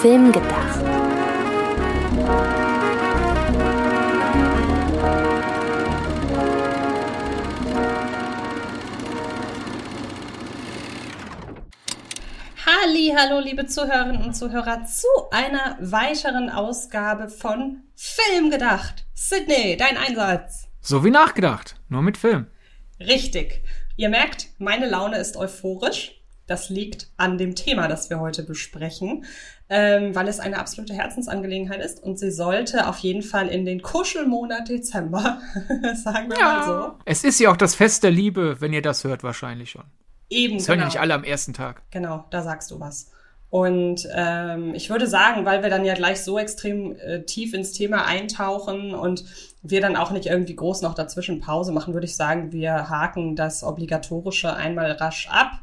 Film gedacht. Hallo, liebe Zuhörerinnen und Zuhörer, zu einer weiteren Ausgabe von Film gedacht. Sydney, dein Einsatz. So wie nachgedacht, nur mit Film. Richtig. Ihr merkt, meine Laune ist euphorisch. Das liegt an dem Thema, das wir heute besprechen, ähm, weil es eine absolute Herzensangelegenheit ist und sie sollte auf jeden Fall in den Kuschelmonat Dezember, sagen wir ja. mal so. Es ist ja auch das Fest der Liebe, wenn ihr das hört, wahrscheinlich schon. Eben. Das hören ja genau. nicht alle am ersten Tag. Genau, da sagst du was. Und ähm, ich würde sagen, weil wir dann ja gleich so extrem äh, tief ins Thema eintauchen und wir dann auch nicht irgendwie groß noch dazwischen Pause machen, würde ich sagen, wir haken das Obligatorische einmal rasch ab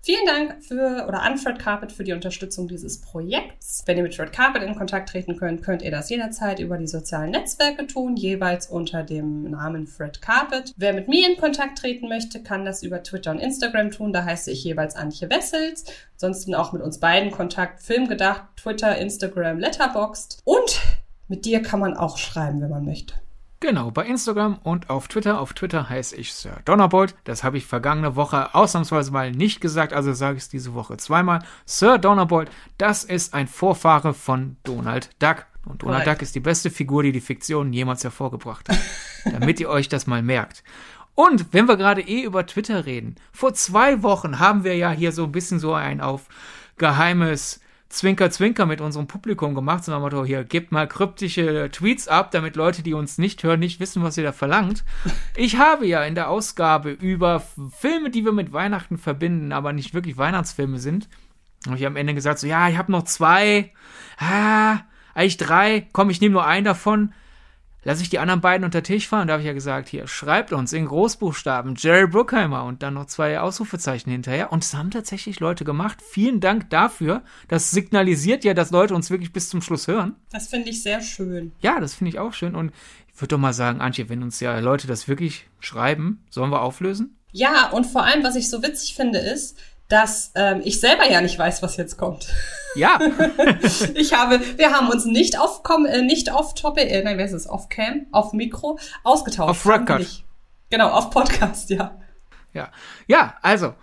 Vielen Dank für oder an Fred Carpet für die Unterstützung dieses Projekts. Wenn ihr mit Fred Carpet in Kontakt treten könnt, könnt ihr das jederzeit über die sozialen Netzwerke tun, jeweils unter dem Namen Fred Carpet. Wer mit mir in Kontakt treten möchte, kann das über Twitter und Instagram tun. Da heiße ich jeweils Antje Wessels. Ansonsten auch mit uns beiden Kontakt Filmgedacht, Twitter, Instagram, Letterboxd. Und mit dir kann man auch schreiben, wenn man möchte. Genau, bei Instagram und auf Twitter. Auf Twitter heiße ich Sir Donnerbolt. Das habe ich vergangene Woche ausnahmsweise mal nicht gesagt, also sage ich es diese Woche zweimal. Sir Donnerbolt, das ist ein Vorfahre von Donald Duck. Und Donald Duck ist die beste Figur, die die Fiktion jemals hervorgebracht hat. damit ihr euch das mal merkt. Und wenn wir gerade eh über Twitter reden, vor zwei Wochen haben wir ja hier so ein bisschen so ein auf geheimes Zwinker, Zwinker mit unserem Publikum gemacht, sondern Motto, hier, gebt mal kryptische Tweets ab, damit Leute, die uns nicht hören, nicht wissen, was ihr da verlangt. Ich habe ja in der Ausgabe über Filme, die wir mit Weihnachten verbinden, aber nicht wirklich Weihnachtsfilme sind, habe ich am Ende gesagt, so, ja, ich habe noch zwei, ah, eigentlich drei, komm, ich nehme nur einen davon lasse ich die anderen beiden unter Tisch fahren. Da habe ich ja gesagt, hier, schreibt uns in Großbuchstaben Jerry Bruckheimer und dann noch zwei Ausrufezeichen hinterher. Und es haben tatsächlich Leute gemacht. Vielen Dank dafür. Das signalisiert ja, dass Leute uns wirklich bis zum Schluss hören. Das finde ich sehr schön. Ja, das finde ich auch schön. Und ich würde doch mal sagen, Antje, wenn uns ja Leute das wirklich schreiben, sollen wir auflösen? Ja, und vor allem, was ich so witzig finde, ist, dass ähm, ich selber ja nicht weiß, was jetzt kommt. Ja. ich habe, wir haben uns nicht auf, äh, nicht auf Topic, äh, nein, wer ist es, auf Cam, auf Mikro ausgetauscht. Auf Record. Genau, auf Podcast, ja. Ja. Ja, also,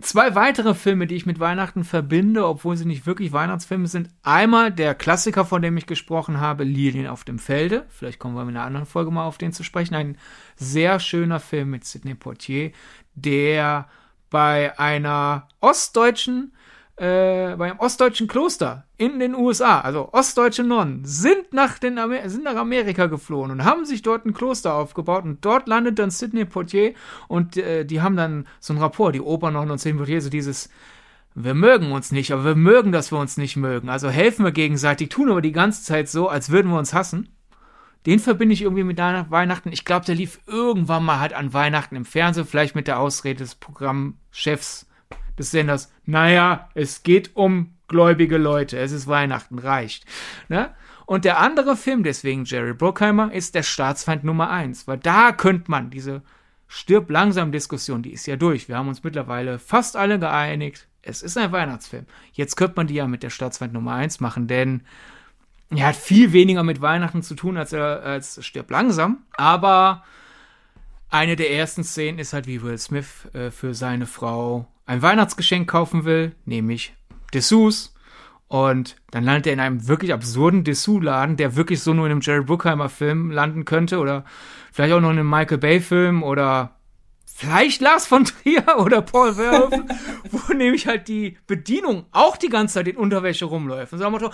zwei weitere Filme, die ich mit Weihnachten verbinde, obwohl sie nicht wirklich Weihnachtsfilme sind. Einmal der Klassiker, von dem ich gesprochen habe, Lilien auf dem Felde. Vielleicht kommen wir in einer anderen Folge mal auf den zu sprechen. Ein sehr schöner Film mit Sidney Poitier, der bei einer ostdeutschen, äh, bei einem ostdeutschen Kloster in den USA, also ostdeutsche Nonnen, sind nach, den Amer sind nach Amerika geflohen und haben sich dort ein Kloster aufgebaut und dort landet dann Sidney Poitier und äh, die haben dann so ein Rapport, die Opernonnen und Sidney Poitier, so dieses, wir mögen uns nicht, aber wir mögen, dass wir uns nicht mögen. Also helfen wir gegenseitig, tun aber die ganze Zeit so, als würden wir uns hassen. Den verbinde ich irgendwie mit Weihnachten. Ich glaube, der lief irgendwann mal halt an Weihnachten im Fernsehen, vielleicht mit der Ausrede des Programmchefs des Senders. Naja, es geht um gläubige Leute. Es ist Weihnachten, reicht. Ne? Und der andere Film, deswegen Jerry Bruckheimer, ist der Staatsfeind Nummer eins, weil da könnte man diese stirb langsam Diskussion, die ist ja durch. Wir haben uns mittlerweile fast alle geeinigt. Es ist ein Weihnachtsfilm. Jetzt könnte man die ja mit der Staatsfeind Nummer eins machen, denn er hat viel weniger mit Weihnachten zu tun als er als stirbt langsam. Aber eine der ersten Szenen ist halt, wie Will Smith äh, für seine Frau ein Weihnachtsgeschenk kaufen will, nämlich Dessous. Und dann landet er in einem wirklich absurden Dessous-Laden, der wirklich so nur in einem Jerry Bruckheimer-Film landen könnte oder vielleicht auch noch in einem Michael Bay-Film oder vielleicht Lars von Trier oder Paul Verhoeven, wo nämlich halt die Bedienung auch die ganze Zeit in Unterwäsche rumläuft. Und sagen wir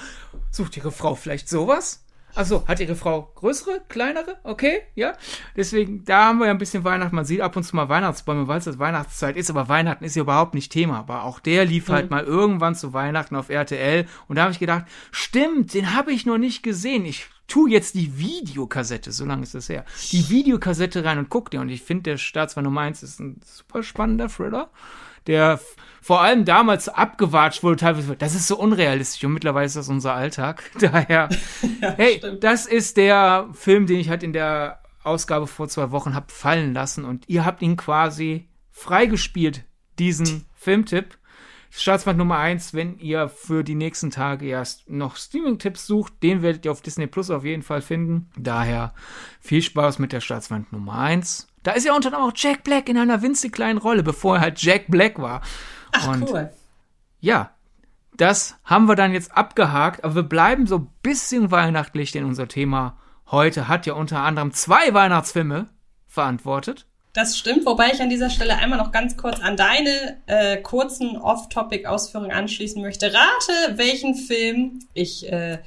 sucht ihre Frau vielleicht sowas? Achso, hat ihre Frau größere, kleinere? Okay, ja. Deswegen, da haben wir ja ein bisschen Weihnachten. Man sieht ab und zu mal Weihnachtsbäume, weil es das Weihnachtszeit ist, aber Weihnachten ist ja überhaupt nicht Thema. Aber auch der lief halt mhm. halt mal irgendwann zu Weihnachten auf RTL. Und da habe ich gedacht, stimmt, den habe ich noch nicht gesehen. Ich tu jetzt die Videokassette, so lange ist das her, die Videokassette rein und guck dir. Und ich finde, der Staatsmann Nummer 1 ist ein super spannender Thriller, der vor allem damals abgewatscht wurde, teilweise, das ist so unrealistisch und mittlerweile ist das unser Alltag. Daher, ja, hey, stimmt. das ist der Film, den ich halt in der Ausgabe vor zwei Wochen hab fallen lassen und ihr habt ihn quasi freigespielt, diesen Filmtipp. Staatsfeind Nummer eins, wenn ihr für die nächsten Tage erst noch Streaming-Tipps sucht, den werdet ihr auf Disney Plus auf jeden Fall finden. Daher viel Spaß mit der Staatsfeind Nummer eins. Da ist ja unter anderem auch Jack Black in einer winzig kleinen Rolle, bevor er halt Jack Black war. Ach, Und cool. Ja, das haben wir dann jetzt abgehakt, aber wir bleiben so ein bisschen weihnachtlich, denn unser Thema heute hat ja unter anderem zwei Weihnachtsfilme verantwortet. Das stimmt, wobei ich an dieser Stelle einmal noch ganz kurz an deine äh, kurzen Off-Topic-Ausführungen anschließen möchte. Rate, welchen Film ich äh,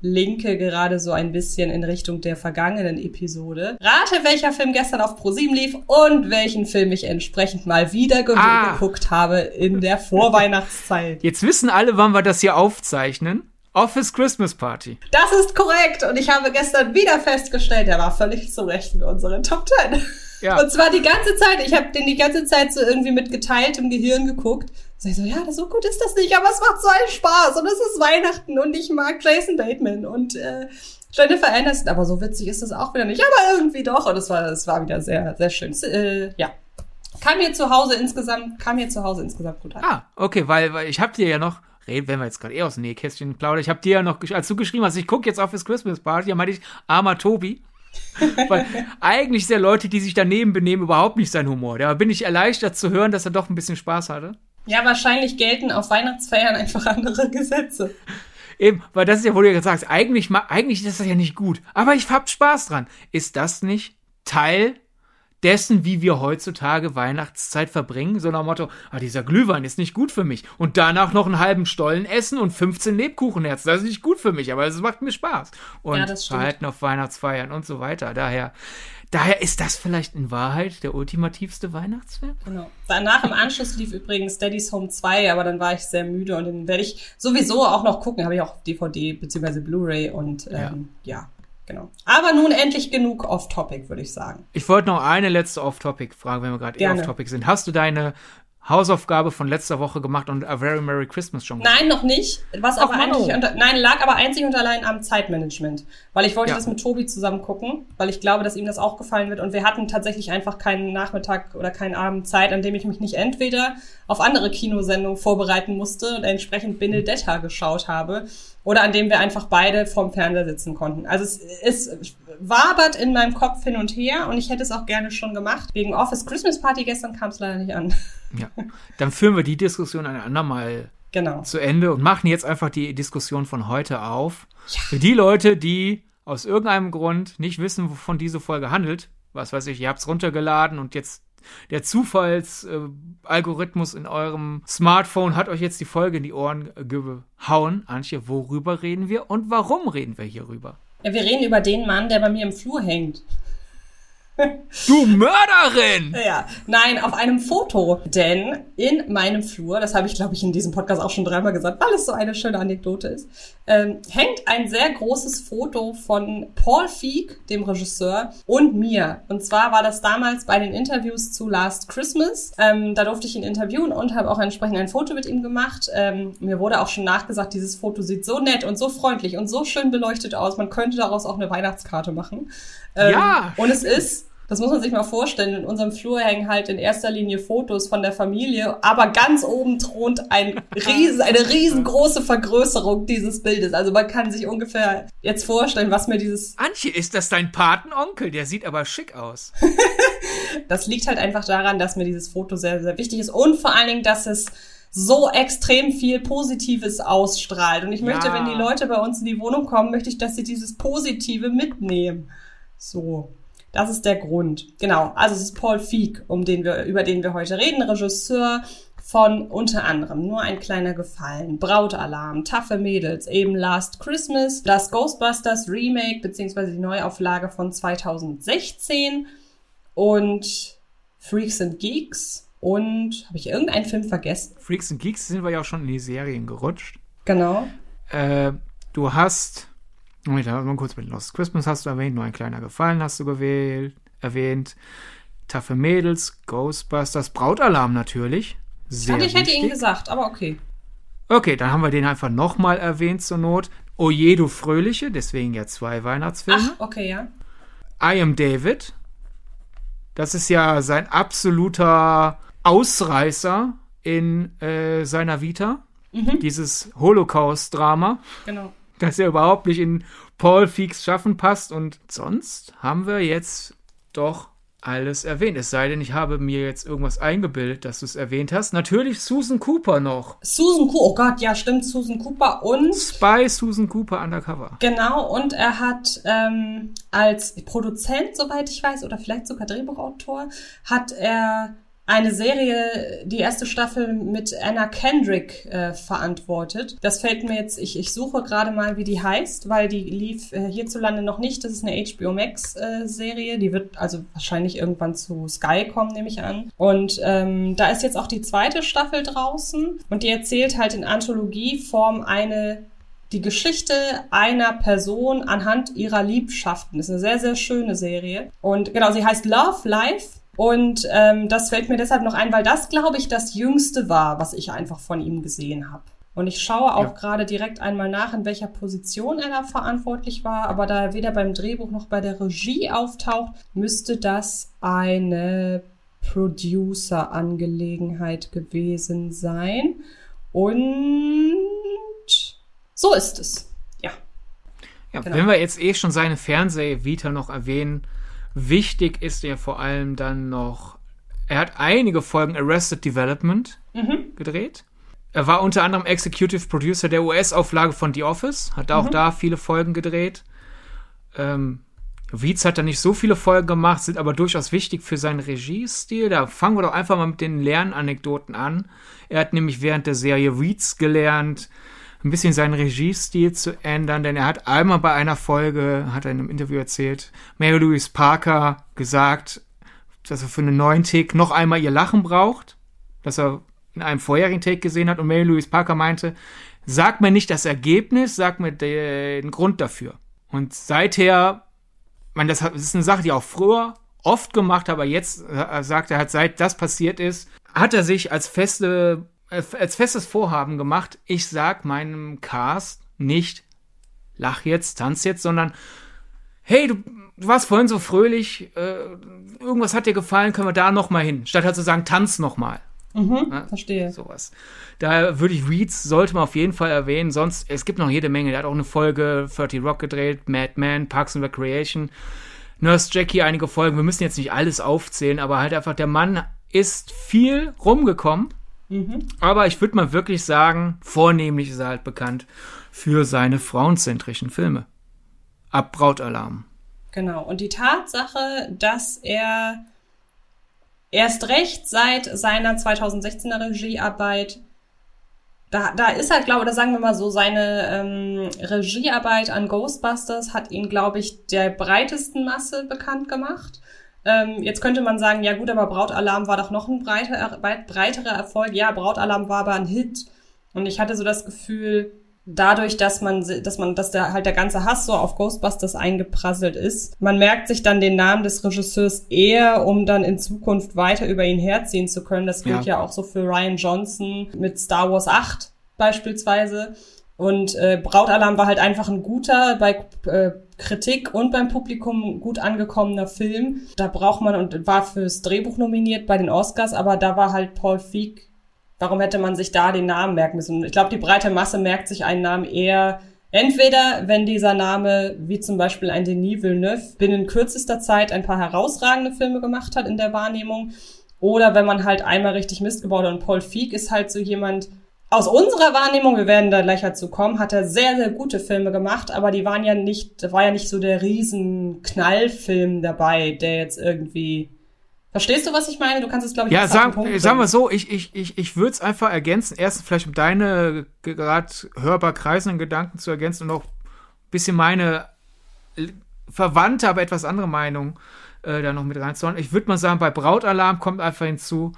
linke gerade so ein bisschen in Richtung der vergangenen Episode. Rate, welcher Film gestern auf ProSieben lief und welchen Film ich entsprechend mal wieder ge ah. geguckt habe in der Vorweihnachtszeit. Jetzt wissen alle, wann wir das hier aufzeichnen. Office Christmas Party. Das ist korrekt und ich habe gestern wieder festgestellt, er war völlig zu Recht in unseren Top Ten. Ja. Und zwar die ganze Zeit. Ich habe den die ganze Zeit so irgendwie mit geteiltem Gehirn geguckt. Sag ich so, ja, so gut ist das nicht, aber es macht so einen Spaß und es ist Weihnachten und ich mag Jason Bateman und äh, Jennifer Aniston, aber so witzig ist das auch wieder nicht, aber irgendwie doch und es war, es war wieder sehr, sehr schön. Äh, ja, kam mir zu Hause insgesamt, kam mir zu Hause insgesamt gut an. Ah, okay, weil, weil ich hab dir ja noch, reden, wenn wir jetzt gerade eh aus dem Nähkästchen plaudern, ich hab dir ja noch, als du geschrieben hast, ich guck jetzt auf das Christmas Party, da meinte ich, armer Tobi. Weil eigentlich sind ja Leute, die sich daneben benehmen, überhaupt nicht sein Humor. Da bin ich erleichtert zu hören, dass er doch ein bisschen Spaß hatte. Ja, wahrscheinlich gelten auf Weihnachtsfeiern einfach andere Gesetze. Eben, weil das ist ja, wo du ja sagst, eigentlich, eigentlich ist das ja nicht gut. Aber ich hab Spaß dran. Ist das nicht Teil dessen, wie wir heutzutage Weihnachtszeit verbringen, so nach dem Motto, ah, dieser Glühwein ist nicht gut für mich. Und danach noch einen halben Stollen essen und 15 Lebkuchenherzen. Das ist nicht gut für mich, aber es macht mir Spaß. Und ja, Verhalten auf Weihnachtsfeiern und so weiter. Daher, daher ist das vielleicht in Wahrheit der ultimativste Weihnachtsfilm? Genau. Danach im Anschluss lief übrigens Daddy's Home 2, aber dann war ich sehr müde und den werde ich sowieso auch noch gucken. Habe ich auch DVD bzw. Blu-ray und ähm, ja. ja Genau. Aber nun endlich genug Off-Topic, würde ich sagen. Ich wollte noch eine letzte Off-Topic-Frage, wenn wir gerade eh Off-Topic sind. Hast du deine Hausaufgabe von letzter Woche gemacht und A Very Merry Christmas schon gemacht? Nein, noch nicht. Was aber eigentlich unter, nein, lag aber einzig und allein am Zeitmanagement. Weil ich wollte ja. das mit Tobi zusammen gucken, weil ich glaube, dass ihm das auch gefallen wird. Und wir hatten tatsächlich einfach keinen Nachmittag oder keinen Abend Zeit, an dem ich mich nicht entweder auf andere Kinosendungen vorbereiten musste und entsprechend Benedetta geschaut habe oder an dem wir einfach beide vorm Fernseher sitzen konnten. Also es, es wabert in meinem Kopf hin und her und ich hätte es auch gerne schon gemacht. Wegen Office Christmas Party gestern kam es leider nicht an. Ja, dann führen wir die Diskussion ein andermal genau. zu Ende und machen jetzt einfach die Diskussion von heute auf. Ja. Für die Leute, die aus irgendeinem Grund nicht wissen, wovon diese Folge handelt, was weiß ich, ihr habt es runtergeladen und jetzt der Zufallsalgorithmus in eurem Smartphone hat euch jetzt die Folge in die Ohren gehauen. Antje, worüber reden wir und warum reden wir hierüber? Ja, wir reden über den Mann, der bei mir im Flur hängt. Du Mörderin! Ja, nein, auf einem Foto. Denn in meinem Flur, das habe ich, glaube ich, in diesem Podcast auch schon dreimal gesagt, weil es so eine schöne Anekdote ist, ähm, hängt ein sehr großes Foto von Paul Feig, dem Regisseur, und mir. Und zwar war das damals bei den Interviews zu Last Christmas. Ähm, da durfte ich ihn interviewen und habe auch entsprechend ein Foto mit ihm gemacht. Ähm, mir wurde auch schon nachgesagt, dieses Foto sieht so nett und so freundlich und so schön beleuchtet aus. Man könnte daraus auch eine Weihnachtskarte machen. Ähm, ja! Und es ist das muss man sich mal vorstellen. In unserem Flur hängen halt in erster Linie Fotos von der Familie, aber ganz oben thront ein riesen, eine riesengroße Vergrößerung dieses Bildes. Also man kann sich ungefähr jetzt vorstellen, was mir dieses. Antje, ist das dein Patenonkel? Der sieht aber schick aus. das liegt halt einfach daran, dass mir dieses Foto sehr, sehr wichtig ist und vor allen Dingen, dass es so extrem viel Positives ausstrahlt. Und ich möchte, ja. wenn die Leute bei uns in die Wohnung kommen, möchte ich, dass sie dieses Positive mitnehmen. So. Das ist der Grund. Genau. Also es ist Paul Feig, um den wir, über den wir heute reden, Regisseur von unter anderem Nur ein kleiner Gefallen, Brautalarm, Taffe Mädels, eben Last Christmas, das Ghostbusters Remake beziehungsweise die Neuauflage von 2016 und Freaks and Geeks und habe ich irgendeinen Film vergessen? Freaks and Geeks sind wir ja auch schon in die Serien gerutscht. Genau. Äh, du hast Moment, mal kurz mit Lost Christmas hast du erwähnt, nur ein kleiner Gefallen hast du gewählt, erwähnt. Taffe Mädels, Ghostbusters, Brautalarm natürlich. Sehr ich hätte ihn gesagt, aber okay. Okay, dann haben wir den einfach nochmal erwähnt zur Not. Oje, du Fröhliche, deswegen ja zwei Weihnachtsfilme. Ach, okay, ja. I Am David. Das ist ja sein absoluter Ausreißer in äh, seiner Vita. Mhm. Dieses Holocaust-Drama. Genau. Das ja überhaupt nicht in Paul Feeks Schaffen passt. Und sonst haben wir jetzt doch alles erwähnt. Es sei denn, ich habe mir jetzt irgendwas eingebildet, dass du es erwähnt hast. Natürlich Susan Cooper noch. Susan Cooper, oh Gott, ja, stimmt, Susan Cooper und. Spy Susan Cooper undercover. Genau, und er hat ähm, als Produzent, soweit ich weiß, oder vielleicht sogar Drehbuchautor, hat er eine Serie, die erste Staffel mit Anna Kendrick äh, verantwortet. Das fällt mir jetzt, ich, ich suche gerade mal, wie die heißt, weil die lief äh, hierzulande noch nicht. Das ist eine HBO Max äh, Serie. Die wird also wahrscheinlich irgendwann zu Sky kommen, nehme ich an. Und ähm, da ist jetzt auch die zweite Staffel draußen und die erzählt halt in Anthologieform eine die Geschichte einer Person anhand ihrer Liebschaften. Das ist eine sehr, sehr schöne Serie. Und genau, sie heißt Love Life und ähm, das fällt mir deshalb noch ein, weil das, glaube ich, das Jüngste war, was ich einfach von ihm gesehen habe. Und ich schaue auch ja. gerade direkt einmal nach, in welcher Position er da verantwortlich war. Aber da er weder beim Drehbuch noch bei der Regie auftaucht, müsste das eine Producer-Angelegenheit gewesen sein. Und so ist es. Ja. Ja, genau. wenn wir jetzt eh schon seine Fernseh-Vita noch erwähnen, Wichtig ist ja vor allem dann noch, er hat einige Folgen Arrested Development mhm. gedreht. Er war unter anderem Executive Producer der US-Auflage von The Office, hat auch mhm. da viele Folgen gedreht. Ähm, Wietz hat da nicht so viele Folgen gemacht, sind aber durchaus wichtig für seinen Regiestil. Da fangen wir doch einfach mal mit den Lernanekdoten an. Er hat nämlich während der Serie Weeds gelernt, ein bisschen seinen Regiestil zu ändern, denn er hat einmal bei einer Folge, hat er in einem Interview erzählt, Mary Louise Parker gesagt, dass er für einen neuen Take noch einmal ihr Lachen braucht, dass er in einem vorherigen Take gesehen hat und Mary Louise Parker meinte, sag mir nicht das Ergebnis, sag mir den Grund dafür. Und seither, man, das ist eine Sache, die auch früher oft gemacht, aber jetzt äh, sagt er halt, seit das passiert ist, hat er sich als feste als festes Vorhaben gemacht, ich sag meinem Cast nicht, lach jetzt, tanz jetzt, sondern hey, du, du warst vorhin so fröhlich, äh, irgendwas hat dir gefallen, können wir da noch mal hin, statt halt zu sagen, tanz noch mal. Mhm, ja, verstehe. Sowas. Da würde ich Reeds, sollte man auf jeden Fall erwähnen. Sonst, es gibt noch jede Menge. Der hat auch eine Folge 30 Rock gedreht, Mad Men, Parks and Recreation, Nurse Jackie, einige Folgen. Wir müssen jetzt nicht alles aufzählen, aber halt einfach, der Mann ist viel rumgekommen Mhm. Aber ich würde mal wirklich sagen, vornehmlich ist er halt bekannt für seine frauenzentrischen Filme. Ab Brautalarm. Genau. Und die Tatsache, dass er erst recht seit seiner 2016er Regiearbeit da, da ist halt, glaube ich, sagen wir mal so, seine ähm, Regiearbeit an Ghostbusters hat ihn, glaube ich, der breitesten Masse bekannt gemacht. Ähm, jetzt könnte man sagen, ja gut, aber Brautalarm war doch noch ein breiter, breiterer Erfolg. Ja, Brautalarm war aber ein Hit. Und ich hatte so das Gefühl, dadurch, dass man, dass man, dass der halt der ganze Hass so auf Ghostbusters eingeprasselt ist, man merkt sich dann den Namen des Regisseurs eher, um dann in Zukunft weiter über ihn herziehen zu können. Das gilt ja, ja auch so für Ryan Johnson mit Star Wars 8 beispielsweise. Und äh, Brautalarm war halt einfach ein guter, bei äh, Kritik und beim Publikum gut angekommener Film. Da braucht man und war fürs Drehbuch nominiert bei den Oscars, aber da war halt Paul Feig. Warum hätte man sich da den Namen merken müssen? Ich glaube, die breite Masse merkt sich einen Namen eher Entweder, wenn dieser Name, wie zum Beispiel ein Denis Villeneuve, binnen kürzester Zeit ein paar herausragende Filme gemacht hat in der Wahrnehmung, oder wenn man halt einmal richtig Mist gebaut hat. Und Paul Feig ist halt so jemand, aus unserer Wahrnehmung, wir werden da gleich dazu kommen, hat er sehr, sehr gute Filme gemacht, aber die waren ja nicht, war ja nicht so der riesen Knallfilm dabei, der jetzt irgendwie Verstehst du, was ich meine? Du kannst es, glaube ich, Ja, sagen, sagen wir so, ich, ich, ich, ich würde es einfach ergänzen. Erstens vielleicht um deine gerade hörbar kreisenden Gedanken zu ergänzen und auch ein bisschen meine verwandte, aber etwas andere Meinung äh, da noch mit reinzuholen. Ich würde mal sagen, bei Brautalarm kommt einfach hinzu,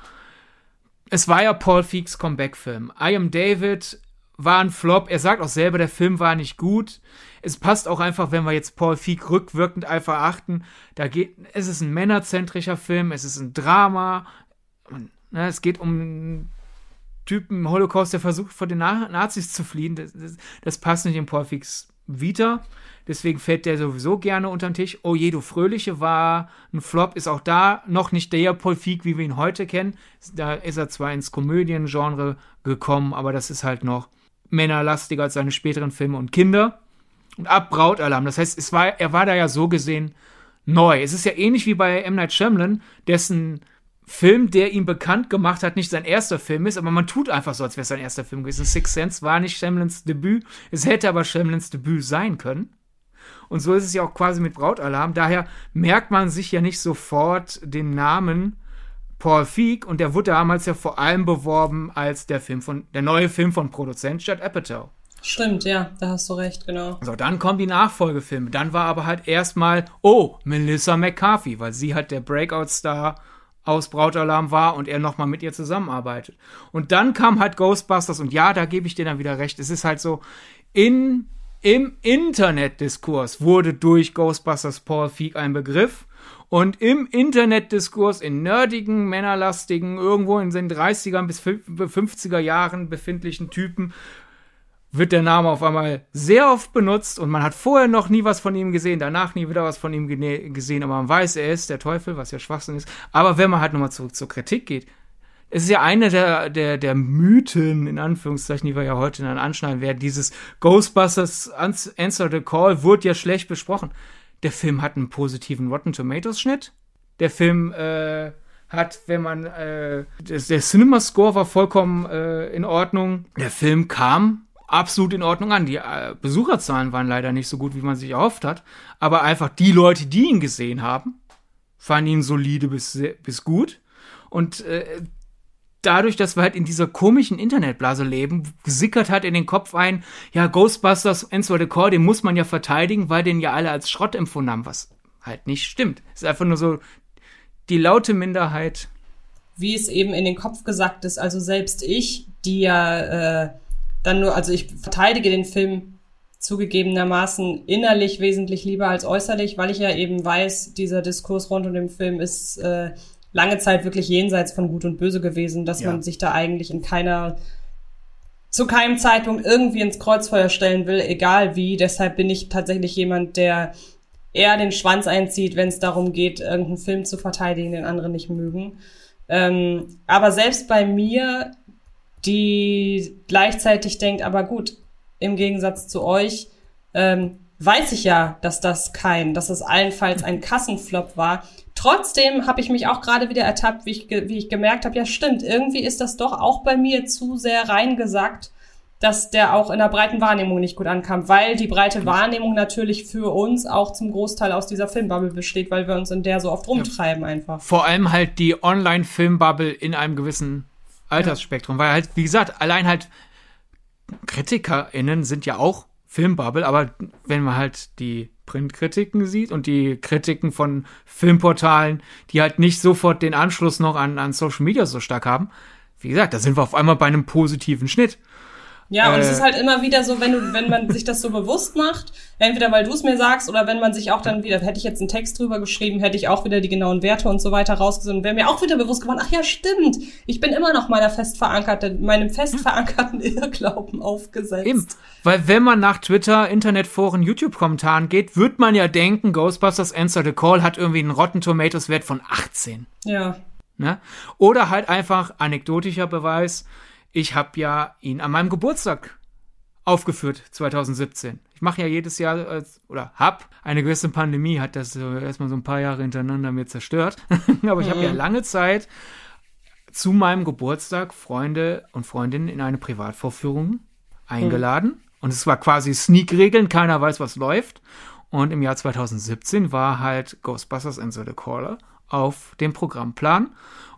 es war ja Paul Feeks Comeback-Film. I Am David war ein Flop. Er sagt auch selber, der Film war nicht gut. Es passt auch einfach, wenn wir jetzt Paul Feig rückwirkend einfach achten. Da geht, es ist ein männerzentrischer Film, es ist ein Drama. Ne, es geht um einen Typen im Holocaust, der versucht, vor den Nazis zu fliehen. Das, das, das passt nicht in Paul Feigs Vita. Deswegen fällt der sowieso gerne unter den Tisch. Oh je, du Fröhliche war ein Flop, ist auch da noch nicht der Paul wie wir ihn heute kennen. Da ist er zwar ins Komödiengenre gekommen, aber das ist halt noch männerlastiger als seine späteren Filme und Kinder. Und ab Brautalarm. Das heißt, es war, er war da ja so gesehen neu. Es ist ja ähnlich wie bei M. Night Shyamalan, dessen Film, der ihn bekannt gemacht hat, nicht sein erster Film ist, aber man tut einfach so, als wäre es sein erster Film gewesen. Six Sense war nicht Shyamalans Debüt, es hätte aber Shyamalans Debüt sein können. Und so ist es ja auch quasi mit Brautalarm. Daher merkt man sich ja nicht sofort den Namen Paul Feig und der wurde damals ja vor allem beworben als der Film von, der neue Film von Produzent Judd Apatow. Stimmt, ja, da hast du recht, genau. So, dann kommen die Nachfolgefilme. Dann war aber halt erstmal, oh, Melissa McCarthy, weil sie halt der Breakout-Star aus Brautalarm war und er nochmal mit ihr zusammenarbeitet. Und dann kam halt Ghostbusters und ja, da gebe ich dir dann wieder recht. Es ist halt so, in, im Internetdiskurs wurde durch Ghostbusters Paul Feig ein Begriff. Und im Internetdiskurs, in nerdigen, männerlastigen, irgendwo in den 30er bis 50er Jahren befindlichen Typen, wird der Name auf einmal sehr oft benutzt und man hat vorher noch nie was von ihm gesehen, danach nie wieder was von ihm gesehen, aber man weiß, er ist der Teufel, was ja Schwachsinn ist. Aber wenn man halt nochmal zurück zur Kritik geht, es ist ja eine der, der, der Mythen, in Anführungszeichen, die wir ja heute dann anschneiden werden. Dieses Ghostbusters Answer the Call wurde ja schlecht besprochen. Der Film hat einen positiven Rotten Tomatoes Schnitt. Der Film äh, hat, wenn man äh, der Cinema Score war vollkommen äh, in Ordnung. Der Film kam absolut in Ordnung an. Die äh, Besucherzahlen waren leider nicht so gut, wie man sich erhofft hat. Aber einfach die Leute, die ihn gesehen haben, fanden ihn solide bis, bis gut. Und äh, dadurch, dass wir halt in dieser komischen Internetblase leben, sickert halt in den Kopf ein, ja, Ghostbusters Answer the Call, den muss man ja verteidigen, weil den ja alle als Schrott empfunden haben, was halt nicht stimmt. Es ist einfach nur so die laute Minderheit. Wie es eben in den Kopf gesagt ist, also selbst ich, die ja äh, dann nur, also ich verteidige den Film zugegebenermaßen innerlich wesentlich lieber als äußerlich, weil ich ja eben weiß, dieser Diskurs rund um den Film ist äh, lange Zeit wirklich jenseits von Gut und Böse gewesen, dass ja. man sich da eigentlich in keiner zu keinem Zeitpunkt irgendwie ins Kreuzfeuer stellen will, egal wie. Deshalb bin ich tatsächlich jemand, der eher den Schwanz einzieht, wenn es darum geht, irgendeinen Film zu verteidigen, den andere nicht mögen. Ähm, aber selbst bei mir die gleichzeitig denkt, aber gut, im Gegensatz zu euch, ähm, weiß ich ja, dass das kein, dass es allenfalls ein Kassenflop war. Trotzdem habe ich mich auch gerade wieder ertappt, wie ich, wie ich gemerkt habe, ja stimmt, irgendwie ist das doch auch bei mir zu sehr reingesackt, dass der auch in der breiten Wahrnehmung nicht gut ankam, weil die breite Wahrnehmung natürlich für uns auch zum Großteil aus dieser Filmbubble besteht, weil wir uns in der so oft rumtreiben einfach. Vor allem halt die Online-Filmbubble in einem gewissen Altersspektrum, ja. weil halt, wie gesagt, allein halt KritikerInnen sind ja auch Filmbubble, aber wenn man halt die Printkritiken sieht und die Kritiken von Filmportalen, die halt nicht sofort den Anschluss noch an, an Social Media so stark haben, wie gesagt, da sind wir auf einmal bei einem positiven Schnitt. Ja, und äh, es ist halt immer wieder so, wenn du, wenn man sich das so bewusst macht, entweder weil du es mir sagst oder wenn man sich auch dann wieder, hätte ich jetzt einen Text drüber geschrieben, hätte ich auch wieder die genauen Werte und so weiter rausgesucht, wäre mir auch wieder bewusst geworden, ach ja, stimmt, ich bin immer noch meiner fest verankerten, meinem fest verankerten Irrglauben aufgesetzt. Eben, weil wenn man nach Twitter, Internetforen, YouTube-Kommentaren geht, wird man ja denken, Ghostbusters Answer the Call hat irgendwie einen Rotten Tomatoes Wert von 18. Ja. Ne? Oder halt einfach anekdotischer Beweis, ich habe ja ihn an meinem Geburtstag aufgeführt 2017. Ich mache ja jedes Jahr oder hab eine gewisse Pandemie hat das so erstmal so ein paar Jahre hintereinander mir zerstört, aber ich habe ja mhm. lange Zeit zu meinem Geburtstag Freunde und Freundinnen in eine Privatvorführung eingeladen mhm. und es war quasi Sneak-Regeln, keiner weiß, was läuft. Und im Jahr 2017 war halt Ghostbusters Enter the Caller auf dem Programmplan.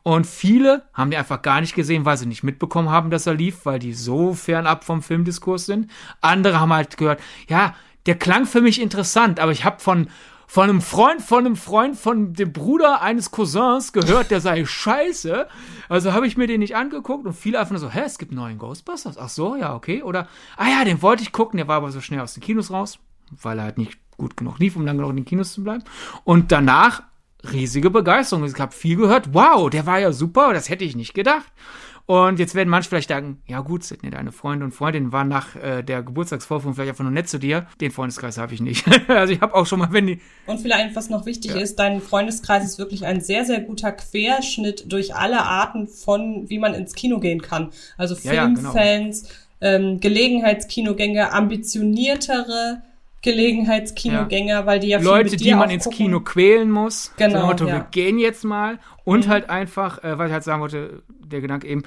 Und viele haben die einfach gar nicht gesehen, weil sie nicht mitbekommen haben, dass er lief, weil die so fernab vom Filmdiskurs sind. Andere haben halt gehört, ja, der klang für mich interessant, aber ich habe von von einem Freund, von einem Freund, von dem Bruder eines Cousins gehört, der sei scheiße. Also habe ich mir den nicht angeguckt und viele einfach nur so, hä, es gibt neuen Ghostbusters? Ach so, ja, okay. Oder, ah ja, den wollte ich gucken, der war aber so schnell aus den Kinos raus, weil er halt nicht gut genug lief, um lange noch in den Kinos zu bleiben. Und danach riesige Begeisterung. Ich habe viel gehört. Wow, der war ja super, das hätte ich nicht gedacht. Und jetzt werden manche vielleicht sagen, ja gut, Sidney, deine Freunde und Freundinnen waren nach äh, der Geburtstagsvorführung vielleicht einfach nur nett zu dir. Den Freundeskreis habe ich nicht. also ich habe auch schon mal, wenn die... Und vielleicht, was noch wichtig ja. ist, dein Freundeskreis ist wirklich ein sehr, sehr guter Querschnitt durch alle Arten von, wie man ins Kino gehen kann. Also Filmfans, ja, ja, genau. ähm, Gelegenheitskinogänger, ambitioniertere Gelegenheitskinogänger, ja. weil die ja viel Leute, die man ins Kino quälen muss. Genau. Motto, ja. wir gehen jetzt mal. Und mhm. halt einfach, äh, weil ich halt sagen wollte, der Gedanke eben,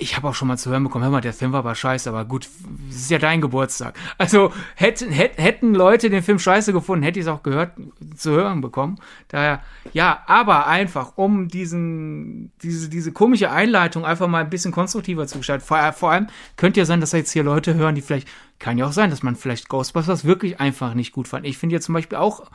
ich habe auch schon mal zu hören bekommen, hör mal, der Film war aber scheiße, aber gut, es ist ja dein Geburtstag. Also hätten, hätten Leute den Film scheiße gefunden, hätte ich es auch gehört, zu hören bekommen. Daher, ja, aber einfach, um diesen, diese, diese komische Einleitung einfach mal ein bisschen konstruktiver zu gestalten. Vor, vor allem könnte ja sein, dass jetzt hier Leute hören, die vielleicht, kann ja auch sein, dass man vielleicht Ghostbusters wirklich einfach nicht gut fand. Ich finde ja zum Beispiel auch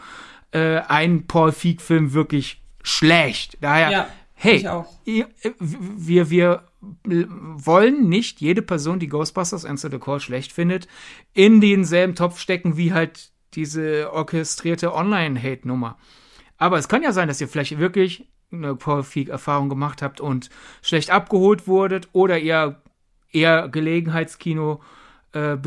äh, einen Paul Feig-Film wirklich schlecht. Daher, ja, hey, ihr, wir, wir wollen nicht jede Person, die Ghostbusters Answer the Call schlecht findet, in denselben Topf stecken wie halt diese orchestrierte Online-Hate-Nummer. Aber es kann ja sein, dass ihr vielleicht wirklich eine Paul Feig-Erfahrung gemacht habt und schlecht abgeholt wurdet oder ihr eher Gelegenheitskino-Besucher äh,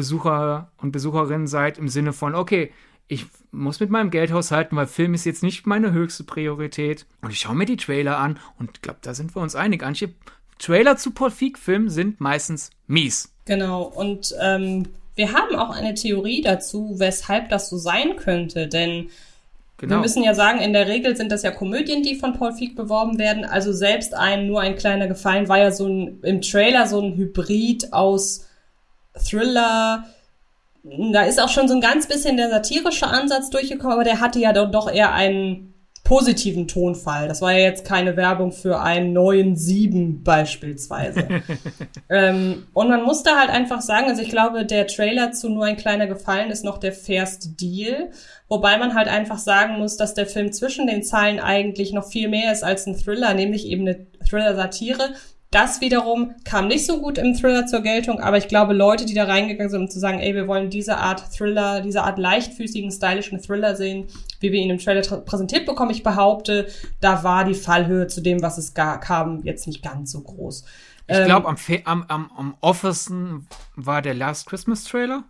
und Besucherinnen seid im Sinne von, okay, ich muss mit meinem Geld haushalten, weil Film ist jetzt nicht meine höchste Priorität. Und ich schaue mir die Trailer an und ich glaube, da sind wir uns einig. Manche Trailer zu Paul Feig-Filmen sind meistens mies. Genau, und ähm, wir haben auch eine Theorie dazu, weshalb das so sein könnte, denn Genau. Wir müssen ja sagen, in der Regel sind das ja Komödien, die von Paul Feig beworben werden. Also selbst ein nur ein kleiner Gefallen war ja so ein im Trailer so ein Hybrid aus Thriller. Da ist auch schon so ein ganz bisschen der satirische Ansatz durchgekommen, aber der hatte ja doch eher einen positiven Tonfall. Das war ja jetzt keine Werbung für einen neuen Sieben beispielsweise. ähm, und man musste halt einfach sagen, also ich glaube, der Trailer zu Nur ein kleiner Gefallen ist noch der fairste Deal. Wobei man halt einfach sagen muss, dass der Film zwischen den Zeilen eigentlich noch viel mehr ist als ein Thriller, nämlich eben eine Thriller-Satire, das wiederum kam nicht so gut im Thriller zur Geltung, aber ich glaube, Leute, die da reingegangen sind, um zu sagen, ey, wir wollen diese Art Thriller, diese Art leichtfüßigen, stylischen Thriller sehen, wie wir ihn im Trailer präsentiert bekommen, ich behaupte, da war die Fallhöhe zu dem, was es gar kam, jetzt nicht ganz so groß. Ich glaube, ähm, am, am, am, am offensten war der Last Christmas Trailer.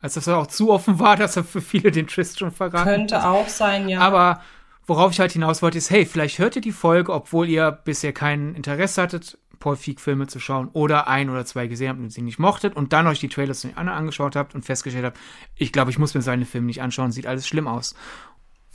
Als das auch zu offen war, dass er für viele den Twist schon verraten Könnte auch sein, ja. Aber worauf ich halt hinaus wollte, ist, hey, vielleicht hört ihr die Folge, obwohl ihr bisher kein Interesse hattet, Paul Feig-Filme zu schauen oder ein oder zwei gesehen habt und sie nicht mochtet und dann euch die Trailers zu den anderen angeschaut habt und festgestellt habt, ich glaube, ich muss mir seine Filme nicht anschauen, sieht alles schlimm aus.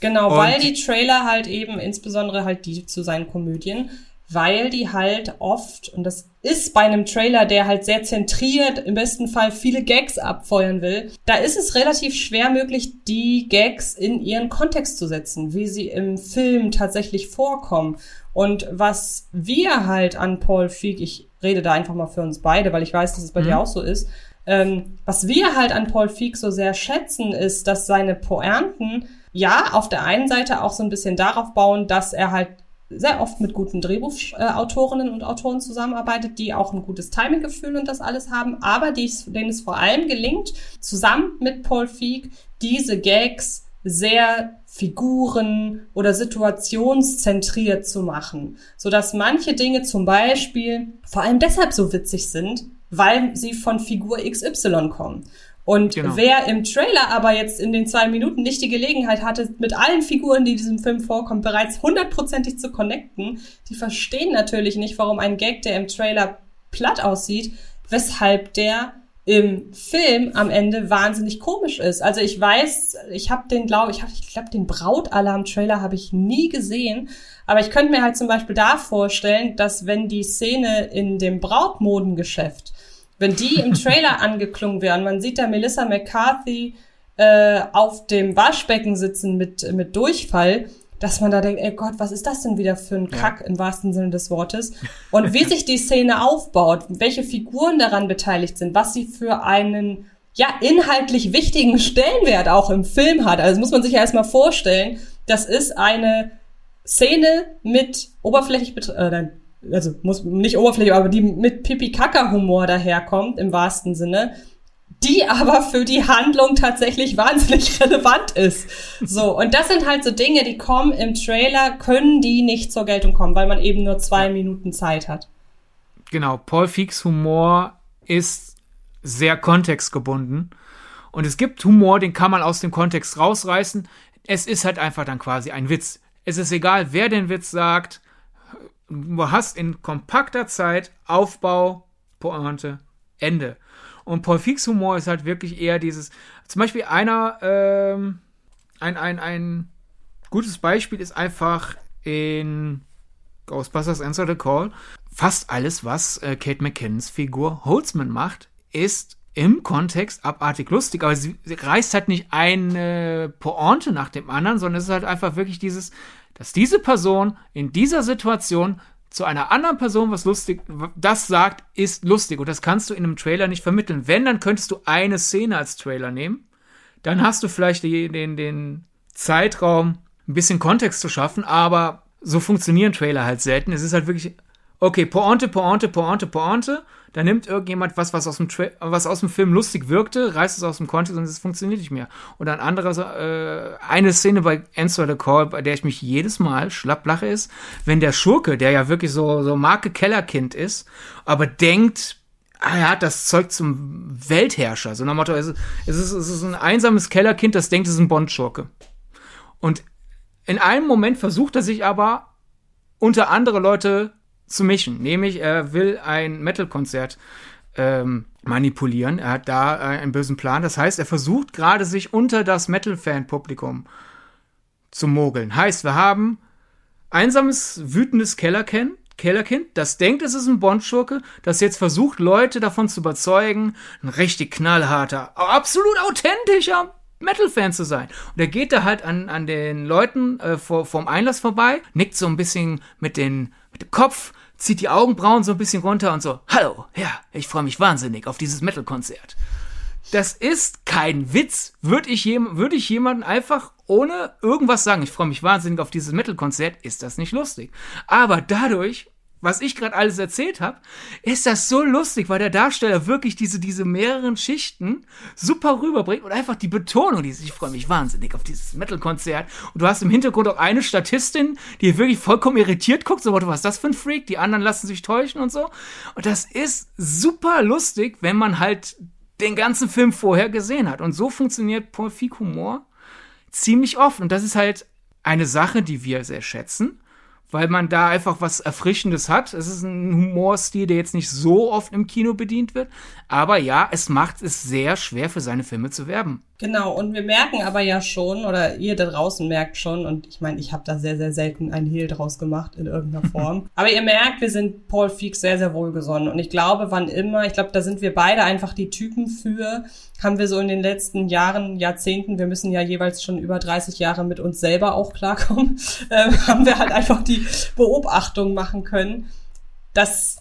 Genau, und weil die Trailer halt eben, insbesondere halt die zu seinen Komödien, weil die halt oft, und das ist bei einem Trailer, der halt sehr zentriert, im besten Fall viele Gags abfeuern will, da ist es relativ schwer möglich, die Gags in ihren Kontext zu setzen, wie sie im Film tatsächlich vorkommen. Und was wir halt an Paul Feig, ich rede da einfach mal für uns beide, weil ich weiß, dass es bei mhm. dir auch so ist, ähm, was wir halt an Paul Feig so sehr schätzen, ist, dass seine Poernten ja auf der einen Seite auch so ein bisschen darauf bauen, dass er halt sehr oft mit guten Drehbuchautorinnen und Autoren zusammenarbeitet, die auch ein gutes Timinggefühl und das alles haben, aber denen es vor allem gelingt, zusammen mit Paul Feig diese Gags sehr Figuren oder situationszentriert zu machen, so dass manche Dinge zum Beispiel vor allem deshalb so witzig sind, weil sie von Figur XY kommen. Und genau. wer im Trailer aber jetzt in den zwei Minuten nicht die Gelegenheit hatte, mit allen Figuren, die in diesem Film vorkommen, bereits hundertprozentig zu connecten, die verstehen natürlich nicht, warum ein Gag, der im Trailer platt aussieht, weshalb der im Film am Ende wahnsinnig komisch ist. Also ich weiß, ich habe den, glaube ich, hab, ich glaube, den Brautalarm-Trailer habe ich nie gesehen. Aber ich könnte mir halt zum Beispiel da vorstellen, dass wenn die Szene in dem Brautmodengeschäft wenn die im Trailer angeklungen wären, man sieht da Melissa McCarthy äh, auf dem Waschbecken sitzen mit, mit Durchfall, dass man da denkt, ey Gott, was ist das denn wieder für ein Kack ja. im wahrsten Sinne des Wortes? Und wie sich die Szene aufbaut, welche Figuren daran beteiligt sind, was sie für einen ja inhaltlich wichtigen Stellenwert auch im Film hat. Also muss man sich ja erstmal vorstellen, das ist eine Szene mit oberflächlich äh, also muss nicht oberflächlich, aber die mit Pipi-Kaka-Humor daherkommt, im wahrsten Sinne, die aber für die Handlung tatsächlich wahnsinnig relevant ist. So, und das sind halt so Dinge, die kommen im Trailer, können die nicht zur Geltung kommen, weil man eben nur zwei Minuten Zeit hat. Genau, Paul Feeks Humor ist sehr kontextgebunden. Und es gibt Humor, den kann man aus dem Kontext rausreißen. Es ist halt einfach dann quasi ein Witz. Es ist egal, wer den Witz sagt. Du hast in kompakter Zeit Aufbau, Pointe, Ende. Und Paul Fix Humor ist halt wirklich eher dieses, zum Beispiel einer, ähm, ein, ein, ein gutes Beispiel ist einfach in Ghostbusters Answer the Call. Fast alles, was äh, Kate McKinnons Figur Holtzman macht, ist im Kontext abartig lustig, aber sie, sie reißt halt nicht eine Pointe nach dem anderen, sondern es ist halt einfach wirklich dieses, dass diese Person in dieser Situation zu einer anderen Person was lustig, das sagt, ist lustig. Und das kannst du in einem Trailer nicht vermitteln. Wenn, dann könntest du eine Szene als Trailer nehmen. Dann hast du vielleicht den, den, den Zeitraum, ein bisschen Kontext zu schaffen, aber so funktionieren Trailer halt selten. Es ist halt wirklich, okay, Pointe, Pointe, Pointe, Pointe. Da nimmt irgendjemand was, was aus dem, Tra was aus dem Film lustig wirkte, reißt es aus dem Kontext und es funktioniert nicht mehr. Und ein anderer, äh, eine Szene bei Answer the Call, bei der ich mich jedes Mal schlapplache, ist, wenn der Schurke, der ja wirklich so, so Marke Kellerkind ist, aber denkt, ah, er hat das Zeug zum Weltherrscher. So nach Motto, es ist, es ist, es ist ein einsames Kellerkind, das denkt, es ist ein Bond-Schurke. Und in einem Moment versucht er sich aber unter andere Leute zu mischen. Nämlich, er will ein Metal-Konzert ähm, manipulieren. Er hat da äh, einen bösen Plan. Das heißt, er versucht gerade sich unter das Metal-Fan-Publikum zu mogeln. Heißt, wir haben einsames, wütendes Kellerkind, Kellerkind, das denkt, es ist ein Bond-Schurke, das jetzt versucht, Leute davon zu überzeugen, ein richtig knallharter, absolut authentischer Metal-Fan zu sein. Und er geht da halt an, an den Leuten äh, vor, vorm Einlass vorbei, nickt so ein bisschen mit, den, mit dem Kopf, zieht die Augenbrauen so ein bisschen runter und so, hallo, ja, ich freue mich wahnsinnig auf dieses Metal-Konzert. Das ist kein Witz. Würde ich, würd ich jemanden einfach ohne irgendwas sagen, ich freue mich wahnsinnig auf dieses Metal-Konzert, ist das nicht lustig. Aber dadurch was ich gerade alles erzählt habe, ist das so lustig, weil der Darsteller wirklich diese, diese mehreren Schichten super rüberbringt und einfach die Betonung, die ich freue mich wahnsinnig auf dieses Metal-Konzert. Und du hast im Hintergrund auch eine Statistin, die wirklich vollkommen irritiert guckt, so, was ist das für ein Freak? Die anderen lassen sich täuschen und so. Und das ist super lustig, wenn man halt den ganzen Film vorher gesehen hat. Und so funktioniert Feig Humor ziemlich oft. Und das ist halt eine Sache, die wir sehr schätzen weil man da einfach was Erfrischendes hat. Es ist ein Humorstil, der jetzt nicht so oft im Kino bedient wird. Aber ja, es macht es sehr schwer für seine Filme zu werben. Genau, und wir merken aber ja schon, oder ihr da draußen merkt schon, und ich meine, ich habe da sehr, sehr selten ein Hehl draus gemacht in irgendeiner Form. aber ihr merkt, wir sind Paul Feig sehr, sehr wohlgesonnen. Und ich glaube, wann immer, ich glaube, da sind wir beide einfach die Typen für, haben wir so in den letzten Jahren, Jahrzehnten, wir müssen ja jeweils schon über 30 Jahre mit uns selber auch klarkommen, äh, haben wir halt einfach die Beobachtung machen können, dass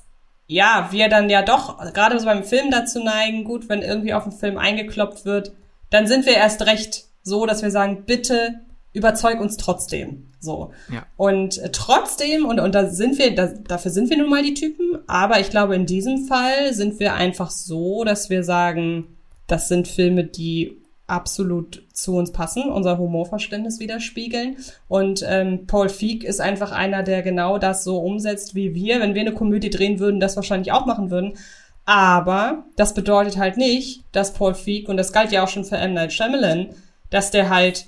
ja, wir dann ja doch, gerade so beim Film dazu neigen, gut, wenn irgendwie auf den Film eingeklopft wird, dann sind wir erst recht so, dass wir sagen, bitte überzeug uns trotzdem. So. Ja. Und äh, trotzdem, und, und da sind wir, da, dafür sind wir nun mal die Typen, aber ich glaube, in diesem Fall sind wir einfach so, dass wir sagen, das sind Filme, die absolut zu uns passen, unser Humorverständnis widerspiegeln. Und ähm, Paul Feig ist einfach einer, der genau das so umsetzt wie wir. Wenn wir eine Komödie drehen würden, das wahrscheinlich auch machen würden. Aber das bedeutet halt nicht, dass Paul Feig, und das galt ja auch schon für M. Night Shyamalan, dass der halt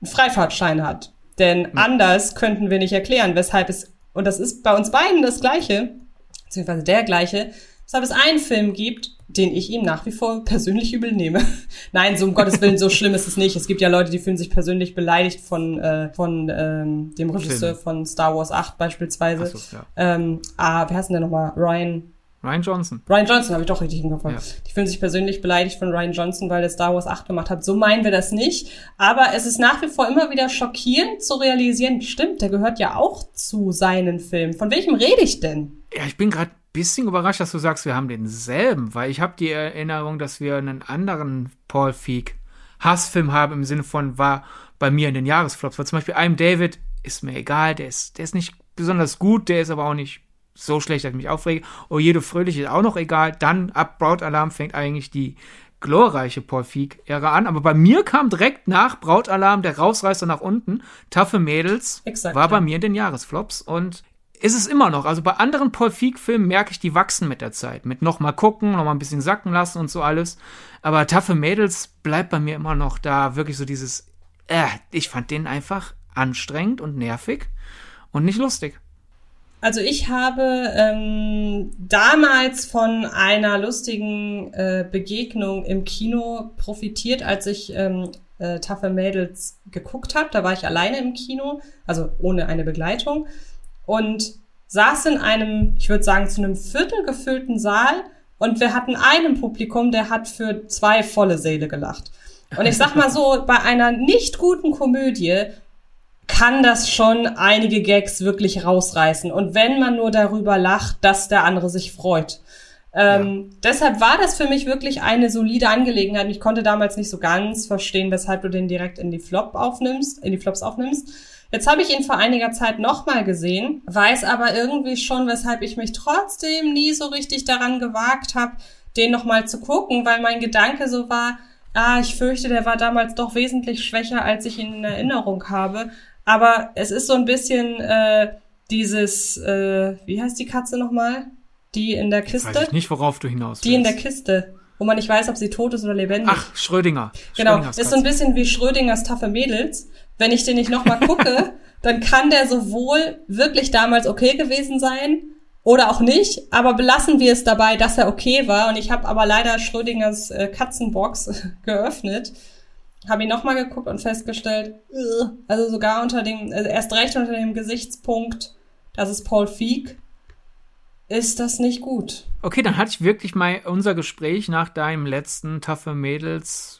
einen Freifahrtschein hat. Denn ja. anders könnten wir nicht erklären, weshalb es, und das ist bei uns beiden das Gleiche, beziehungsweise der gleiche, weshalb es einen Film gibt, den ich ihm nach wie vor persönlich übel nehme. Nein, so um Gottes Willen, so schlimm ist es nicht. Es gibt ja Leute, die fühlen sich persönlich beleidigt von, äh, von ähm, dem Regisseur Film. von Star Wars 8 beispielsweise. So, ja. ähm, ah, wer heißt denn der nochmal? Ryan Ryan Johnson. Ryan Johnson habe ich doch richtig im Kopf. Ja. Die fühlen sich persönlich beleidigt von Ryan Johnson, weil er Star Wars 8 gemacht hat. So meinen wir das nicht. Aber es ist nach wie vor immer wieder schockierend zu realisieren, stimmt, der gehört ja auch zu seinen Filmen. Von welchem rede ich denn? Ja, ich bin gerade bisschen überrascht, dass du sagst, wir haben denselben, weil ich habe die Erinnerung, dass wir einen anderen Paul Feig Hassfilm haben im Sinne von war bei mir in den Jahresflops. Weil zum Beispiel I'm David ist mir egal, der ist, der ist nicht besonders gut, der ist aber auch nicht so schlecht, dass ich mich aufrege. Oh, jede Fröhliche ist auch noch egal. Dann ab Braut Alarm fängt eigentlich die glorreiche Paul Feig-Ära an. Aber bei mir kam direkt nach Brautalarm der Rausreißer nach unten. Taffe Mädels Exakt, war bei ja. mir in den Jahresflops und ist es immer noch. Also bei anderen Paul Feig-Filmen merke ich, die wachsen mit der Zeit. Mit noch mal gucken, noch mal ein bisschen sacken lassen und so alles. Aber Taffe Mädels bleibt bei mir immer noch da wirklich so dieses, äh, ich fand den einfach anstrengend und nervig und nicht lustig. Also ich habe ähm, damals von einer lustigen äh, Begegnung im Kino profitiert, als ich ähm, äh, Taffe Mädels geguckt habe. Da war ich alleine im Kino, also ohne eine Begleitung und saß in einem, ich würde sagen, zu einem Viertel gefüllten Saal und wir hatten einen Publikum, der hat für zwei volle Säle gelacht. Und ich sag mal so, bei einer nicht guten Komödie kann das schon einige Gags wirklich rausreißen. Und wenn man nur darüber lacht, dass der andere sich freut. Ähm, Deshalb war das für mich wirklich eine solide Angelegenheit. Ich konnte damals nicht so ganz verstehen, weshalb du den direkt in die Flop aufnimmst, in die Flops aufnimmst. Jetzt habe ich ihn vor einiger Zeit nochmal gesehen, weiß aber irgendwie schon, weshalb ich mich trotzdem nie so richtig daran gewagt habe, den nochmal zu gucken, weil mein Gedanke so war, ah, ich fürchte, der war damals doch wesentlich schwächer, als ich ihn in Erinnerung habe. Aber es ist so ein bisschen äh, dieses, äh, wie heißt die Katze nochmal? Die in der Kiste? Weiß ich nicht, worauf du hinaus Die in der willst. Kiste, wo man nicht weiß, ob sie tot ist oder lebendig. Ach, Schrödinger. Genau, ist so ein bisschen wie Schrödingers taffe Mädels. Wenn ich den nicht nochmal gucke, dann kann der sowohl wirklich damals okay gewesen sein oder auch nicht, aber belassen wir es dabei, dass er okay war. Und ich habe aber leider Schrödingers äh, Katzenbox geöffnet, habe ihn nochmal geguckt und festgestellt, äh, also sogar unter dem, also erst recht unter dem Gesichtspunkt, das ist Paul Feig, ist das nicht gut. Okay, dann hatte ich wirklich mal unser Gespräch nach deinem letzten Taffe Mädels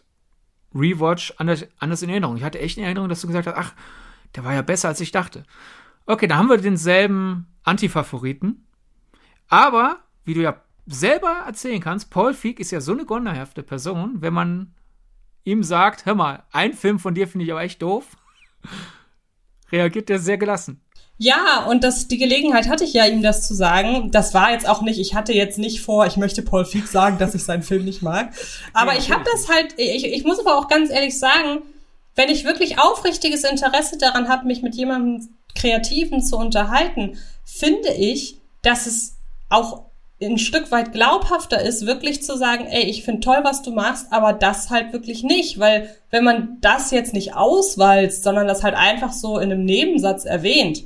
Rewatch anders, anders in Erinnerung. Ich hatte echt in Erinnerung, dass du gesagt hast, ach, der war ja besser, als ich dachte. Okay, da haben wir denselben Antifavoriten. Aber, wie du ja selber erzählen kannst, Paul Feig ist ja so eine gonderhafte Person, wenn man ihm sagt, hör mal, ein Film von dir finde ich aber echt doof, reagiert er sehr gelassen. Ja, und das, die Gelegenheit hatte ich ja, ihm das zu sagen. Das war jetzt auch nicht, ich hatte jetzt nicht vor, ich möchte Paul Feig sagen, dass ich seinen Film nicht mag. Aber Ja, ich habe das halt, ich, ich muss aber auch ganz ehrlich sagen, wenn ich wirklich aufrichtiges Interesse daran habe, mich mit jemandem Kreativen zu unterhalten, finde ich, dass es auch ein Stück weit glaubhafter ist, wirklich zu sagen, ey, ich finde toll, was du machst, aber das halt wirklich nicht, weil wenn man das jetzt nicht auswalzt, sondern das halt einfach so in einem Nebensatz erwähnt,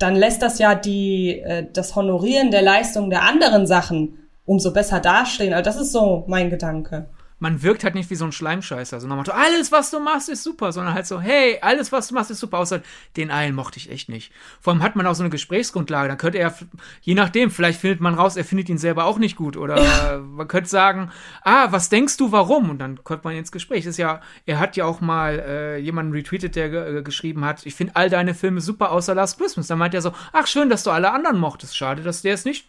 dann lässt das ja die, äh, das Honorieren der Leistung der anderen Sachen umso besser dastehen. Also das ist so mein Gedanke. Man wirkt halt nicht wie so ein Schleimscheißer. Also nochmal, alles, was du machst, ist super, sondern halt so, hey, alles, was du machst, ist super. Außer den einen mochte ich echt nicht. Vor allem hat man auch so eine Gesprächsgrundlage. Dann könnte er, je nachdem, vielleicht findet man raus, er findet ihn selber auch nicht gut. Oder man könnte sagen, ah, was denkst du, warum? Und dann kommt man ins Gespräch. Das ist ja, er hat ja auch mal äh, jemanden retweetet, der äh, geschrieben hat, ich finde all deine Filme super, außer Last Christmas. Dann meint er so, ach, schön, dass du alle anderen mochtest. Schade, dass der es nicht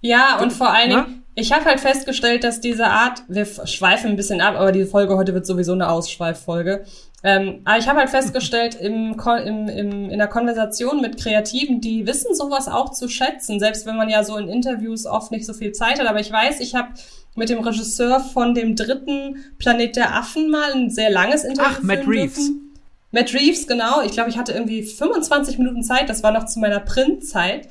Ja, und vor allen Ne? Dingen, ich habe halt festgestellt, dass diese Art, wir schweifen ein bisschen ab, aber die Folge heute wird sowieso eine Ausschweiffolge. Ähm, aber ich habe halt festgestellt, im, im, im, in der Konversation mit Kreativen, die wissen sowas auch zu schätzen, selbst wenn man ja so in Interviews oft nicht so viel Zeit hat. Aber ich weiß, ich habe mit dem Regisseur von dem dritten Planet der Affen mal ein sehr langes Interview Ach, Matt Reeves. Dürfen. Matt Reeves, genau. Ich glaube, ich hatte irgendwie 25 Minuten Zeit. Das war noch zu meiner Printzeit.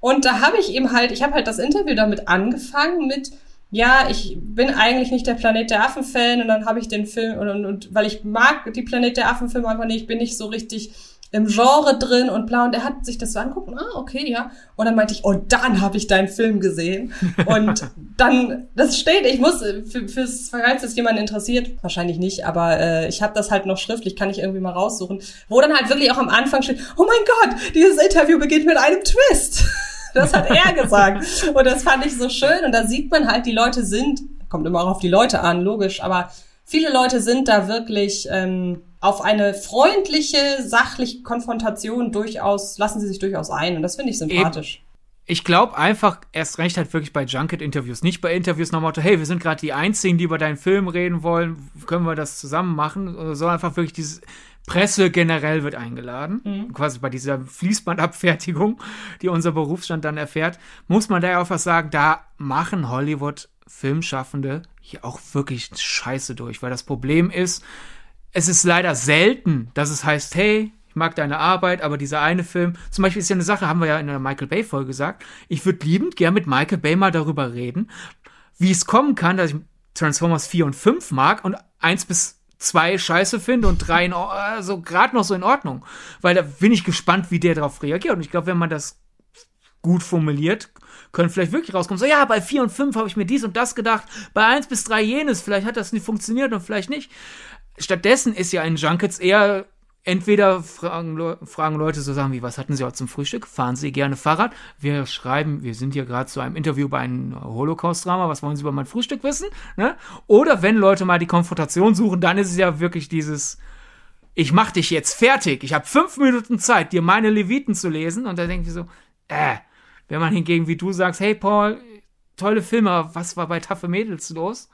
Und da habe ich eben halt, ich habe halt das Interview damit angefangen mit, ja, ich bin eigentlich nicht der Planet der Affen-Fan und dann habe ich den Film und, und, und weil ich mag die Planet der Affen-Filme einfach nicht, bin ich so richtig im Genre drin und bla und er hat sich das so angeguckt, und, ah, okay, ja. Und dann meinte ich, und dann habe ich deinen Film gesehen. Und dann, das steht, ich muss, für, fürs Falls es jemand interessiert, wahrscheinlich nicht, aber äh, ich habe das halt noch schriftlich, kann ich irgendwie mal raussuchen, wo dann halt wirklich auch am Anfang steht, oh mein Gott, dieses Interview beginnt mit einem Twist. Das hat er gesagt. Und das fand ich so schön. Und da sieht man halt, die Leute sind, kommt immer auch auf die Leute an, logisch, aber viele Leute sind da wirklich ähm, auf eine freundliche, sachliche Konfrontation durchaus, lassen sie sich durchaus ein. Und das finde ich sympathisch. Ich glaube einfach, erst recht halt wirklich bei Junket-Interviews. Nicht bei Interviews nach Motto, hey, wir sind gerade die Einzigen, die über deinen Film reden wollen, können wir das zusammen machen? Sondern einfach wirklich dieses Presse generell wird eingeladen. Quasi bei dieser Fließbandabfertigung, die unser Berufsstand dann erfährt, muss man da ja auch was sagen, da machen Hollywood Filmschaffende hier auch wirklich scheiße durch, weil das Problem ist, es ist leider selten, dass es heißt, hey, ich mag deine Arbeit, aber dieser eine Film, zum Beispiel ist ja eine Sache, haben wir ja in der Michael Bay Folge gesagt, ich würde liebend gern mit Michael Bay mal darüber reden, wie es kommen kann, dass ich Transformers 4 und 5 mag und 1 bis 2 scheiße finde und 3 also gerade noch so in Ordnung, weil da bin ich gespannt, wie der darauf reagiert. Und ich glaube, wenn man das gut formuliert, können vielleicht wirklich rauskommen, so ja, bei 4 und 5 habe ich mir dies und das gedacht, bei 1 bis 3 jenes, vielleicht hat das nicht funktioniert und vielleicht nicht. Stattdessen ist ja in Junkets eher entweder fragen, fragen Leute so Sachen wie, was hatten Sie heute zum Frühstück? Fahren Sie gerne Fahrrad? Wir schreiben, wir sind hier gerade zu einem Interview bei einem Holocaust-Drama, was wollen Sie über mein Frühstück wissen? Ne? Oder wenn Leute mal die Konfrontation suchen, dann ist es ja wirklich dieses, ich mach dich jetzt fertig, ich habe fünf Minuten Zeit, dir meine Leviten zu lesen und da denke ich so, äh, wenn man hingegen wie du sagst, hey Paul, tolle Filme, was war bei Taffe Mädels los?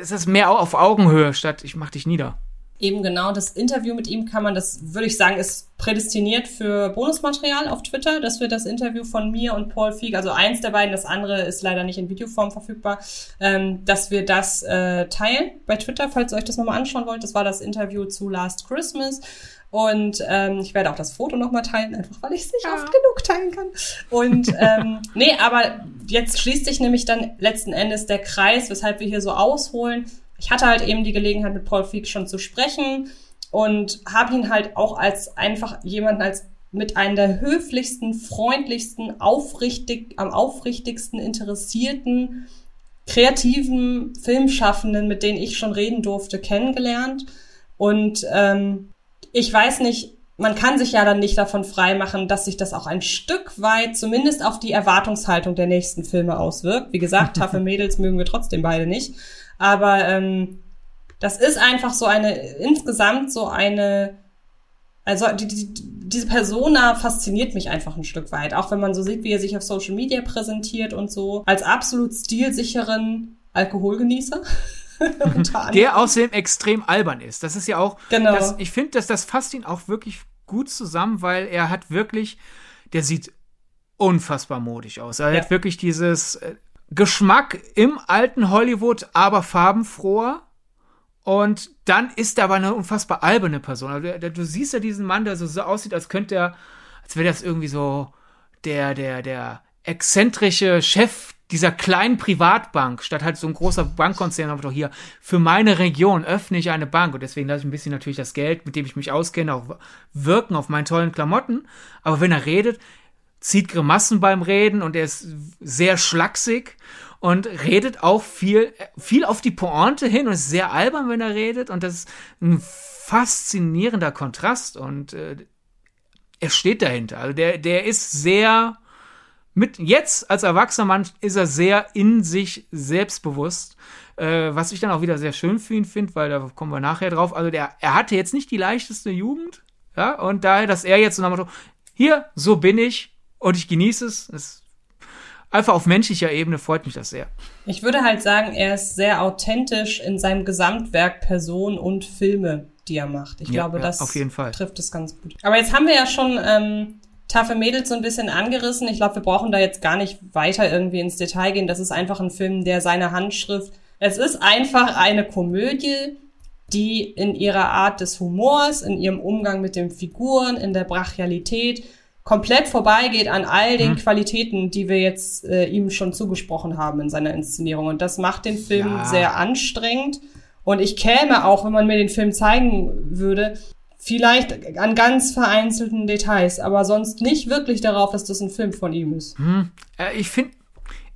ist das mehr auf Augenhöhe statt ich mach dich nieder. Eben genau, das Interview mit ihm kann man, das würde ich sagen, ist prädestiniert für Bonusmaterial auf Twitter, dass wir das Interview von mir und Paul Feig, also eins der beiden, das andere ist leider nicht in Videoform verfügbar, ähm, dass wir das äh, teilen bei Twitter, falls ihr euch das nochmal anschauen wollt. Das war das Interview zu Last Christmas. Und ähm, ich werde auch das Foto nochmal teilen, einfach weil ich es nicht ja. oft genug teilen kann. Und ähm, nee, aber jetzt schließt sich nämlich dann letzten Endes der Kreis, weshalb wir hier so ausholen. Ich hatte halt eben die Gelegenheit, mit Paul Feig schon zu sprechen und habe ihn halt auch als einfach jemanden als mit einem der höflichsten, freundlichsten, aufrichtig, am aufrichtigsten interessierten, kreativen Filmschaffenden, mit denen ich schon reden durfte, kennengelernt. Und ähm, ich weiß nicht, man kann sich ja dann nicht davon freimachen, dass sich das auch ein Stück weit zumindest auf die Erwartungshaltung der nächsten Filme auswirkt. Wie gesagt, taffe Mädels mögen wir trotzdem beide nicht. Aber ähm, das ist einfach so eine, insgesamt so eine, also die, die, diese Persona fasziniert mich einfach ein Stück weit. Auch wenn man so sieht, wie er sich auf Social Media präsentiert und so. Als absolut stilsicheren Alkoholgenießer. der außerdem extrem albern ist. Das ist ja auch, genau. Das, ich finde, dass das fasst ihn auch wirklich gut zusammen, weil er hat wirklich, der sieht unfassbar modig aus. Er ja. hat wirklich dieses äh, Geschmack im alten Hollywood, aber farbenfroher. Und dann ist er aber eine unfassbar alberne Person. Also, du, du siehst ja diesen Mann, der so, so aussieht, als könnte er, als wäre das irgendwie so der, der, der exzentrische Chef dieser kleinen Privatbank, statt halt so ein großer Bankkonzern, aber doch hier, für meine Region öffne ich eine Bank und deswegen lasse ich ein bisschen natürlich das Geld, mit dem ich mich auskenne, auch wirken auf meinen tollen Klamotten. Aber wenn er redet, zieht Grimassen beim Reden und er ist sehr schlaksig und redet auch viel, viel auf die Pointe hin und ist sehr albern, wenn er redet und das ist ein faszinierender Kontrast und äh, er steht dahinter. Also der, der ist sehr, mit jetzt als erwachsener Mann ist er sehr in sich selbstbewusst, äh, was ich dann auch wieder sehr schön für ihn finde, weil da kommen wir nachher drauf. Also der, er hatte jetzt nicht die leichteste Jugend, ja, und daher, dass er jetzt so nach hier, so bin ich und ich genieße es. es einfach auf menschlicher Ebene freut mich das sehr. Ich würde halt sagen, er ist sehr authentisch in seinem Gesamtwerk Person und Filme, die er macht. Ich ja, glaube, das Fall. trifft es ganz gut. Aber jetzt haben wir ja schon ähm, taffe Mädels so ein bisschen angerissen. Ich glaube, wir brauchen da jetzt gar nicht weiter irgendwie ins Detail gehen. Das ist einfach ein Film, der seine Handschrift. Es ist einfach eine Komödie, die in ihrer Art des Humors, in ihrem Umgang mit den Figuren, in der Brachialität komplett vorbeigeht an all den mhm. Qualitäten, die wir jetzt äh, ihm schon zugesprochen haben in seiner Inszenierung. Und das macht den Film ja. sehr anstrengend. Und ich käme auch, wenn man mir den Film zeigen würde, Vielleicht an ganz vereinzelten Details, aber sonst nicht wirklich darauf, dass das ein Film von ihm ist. Hm. Äh, ich finde,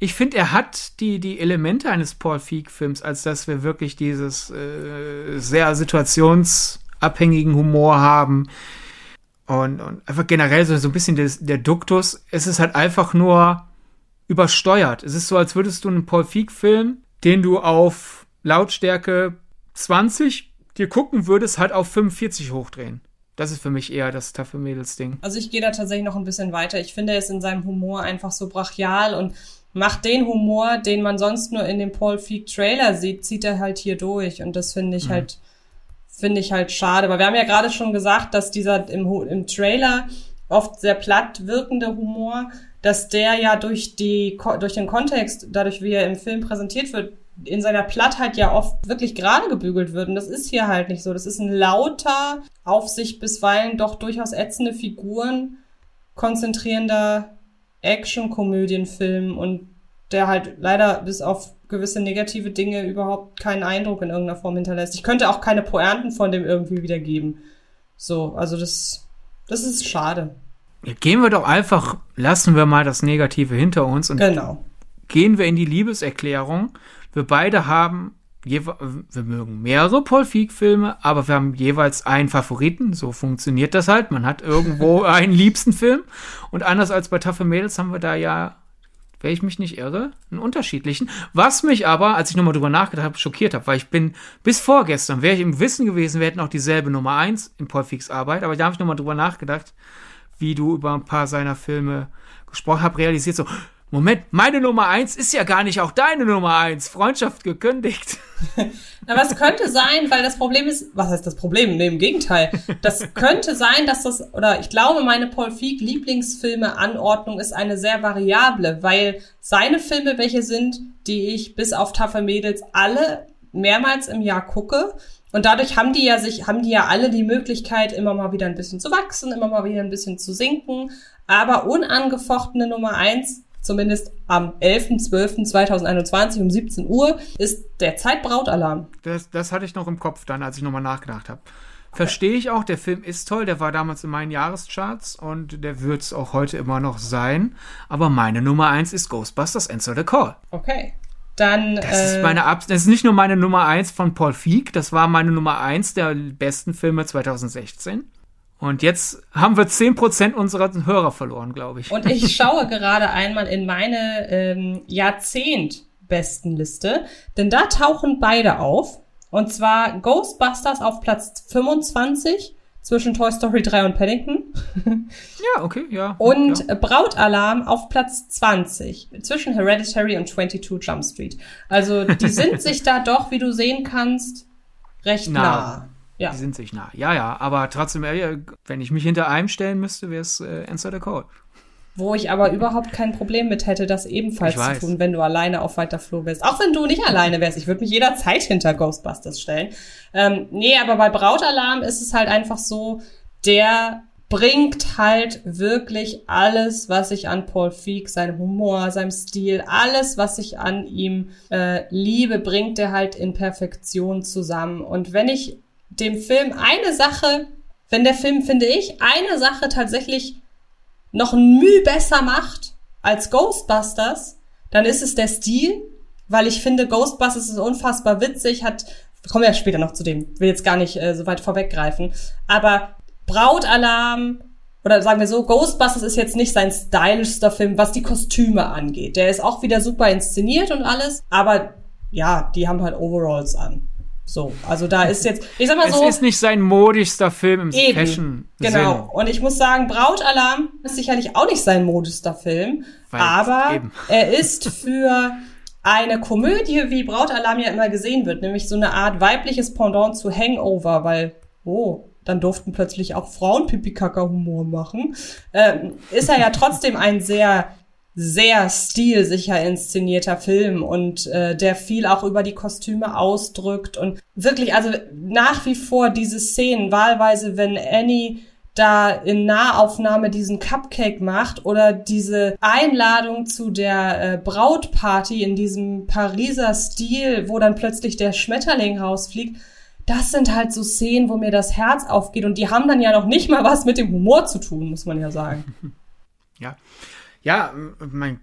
ich finde, er hat die, die Elemente eines Paul Feig-Films, als dass wir wirklich dieses äh, sehr situationsabhängigen Humor haben. Und, und einfach generell so, so ein bisschen des, der Duktus. Es ist halt einfach nur übersteuert. Es ist so, als würdest du einen Paul Feig-Film, den du auf Lautstärke 20 dir gucken würdest, halt auf 45 hochdrehen. Das ist für mich eher das taffe Mädels-Ding. Also ich gehe da tatsächlich noch ein bisschen weiter. Ich finde, er ist in seinem Humor einfach so brachial und macht den Humor, den man sonst nur in dem Paul Feig Trailer sieht, zieht er halt hier durch. Und das finde ich mhm. halt, finde ich halt schade. Aber wir haben ja gerade schon gesagt, dass dieser im, im Trailer oft sehr platt wirkende Humor dass der ja durch die, durch den Kontext, dadurch wie er im Film präsentiert wird, in seiner Plattheit ja oft wirklich gerade gebügelt wird. Und das ist hier halt nicht so. Das ist ein lauter, auf sich bisweilen doch durchaus ätzende Figuren konzentrierender Action-Komödienfilm und der halt leider bis auf gewisse negative Dinge überhaupt keinen Eindruck in irgendeiner Form hinterlässt. Ich könnte auch keine Poernten von dem irgendwie wiedergeben. So, also das, das ist schade. Gehen wir doch einfach, lassen wir mal das Negative hinter uns und genau. gehen wir in die Liebeserklärung. Wir beide haben, wir mögen mehrere Paul Feig-Filme, aber wir haben jeweils einen Favoriten. So funktioniert das halt. Man hat irgendwo einen liebsten Film. Und anders als bei Taffe Mädels haben wir da ja wenn ich mich nicht irre, einen unterschiedlichen. Was mich aber, als ich nochmal drüber nachgedacht habe, schockiert habe, weil ich bin bis vorgestern, wäre ich im Wissen gewesen, wir hätten auch dieselbe Nummer eins in Paul Fix Arbeit, aber da habe ich nochmal drüber nachgedacht, wie du über ein paar seiner Filme gesprochen hast, realisiert so, Moment, meine Nummer eins ist ja gar nicht auch deine Nummer eins. Freundschaft gekündigt. Na, was könnte sein, weil das Problem ist, was heißt das Problem? Nee, im Gegenteil. Das könnte sein, dass das, oder ich glaube, meine Paul Feig Lieblingsfilme-Anordnung ist eine sehr variable, weil seine Filme welche sind, die ich bis auf Taffe Mädels alle mehrmals im Jahr gucke. Und dadurch haben die ja sich, haben die ja alle die Möglichkeit, immer mal wieder ein bisschen zu wachsen, immer mal wieder ein bisschen zu sinken. Aber unangefochtene Nummer eins zumindest am 11.12.2021 um 17 Uhr, ist der Zeitbrautalarm. Das, das hatte ich noch im Kopf dann, als ich nochmal nachgedacht habe. Verstehe ich auch, der Film ist toll, der war damals in meinen Jahrescharts und der wird es auch heute immer noch sein. Aber meine Nummer eins ist Ghostbusters Answer the Call. Okay. Dann, das äh, ist meine Ab das ist nicht nur meine Nummer eins von Paul Feig, das war meine Nummer eins der besten Filme 2016. Und jetzt haben wir 10% unserer Hörer verloren, glaube ich. Und ich schaue gerade einmal in meine ähm, Jahrzehnt-Bestenliste, denn da tauchen beide auf. Und zwar Ghostbusters auf Platz 25 zwischen Toy Story 3 und Paddington. ja, okay, ja. Und ja. Brautalarm auf Platz 20 zwischen Hereditary und 22 Jump Street. Also die sind sich da doch, wie du sehen kannst, recht nah. nah. Ja. Die sind sich nah. Ja, ja, aber trotzdem, wenn ich mich hinter einem stellen müsste, wäre es äh, Answer the Call. Wo ich aber überhaupt kein Problem mit hätte, das ebenfalls zu tun, wenn du alleine auf weiter Flur bist. Auch wenn du nicht alleine wärst. Ich würde mich jederzeit hinter Ghostbusters stellen. Ähm, nee, aber bei Brautalarm ist es halt einfach so, der bringt halt wirklich alles, was ich an Paul Feig, seinem Humor, seinem Stil, alles, was ich an ihm äh, liebe, bringt er halt in Perfektion zusammen. Und wenn ich dem Film eine Sache, wenn der Film, finde ich, eine Sache tatsächlich noch ein Mühe besser macht als Ghostbusters, dann ist es der Stil, weil ich finde, Ghostbusters ist unfassbar witzig, hat, kommen wir ja später noch zu dem, will jetzt gar nicht äh, so weit vorweggreifen, aber Brautalarm, oder sagen wir so, Ghostbusters ist jetzt nicht sein stylischster Film, was die Kostüme angeht. Der ist auch wieder super inszeniert und alles, aber ja, die haben halt Overalls an. So, also da ist jetzt, ich sag mal so. Es ist nicht sein modischster Film im eben, Fashion. Genau. Sinn. Und ich muss sagen, Brautalarm ist sicherlich auch nicht sein modischster Film, Weil aber eben. er ist für eine Komödie, wie Brautalarm ja immer gesehen wird, nämlich so eine Art weibliches Pendant zu Hangover, weil, oh, dann durften plötzlich auch Frauen Pipi-Kaka-Humor machen, ähm, ist er ja trotzdem ein sehr sehr stilsicher inszenierter Film und äh, der viel auch über die Kostüme ausdrückt und wirklich, also nach wie vor diese Szenen, wahlweise, wenn Annie da in Nahaufnahme diesen Cupcake macht oder diese Einladung zu der äh, Brautparty in diesem Pariser Stil, wo dann plötzlich der Schmetterling rausfliegt, das sind halt so Szenen, wo mir das Herz aufgeht und die haben dann ja noch nicht mal was mit dem Humor zu tun, muss man ja sagen. Ja, ja, mein,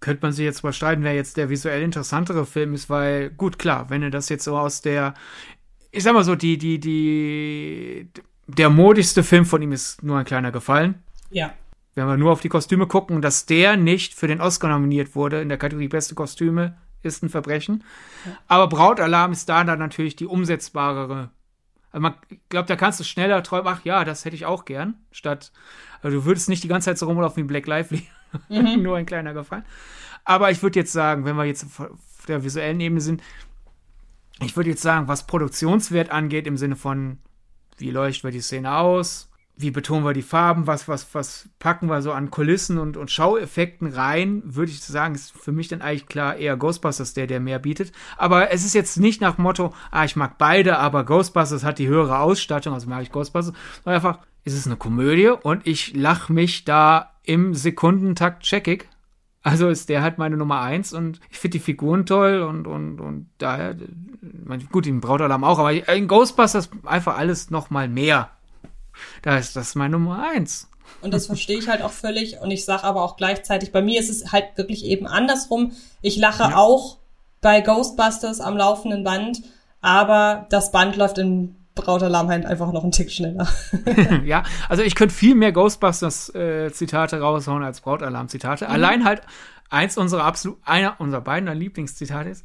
könnte man sich jetzt überstreiten, wer jetzt der visuell interessantere Film ist, weil, gut, klar, wenn du das jetzt so aus der, ich sag mal so, die, die, die, der modischste Film von ihm ist nur ein kleiner Gefallen. Ja. Wenn wir nur auf die Kostüme gucken, dass der nicht für den Oscar nominiert wurde in der Kategorie beste Kostüme, ist ein Verbrechen. Ja. Aber Brautalarm ist da dann natürlich die umsetzbarere. Also man, ich glaube, da kannst du schneller träumen, ach ja, das hätte ich auch gern, statt, also du würdest nicht die ganze Zeit so rumlaufen wie Black Lively. Mhm. Nur ein kleiner Gefallen. Aber ich würde jetzt sagen, wenn wir jetzt auf der visuellen Ebene sind, ich würde jetzt sagen, was Produktionswert angeht, im Sinne von, wie leuchten wir die Szene aus, wie betonen wir die Farben, was, was, was packen wir so an Kulissen und, und Schaueffekten rein, würde ich sagen, ist für mich dann eigentlich klar eher Ghostbusters der, der mehr bietet. Aber es ist jetzt nicht nach Motto, ah, ich mag beide, aber Ghostbusters hat die höhere Ausstattung, also mag ich Ghostbusters, sondern einfach, ist es eine Komödie und ich lach mich da im Sekundentakt checkig. Also ist der halt meine Nummer eins und ich finde die Figuren toll und, und, und daher, gut, den Brautalarm auch, aber in Ghostbusters einfach alles noch mal mehr. Da ist das meine Nummer eins. Und das verstehe ich halt auch völlig. Und ich sage aber auch gleichzeitig, bei mir ist es halt wirklich eben andersrum. Ich lache ja. auch bei Ghostbusters am laufenden Band, aber das Band läuft in Brautalarm halt einfach noch einen Tick schneller. ja, also ich könnte viel mehr Ghostbusters-Zitate äh, raushauen als Brautalarm-Zitate. Mhm. Allein halt eins unserer absolut, einer unserer beiden Lieblingszitate ist,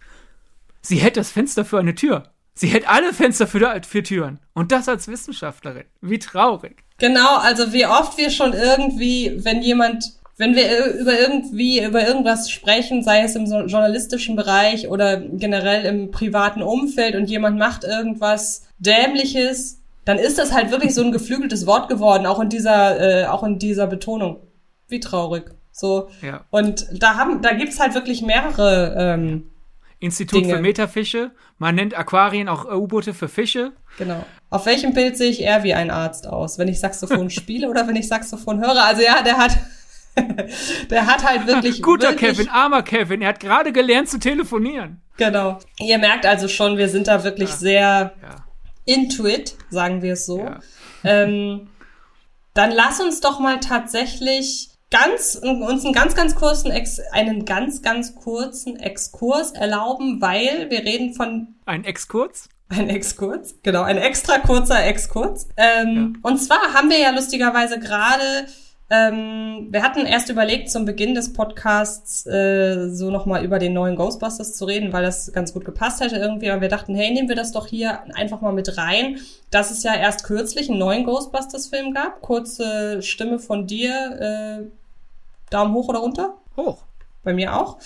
sie hält das Fenster für eine Tür. Sie hält alle Fenster für, für Türen. Und das als Wissenschaftlerin. Wie traurig. Genau, also wie oft wir schon irgendwie, wenn jemand, wenn wir über irgendwie, über irgendwas sprechen, sei es im journalistischen Bereich oder generell im privaten Umfeld und jemand macht irgendwas Dämliches, dann ist das halt wirklich so ein geflügeltes Wort geworden, auch in dieser, äh, auch in dieser Betonung. Wie traurig. So. Ja. Und da haben, da gibt's halt wirklich mehrere ähm, Institut Dinge. für Metafische. Man nennt Aquarien auch U-Boote für Fische. Genau. Auf welchem Bild sehe ich eher wie ein Arzt aus? Wenn ich Saxophon spiele oder wenn ich Saxophon höre? Also ja, der hat, der hat halt wirklich. Guter wirklich, Kevin, armer Kevin. Er hat gerade gelernt zu telefonieren. Genau. Ihr merkt also schon, wir sind da wirklich ja. sehr ja. intuit, sagen wir es so. Ja. Ähm, dann lass uns doch mal tatsächlich ganz, uns einen ganz, ganz kurzen, Ex, einen ganz, ganz kurzen Exkurs erlauben, weil wir reden von. Ein Exkurs? Ein Exkurs, genau, ein extra kurzer Exkurs. Ähm. Und zwar haben wir ja lustigerweise gerade ähm, wir hatten erst überlegt, zum Beginn des Podcasts äh, so nochmal über den neuen Ghostbusters zu reden, weil das ganz gut gepasst hätte irgendwie. Aber wir dachten, hey, nehmen wir das doch hier einfach mal mit rein, dass es ja erst kürzlich einen neuen Ghostbusters-Film gab. Kurze Stimme von dir, äh, Daumen hoch oder runter? Hoch. Bei mir auch.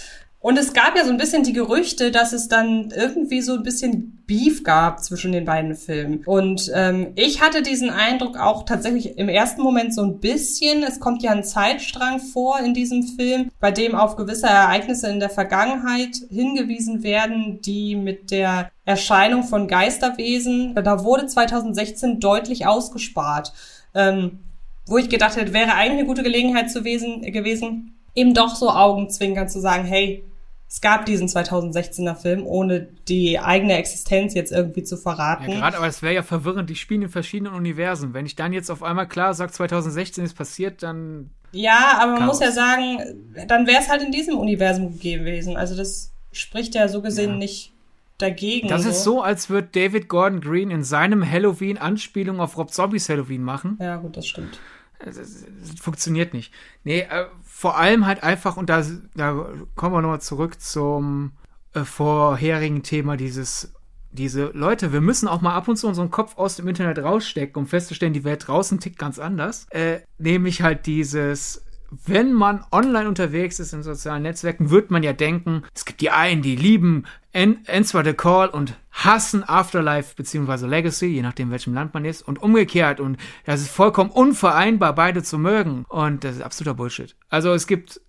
Und es gab ja so ein bisschen die Gerüchte, dass es dann irgendwie so ein bisschen Beef gab zwischen den beiden Filmen. Und ähm, ich hatte diesen Eindruck auch tatsächlich im ersten Moment so ein bisschen. Es kommt ja ein Zeitstrang vor in diesem Film, bei dem auf gewisse Ereignisse in der Vergangenheit hingewiesen werden, die mit der Erscheinung von Geisterwesen, da wurde 2016 deutlich ausgespart. Ähm, wo ich gedacht hätte, wäre eigentlich eine gute Gelegenheit zu wesen, gewesen, eben doch so Augenzwinkern zu sagen, hey, es gab diesen 2016er Film, ohne die eigene Existenz jetzt irgendwie zu verraten. Ja, gerade, aber es wäre ja verwirrend, die spielen in verschiedenen Universen. Wenn ich dann jetzt auf einmal klar sage, 2016 ist passiert, dann. Ja, aber man Chaos. muss ja sagen, dann wäre es halt in diesem Universum gewesen. Also das spricht ja so gesehen ja. nicht dagegen. Das so. ist so, als würde David Gordon Green in seinem Halloween Anspielung auf Rob Zombies Halloween machen. Ja, gut, das stimmt. Es, es, es funktioniert nicht. Nee, äh, vor allem halt einfach, und da, da kommen wir nochmal zurück zum äh, vorherigen Thema, dieses, diese Leute, wir müssen auch mal ab und zu unseren Kopf aus dem Internet rausstecken, um festzustellen, die Welt draußen tickt ganz anders. Äh, nämlich halt dieses, wenn man online unterwegs ist in sozialen Netzwerken, wird man ja denken, es gibt die einen, die lieben Answer the Call und hassen Afterlife beziehungsweise Legacy, je nachdem welchem Land man ist, und umgekehrt. Und das ist vollkommen unvereinbar, beide zu mögen. Und das ist absoluter Bullshit. Also es gibt,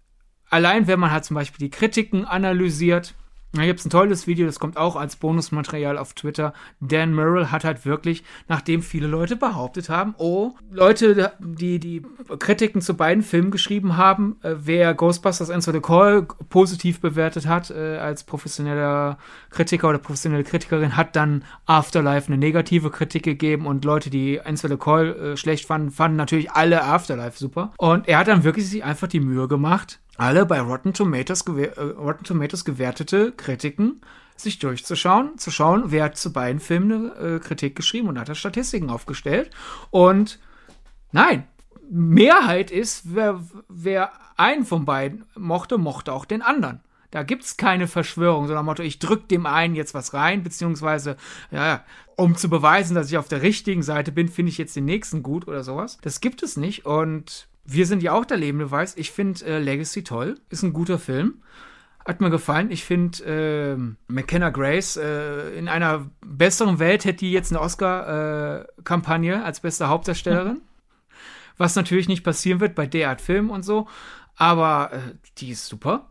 allein wenn man halt zum Beispiel die Kritiken analysiert, da gibt es ein tolles Video, das kommt auch als Bonusmaterial auf Twitter. Dan Murrell hat halt wirklich, nachdem viele Leute behauptet haben, oh, Leute, die die Kritiken zu beiden Filmen geschrieben haben, äh, wer Ghostbusters Answer the Call positiv bewertet hat äh, als professioneller Kritiker oder professionelle Kritikerin, hat dann Afterlife eine negative Kritik gegeben und Leute, die Answer the Call äh, schlecht fanden, fanden natürlich alle Afterlife super. Und er hat dann wirklich sich einfach die Mühe gemacht, alle bei Rotten Tomatoes, äh, Rotten Tomatoes gewertete Kritiken sich durchzuschauen, zu schauen, wer hat zu beiden Filmen eine äh, Kritik geschrieben und hat da Statistiken aufgestellt. Und nein, Mehrheit ist, wer, wer einen von beiden mochte, mochte auch den anderen. Da gibt's keine Verschwörung, sondern Motto, ich drück dem einen jetzt was rein, beziehungsweise, ja, um zu beweisen, dass ich auf der richtigen Seite bin, finde ich jetzt den nächsten gut oder sowas. Das gibt es nicht und wir sind ja auch der lebende Beweis. Ich finde äh, Legacy toll. Ist ein guter Film. Hat mir gefallen. Ich finde äh, McKenna Grace äh, in einer besseren Welt hätte die jetzt eine Oscar-Kampagne äh, als beste Hauptdarstellerin. was natürlich nicht passieren wird bei der Art Film und so. Aber äh, die ist super.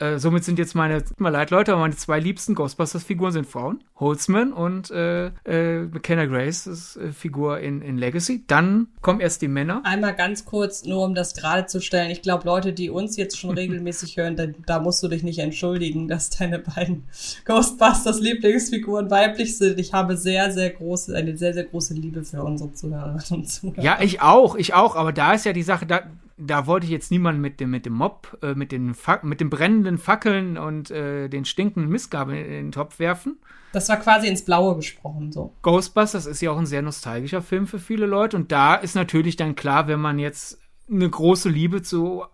Äh, somit sind jetzt meine, tut mir leid, Leute, aber meine zwei liebsten Ghostbusters-Figuren sind Frauen. Holzman und äh, äh, McKenna Grace, das äh, Figur in, in Legacy. Dann kommen erst die Männer. Einmal ganz kurz, nur um das gerade zu stellen. Ich glaube, Leute, die uns jetzt schon regelmäßig hören, da, da musst du dich nicht entschuldigen, dass deine beiden Ghostbusters-Lieblingsfiguren weiblich sind. Ich habe sehr, sehr große, eine sehr, sehr große Liebe für unsere Zuhörerinnen und Zuhörer. Ja, ich auch, ich auch, aber da ist ja die Sache, da, da wollte ich jetzt niemanden mit dem, mit dem Mob, äh, mit, den mit den brennenden Fackeln und äh, den stinkenden Missgabeln in den Topf werfen. Das war quasi ins Blaue gesprochen, so. Ghostbusters ist ja auch ein sehr nostalgischer Film für viele Leute und da ist natürlich dann klar, wenn man jetzt eine große Liebe zu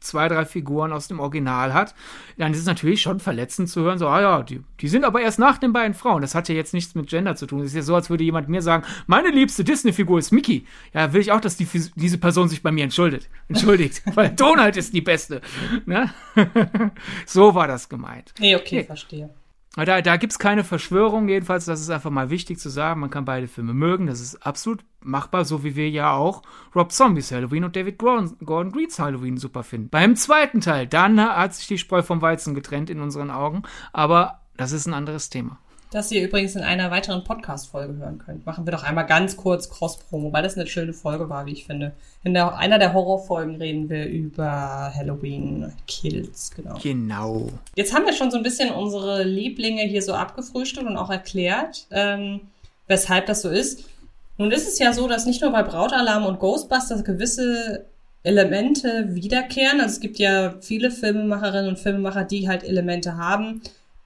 zwei, drei Figuren aus dem Original hat, dann ist es natürlich schon verletzend zu hören, so, ah ja, die, die sind aber erst nach den beiden Frauen. Das hat ja jetzt nichts mit Gender zu tun. Es ist ja so, als würde jemand mir sagen, meine liebste Disney-Figur ist Mickey. Ja, will ich auch, dass die, diese Person sich bei mir entschuldigt. Entschuldigt, weil Donald ist die Beste. Ne? so war das gemeint. Nee, okay, okay. verstehe. Da, da gibt es keine Verschwörung, jedenfalls, das ist einfach mal wichtig zu sagen. Man kann beide Filme mögen, das ist absolut machbar, so wie wir ja auch Rob Zombies Halloween und David Gordon, Gordon Greens Halloween super finden. Beim zweiten Teil, dann hat sich die Spreu vom Weizen getrennt in unseren Augen, aber das ist ein anderes Thema das ihr übrigens in einer weiteren Podcast-Folge hören könnt. Machen wir doch einmal ganz kurz Cross-Promo, weil das eine schöne Folge war, wie ich finde. In der, einer der Horrorfolgen reden wir über Halloween Kills, genau. Genau. Jetzt haben wir schon so ein bisschen unsere Lieblinge hier so abgefrühstückt und auch erklärt, ähm, weshalb das so ist. Nun ist es ja so, dass nicht nur bei Brautalarm und Ghostbusters gewisse Elemente wiederkehren. Also es gibt ja viele Filmemacherinnen und Filmemacher, die halt Elemente haben,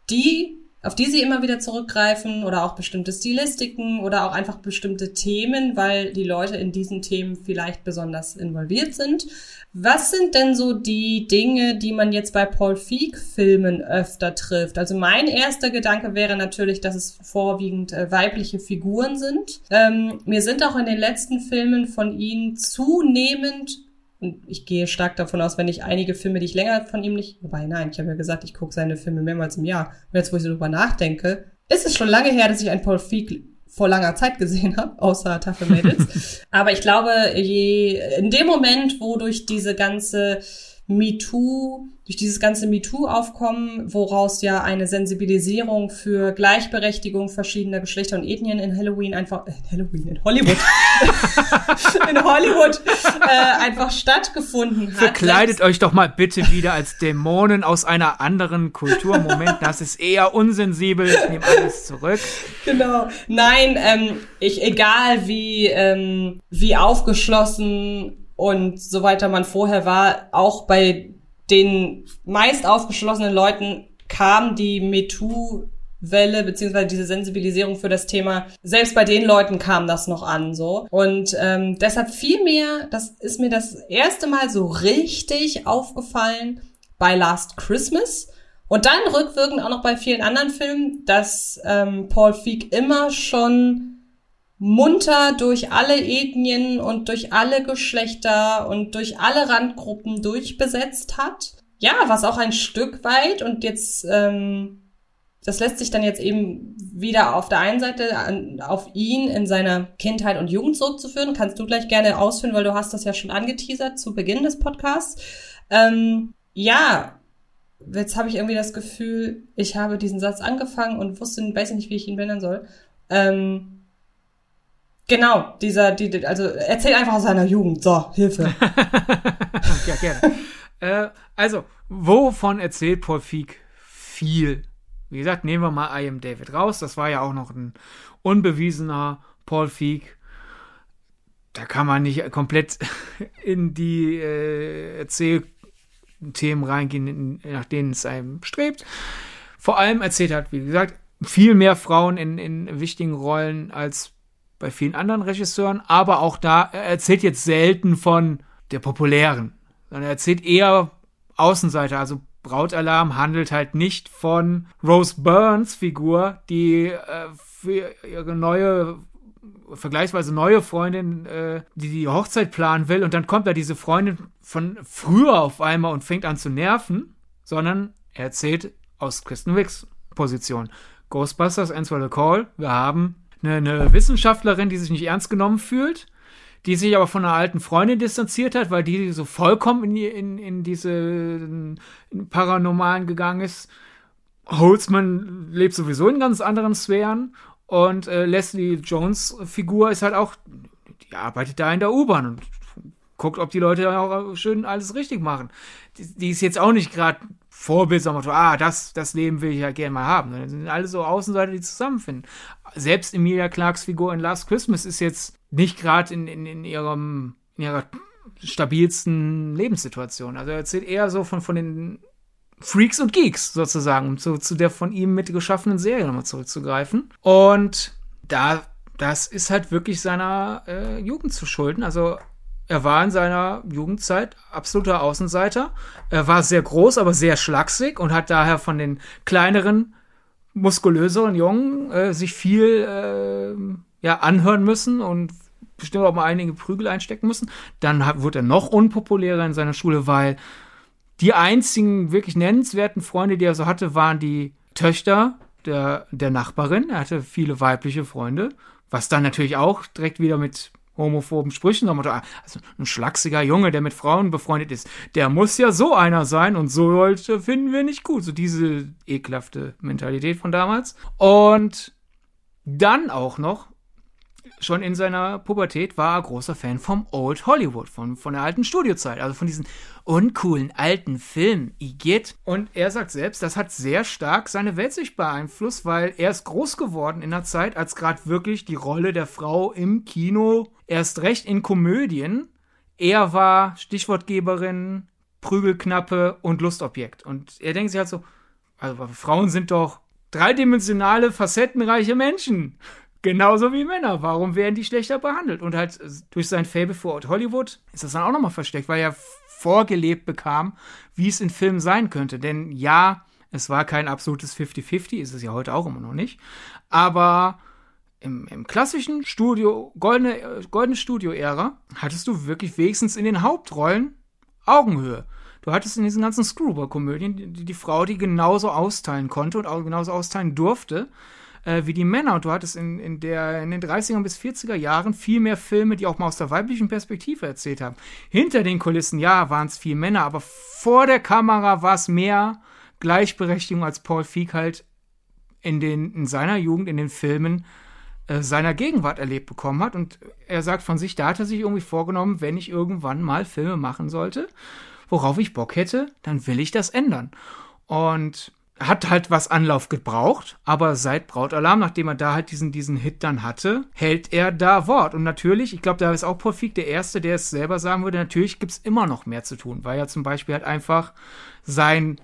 die auf die sie immer wieder zurückgreifen oder auch bestimmte Stilistiken oder auch einfach bestimmte Themen, weil die Leute in diesen Themen vielleicht besonders involviert sind. Was sind denn so die Dinge, die man jetzt bei Paul Feig Filmen öfter trifft? Also mein erster Gedanke wäre natürlich, dass es vorwiegend äh, weibliche Figuren sind. Ähm, mir sind auch in den letzten Filmen von ihnen zunehmend und ich gehe stark davon aus, wenn ich einige Filme, die ich länger von ihm nicht, wobei nein, ich habe ja gesagt, ich gucke seine Filme mehrmals im Jahr. Und jetzt, wo ich so drüber nachdenke, ist es schon lange her, dass ich einen Paul Feig vor langer Zeit gesehen habe, außer Tafel Mädels. Aber ich glaube, je, in dem Moment, wo durch diese ganze MeToo, durch dieses ganze MeToo-Aufkommen, woraus ja eine Sensibilisierung für Gleichberechtigung verschiedener Geschlechter und Ethnien in Halloween einfach, äh, Halloween, in Hollywood, in Hollywood äh, einfach stattgefunden hat. Verkleidet euch doch mal bitte wieder als Dämonen aus einer anderen Kultur. Moment, das ist eher unsensibel. Ich nehme alles zurück. Genau. Nein, ähm, ich, egal wie, ähm, wie aufgeschlossen und so weiter man vorher war, auch bei den meist aufgeschlossenen Leuten kam die MeToo Welle beziehungsweise diese Sensibilisierung für das Thema. Selbst bei den Leuten kam das noch an so und ähm, deshalb viel mehr. Das ist mir das erste Mal so richtig aufgefallen bei Last Christmas und dann rückwirkend auch noch bei vielen anderen Filmen, dass ähm, Paul Feig immer schon munter durch alle Ethnien und durch alle Geschlechter und durch alle Randgruppen durchbesetzt hat. Ja, was auch ein Stück weit und jetzt, ähm, das lässt sich dann jetzt eben wieder auf der einen Seite an, auf ihn in seiner Kindheit und Jugend zurückzuführen. Kannst du gleich gerne ausführen, weil du hast das ja schon angeteasert zu Beginn des Podcasts. Ähm, ja, jetzt habe ich irgendwie das Gefühl, ich habe diesen Satz angefangen und wusste, weiß nicht, wie ich ihn benennen soll. Ähm, Genau, dieser, die, also erzähl einfach aus seiner Jugend. So, Hilfe. ja, gerne. äh, also, wovon erzählt Paul Feig viel? Wie gesagt, nehmen wir mal I Am David raus. Das war ja auch noch ein unbewiesener Paul Feig. Da kann man nicht komplett in die äh, Erzählthemen reingehen, nach denen es einem strebt. Vor allem erzählt hat, wie gesagt, viel mehr Frauen in, in wichtigen Rollen als bei vielen anderen Regisseuren, aber auch da, er erzählt jetzt selten von der populären, sondern er erzählt eher Außenseiter, also Brautalarm handelt halt nicht von Rose Burns Figur, die äh, für ihre neue vergleichsweise neue Freundin, äh, die die Hochzeit planen will und dann kommt da diese Freundin von früher auf einmal und fängt an zu nerven, sondern er erzählt aus Kristen Wicks Position. Ghostbusters Answer the Call, wir haben eine, eine Wissenschaftlerin, die sich nicht ernst genommen fühlt, die sich aber von einer alten Freundin distanziert hat, weil die so vollkommen in, in, in diese Paranormalen gegangen ist. Holzman lebt sowieso in ganz anderen Sphären und äh, Leslie Jones Figur ist halt auch, die arbeitet da in der U-Bahn und guckt, ob die Leute auch schön alles richtig machen. Die, die ist jetzt auch nicht gerade Vorbild, wir, ah, das, das Leben will ich ja gerne mal haben. Das sind alle so Außenseiter, die zusammenfinden. Selbst Emilia Clarks Figur in Last Christmas ist jetzt nicht gerade in, in, in ihrem, in ihrer stabilsten Lebenssituation. Also er erzählt eher so von, von den Freaks und Geeks sozusagen, um zu, zu der von ihm mitgeschaffenen Serie nochmal zurückzugreifen. Und da, das ist halt wirklich seiner äh, Jugend zu schulden. Also er war in seiner Jugendzeit absoluter Außenseiter. Er war sehr groß, aber sehr schlaksig und hat daher von den kleineren, muskulöseren Jungen äh, sich viel äh, ja, anhören müssen und bestimmt auch mal einige Prügel einstecken müssen. Dann hat, wurde er noch unpopulärer in seiner Schule, weil die einzigen wirklich nennenswerten Freunde, die er so hatte, waren die Töchter der, der Nachbarin. Er hatte viele weibliche Freunde, was dann natürlich auch direkt wieder mit homophoben Sprüchen, also ein schlachsiger Junge, der mit Frauen befreundet ist, der muss ja so einer sein und so Leute finden wir nicht gut. So diese ekelhafte Mentalität von damals. Und dann auch noch, schon in seiner Pubertät war er großer Fan vom Old Hollywood, von, von der alten Studiozeit, also von diesen uncoolen alten Filmen, Igitt. Und er sagt selbst, das hat sehr stark seine Weltsicht beeinflusst, weil er ist groß geworden in einer Zeit, als gerade wirklich die Rolle der Frau im Kino, erst recht in Komödien, er war Stichwortgeberin, Prügelknappe und Lustobjekt. Und er denkt sich halt so, also Frauen sind doch dreidimensionale, facettenreiche Menschen. Genauso wie Männer. Warum werden die schlechter behandelt? Und halt durch sein Fable für Hollywood ist das dann auch nochmal versteckt, weil er vorgelebt bekam, wie es in Filmen sein könnte. Denn ja, es war kein absolutes 50-50, ist es ja heute auch immer noch nicht. Aber im, im klassischen Studio, goldene, goldene Studio-Ära, hattest du wirklich wenigstens in den Hauptrollen Augenhöhe. Du hattest in diesen ganzen Screwball-Komödien die, die Frau, die genauso austeilen konnte und auch genauso austeilen durfte äh, wie die Männer. Und du hattest in, in, der, in den 30er bis 40er Jahren viel mehr Filme, die auch mal aus der weiblichen Perspektive erzählt haben. Hinter den Kulissen, ja, waren es viel Männer, aber vor der Kamera war es mehr Gleichberechtigung, als Paul Feig halt in, den, in seiner Jugend, in den Filmen äh, seiner Gegenwart erlebt bekommen hat. Und er sagt von sich, da hat er sich irgendwie vorgenommen, wenn ich irgendwann mal Filme machen sollte, worauf ich Bock hätte, dann will ich das ändern. Und hat halt was Anlauf gebraucht, aber seit Brautalarm, nachdem er da halt diesen, diesen Hit dann hatte, hält er da Wort. Und natürlich, ich glaube, da ist auch Paul Feig der Erste, der es selber sagen würde, natürlich gibt es immer noch mehr zu tun, weil ja zum Beispiel halt einfach sein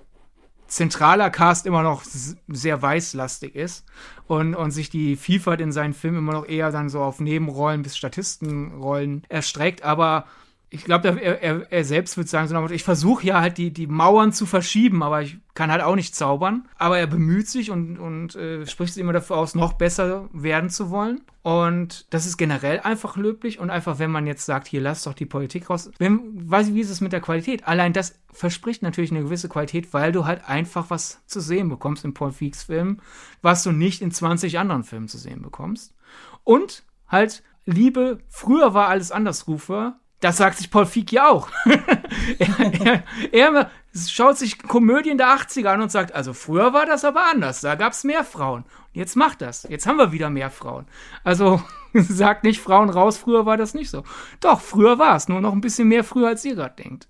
zentraler Cast immer noch sehr weißlastig ist und, und sich die Vielfalt in seinen Filmen immer noch eher dann so auf Nebenrollen bis Statistenrollen erstreckt, aber ich glaube, er, er, er selbst würde sagen, so, ich versuche ja halt die, die Mauern zu verschieben, aber ich kann halt auch nicht zaubern. Aber er bemüht sich und, und äh, spricht sich immer dafür aus, noch besser werden zu wollen. Und das ist generell einfach löblich und einfach, wenn man jetzt sagt, hier lass doch die Politik raus. Wenn, weiß ich, wie ist es mit der Qualität? Allein das verspricht natürlich eine gewisse Qualität, weil du halt einfach was zu sehen bekommst in Paul Feeks Filmen, was du nicht in 20 anderen Filmen zu sehen bekommst. Und halt Liebe, früher war alles anders, Rufer, das sagt sich Paul Feig ja auch. er, er, er, schaut sich Komödien der 80er an und sagt, also früher war das aber anders, da gab es mehr Frauen. Jetzt macht das, jetzt haben wir wieder mehr Frauen. Also sagt nicht Frauen raus, früher war das nicht so. Doch, früher war es, nur noch ein bisschen mehr früher, als ihr gerade denkt.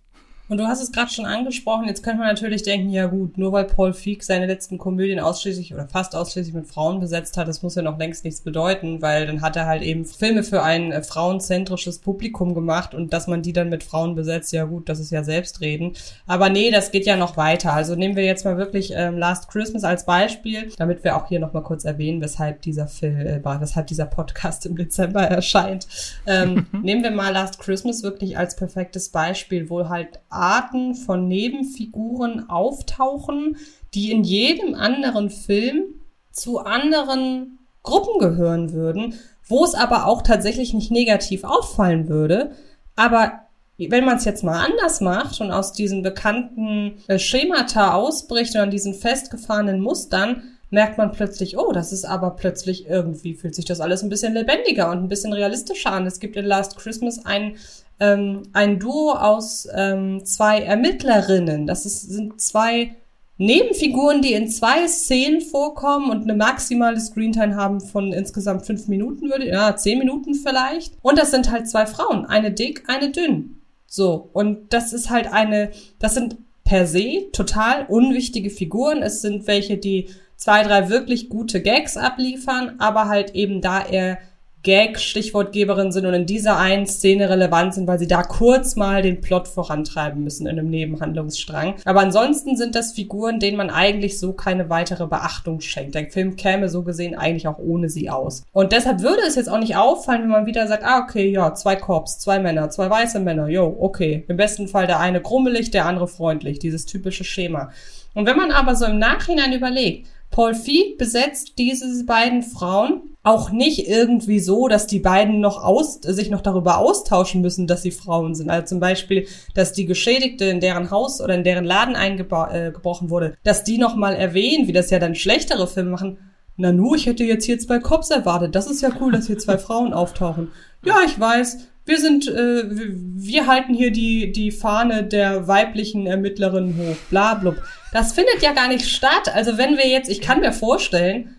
Und du hast es gerade schon angesprochen, jetzt könnte man natürlich denken, ja gut, nur weil Paul Feig seine letzten Komödien ausschließlich oder fast ausschließlich mit Frauen besetzt hat, das muss ja noch längst nichts bedeuten, weil dann hat er halt eben Filme für ein äh, frauenzentrisches Publikum gemacht und dass man die dann mit Frauen besetzt, ja gut, das ist ja Selbstreden. Aber nee, das geht ja noch weiter. Also nehmen wir jetzt mal wirklich ähm, Last Christmas als Beispiel, damit wir auch hier nochmal kurz erwähnen, weshalb dieser Film, äh, weshalb dieser Podcast im Dezember erscheint. Ähm, nehmen wir mal Last Christmas wirklich als perfektes Beispiel, wo halt Arten von Nebenfiguren auftauchen, die in jedem anderen Film zu anderen Gruppen gehören würden, wo es aber auch tatsächlich nicht negativ auffallen würde. Aber wenn man es jetzt mal anders macht und aus diesen bekannten äh, Schemata ausbricht und an diesen festgefahrenen Mustern, merkt man plötzlich, oh, das ist aber plötzlich irgendwie fühlt sich das alles ein bisschen lebendiger und ein bisschen realistischer an. Es gibt in Last Christmas ein, ähm, ein Duo aus ähm, zwei Ermittlerinnen. Das ist, sind zwei Nebenfiguren, die in zwei Szenen vorkommen und eine maximale Screentime haben von insgesamt fünf Minuten, würde, ja, zehn Minuten vielleicht. Und das sind halt zwei Frauen. Eine dick, eine dünn. So. Und das ist halt eine, das sind per se total unwichtige Figuren. Es sind welche, die zwei, drei wirklich gute Gags abliefern, aber halt eben da er Gag Stichwortgeberin sind und in dieser einen Szene relevant sind, weil sie da kurz mal den Plot vorantreiben müssen in einem Nebenhandlungsstrang. Aber ansonsten sind das Figuren, denen man eigentlich so keine weitere Beachtung schenkt. Der Film käme so gesehen eigentlich auch ohne sie aus. Und deshalb würde es jetzt auch nicht auffallen, wenn man wieder sagt, ah, okay, ja, zwei Korps, zwei Männer, zwei weiße Männer, jo, okay. Im besten Fall der eine grummelig, der andere freundlich, dieses typische Schema. Und wenn man aber so im Nachhinein überlegt, Paul Feig besetzt diese beiden Frauen auch nicht irgendwie so, dass die beiden noch aus, sich noch darüber austauschen müssen, dass sie Frauen sind. Also zum Beispiel, dass die Geschädigte in deren Haus oder in deren Laden eingebrochen äh, wurde, dass die noch mal erwähnen, wie das ja dann schlechtere Filme machen. Nanu, ich hätte jetzt hier zwei Cops erwartet. Das ist ja cool, dass hier zwei Frauen auftauchen. Ja, ich weiß. Wir sind, äh, wir halten hier die, die Fahne der weiblichen Ermittlerin hoch. Bla, blub. Das findet ja gar nicht statt. Also wenn wir jetzt, ich kann mir vorstellen,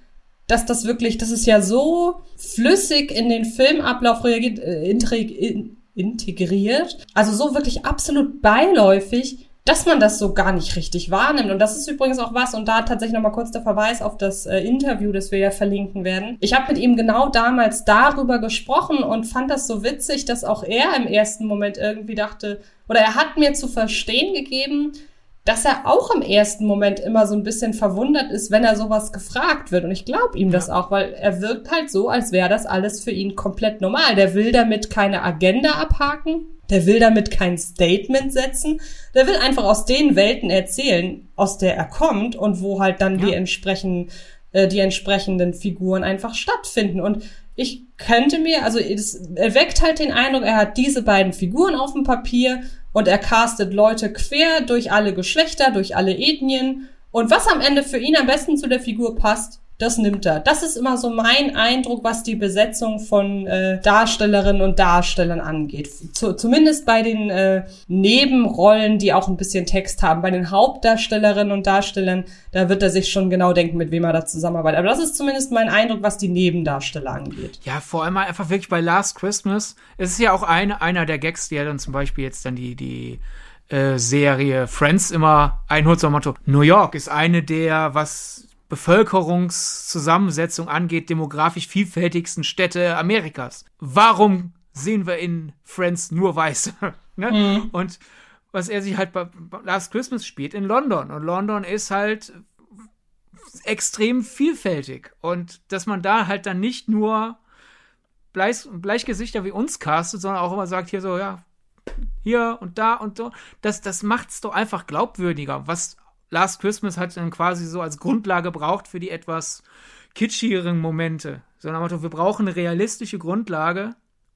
dass das wirklich, das ist ja so flüssig in den Filmablauf reagiert, äh, integriert, also so wirklich absolut beiläufig, dass man das so gar nicht richtig wahrnimmt. Und das ist übrigens auch was, und da tatsächlich nochmal kurz der Verweis auf das äh, Interview, das wir ja verlinken werden. Ich habe mit ihm genau damals darüber gesprochen und fand das so witzig, dass auch er im ersten Moment irgendwie dachte, oder er hat mir zu verstehen gegeben, dass er auch im ersten Moment immer so ein bisschen verwundert ist, wenn er sowas gefragt wird. Und ich glaube ihm das auch, weil er wirkt halt so, als wäre das alles für ihn komplett normal. Der will damit keine Agenda abhaken. Der will damit kein Statement setzen. Der will einfach aus den Welten erzählen, aus der er kommt und wo halt dann ja. die entsprechenden, äh, die entsprechenden Figuren einfach stattfinden. Und ich könnte mir, also es erweckt halt den Eindruck, er hat diese beiden Figuren auf dem Papier und er castet Leute quer durch alle Geschlechter, durch alle Ethnien. Und was am Ende für ihn am besten zu der Figur passt, das nimmt er. Das ist immer so mein Eindruck, was die Besetzung von äh, Darstellerinnen und Darstellern angeht. Zu, zumindest bei den äh, Nebenrollen, die auch ein bisschen Text haben. Bei den Hauptdarstellerinnen und Darstellern, da wird er sich schon genau denken, mit wem er da zusammenarbeitet. Aber das ist zumindest mein Eindruck, was die Nebendarsteller angeht. Ja, vor allem einfach wirklich bei Last Christmas. Es ist ja auch eine, einer der Gags, die ja dann zum Beispiel jetzt dann die, die äh, Serie Friends immer einholt, so Motto, New York ist eine der, was Bevölkerungszusammensetzung angeht, demografisch vielfältigsten Städte Amerikas. Warum sehen wir in Friends nur Weiße? ne? mhm. Und was er sich halt bei Last Christmas spielt in London. Und London ist halt extrem vielfältig. Und dass man da halt dann nicht nur Bleich, Bleichgesichter wie uns castet, sondern auch immer sagt, hier so, ja, hier und da und so. Das, das macht's doch einfach glaubwürdiger. Was Last Christmas hat dann quasi so als Grundlage braucht für die etwas kitschigeren Momente. Sondern wir brauchen eine realistische Grundlage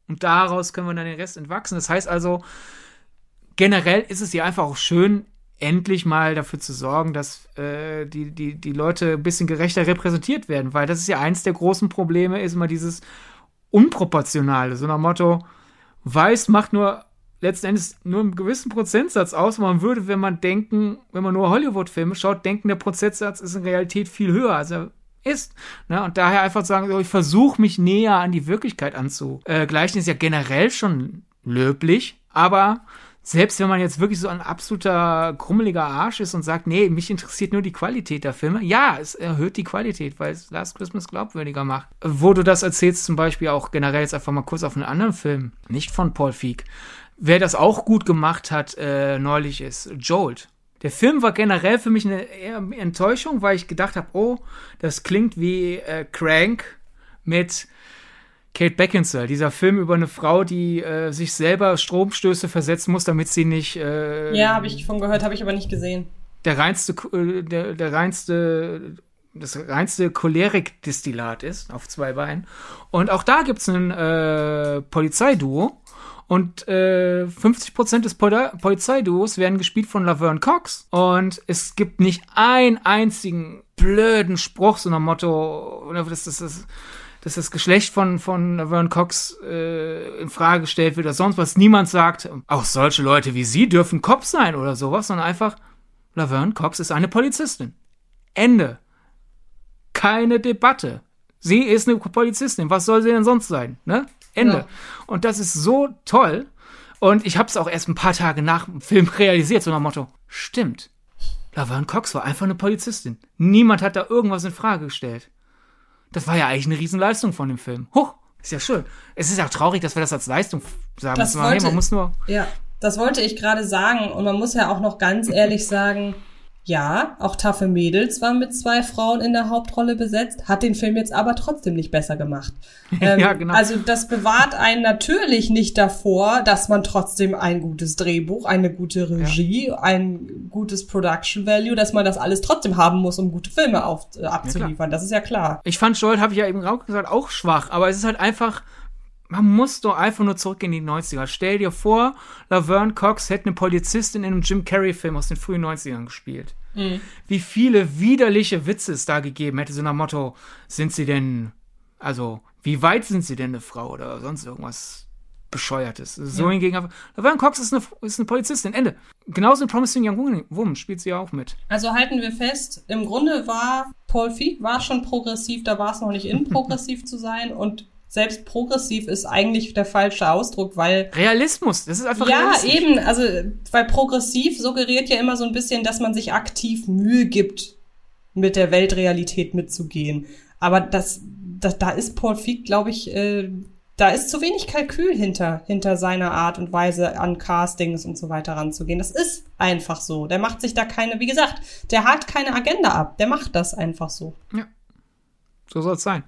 und daraus können wir dann den Rest entwachsen. Das heißt also, generell ist es ja einfach auch schön, endlich mal dafür zu sorgen, dass äh, die, die, die Leute ein bisschen gerechter repräsentiert werden, weil das ist ja eins der großen Probleme, ist immer dieses Unproportionale. So nach Motto, Weiß macht nur letzten Endes nur einen gewissen Prozentsatz aus. Man würde, wenn man denken, wenn man nur Hollywood-Filme schaut, denken, der Prozentsatz ist in Realität viel höher, als er ist. Ne? Und daher einfach sagen, ich versuche mich näher an die Wirklichkeit anzugleichen, ist ja generell schon löblich, aber selbst wenn man jetzt wirklich so ein absoluter krummeliger Arsch ist und sagt, nee, mich interessiert nur die Qualität der Filme, ja, es erhöht die Qualität, weil es Last Christmas glaubwürdiger macht. Wo du das erzählst, zum Beispiel auch generell jetzt einfach mal kurz auf einen anderen Film, nicht von Paul Feig. Wer das auch gut gemacht hat äh, neulich ist Jolt. Der Film war generell für mich eine eher Enttäuschung, weil ich gedacht habe, oh, das klingt wie äh, Crank mit Kate Beckinsale, dieser Film über eine Frau, die äh, sich selber Stromstöße versetzen muss, damit sie nicht. Äh, ja, habe ich von gehört, habe ich aber nicht gesehen. Der reinste, äh, der, der reinste, das reinste Cholerik-Distillat ist auf zwei Beinen. Und auch da gibt's ein äh, Polizeiduo Und äh, 50% des Poli Polizeiduos werden gespielt von Laverne Cox. Und es gibt nicht einen einzigen blöden Spruch, so nach Motto, dass das, das, dass das Geschlecht von, von Laverne Cox äh, in Frage gestellt wird oder sonst was. Niemand sagt, auch solche Leute wie sie dürfen Cops sein oder sowas, sondern einfach, Laverne Cox ist eine Polizistin. Ende. Keine Debatte. Sie ist eine Polizistin. Was soll sie denn sonst sein? Ne? Ende. Ja. Und das ist so toll. Und ich habe es auch erst ein paar Tage nach dem Film realisiert, so nach dem Motto, stimmt. Laverne Cox war einfach eine Polizistin. Niemand hat da irgendwas in Frage gestellt. Das war ja eigentlich eine Riesenleistung von dem Film. Huch, ist ja schön. Es ist ja traurig, dass wir das als Leistung sagen. Das wollte, hey, man muss nur. Ja, das wollte ich gerade sagen. Und man muss ja auch noch ganz ehrlich sagen, ja, auch Taffe Mädels war mit zwei Frauen in der Hauptrolle besetzt, hat den Film jetzt aber trotzdem nicht besser gemacht. Ähm, ja, genau. Also das bewahrt einen natürlich nicht davor, dass man trotzdem ein gutes Drehbuch, eine gute Regie, ja. ein gutes Production Value, dass man das alles trotzdem haben muss, um gute Filme auf, äh, abzuliefern. Ja, das ist ja klar. Ich fand Joel, habe ich ja eben auch gesagt, auch schwach, aber es ist halt einfach man muss doch einfach nur zurück in die 90er. Stell dir vor, Laverne Cox hätte eine Polizistin in einem Jim Carrey-Film aus den frühen 90ern gespielt. Mhm. Wie viele widerliche Witze es da gegeben hätte, so nach Motto, sind sie denn, also, wie weit sind sie denn eine Frau oder sonst irgendwas Bescheuertes. So ja. hingegen, Laverne Cox ist eine, ist eine Polizistin, Ende. Genauso in Promising Young Woman spielt sie ja auch mit. Also halten wir fest, im Grunde war Paul Feig war schon progressiv, da war es noch nicht in progressiv zu sein und selbst progressiv ist eigentlich der falsche Ausdruck, weil Realismus, das ist einfach Ja, eben, also weil progressiv suggeriert ja immer so ein bisschen, dass man sich aktiv Mühe gibt, mit der Weltrealität mitzugehen. Aber das, das da ist Paul Feig, glaube ich, äh, da ist zu wenig Kalkül hinter, hinter seiner Art und Weise an Castings und so weiter ranzugehen. Das ist einfach so. Der macht sich da keine, wie gesagt, der hat keine Agenda ab. Der macht das einfach so. Ja. So soll es sein.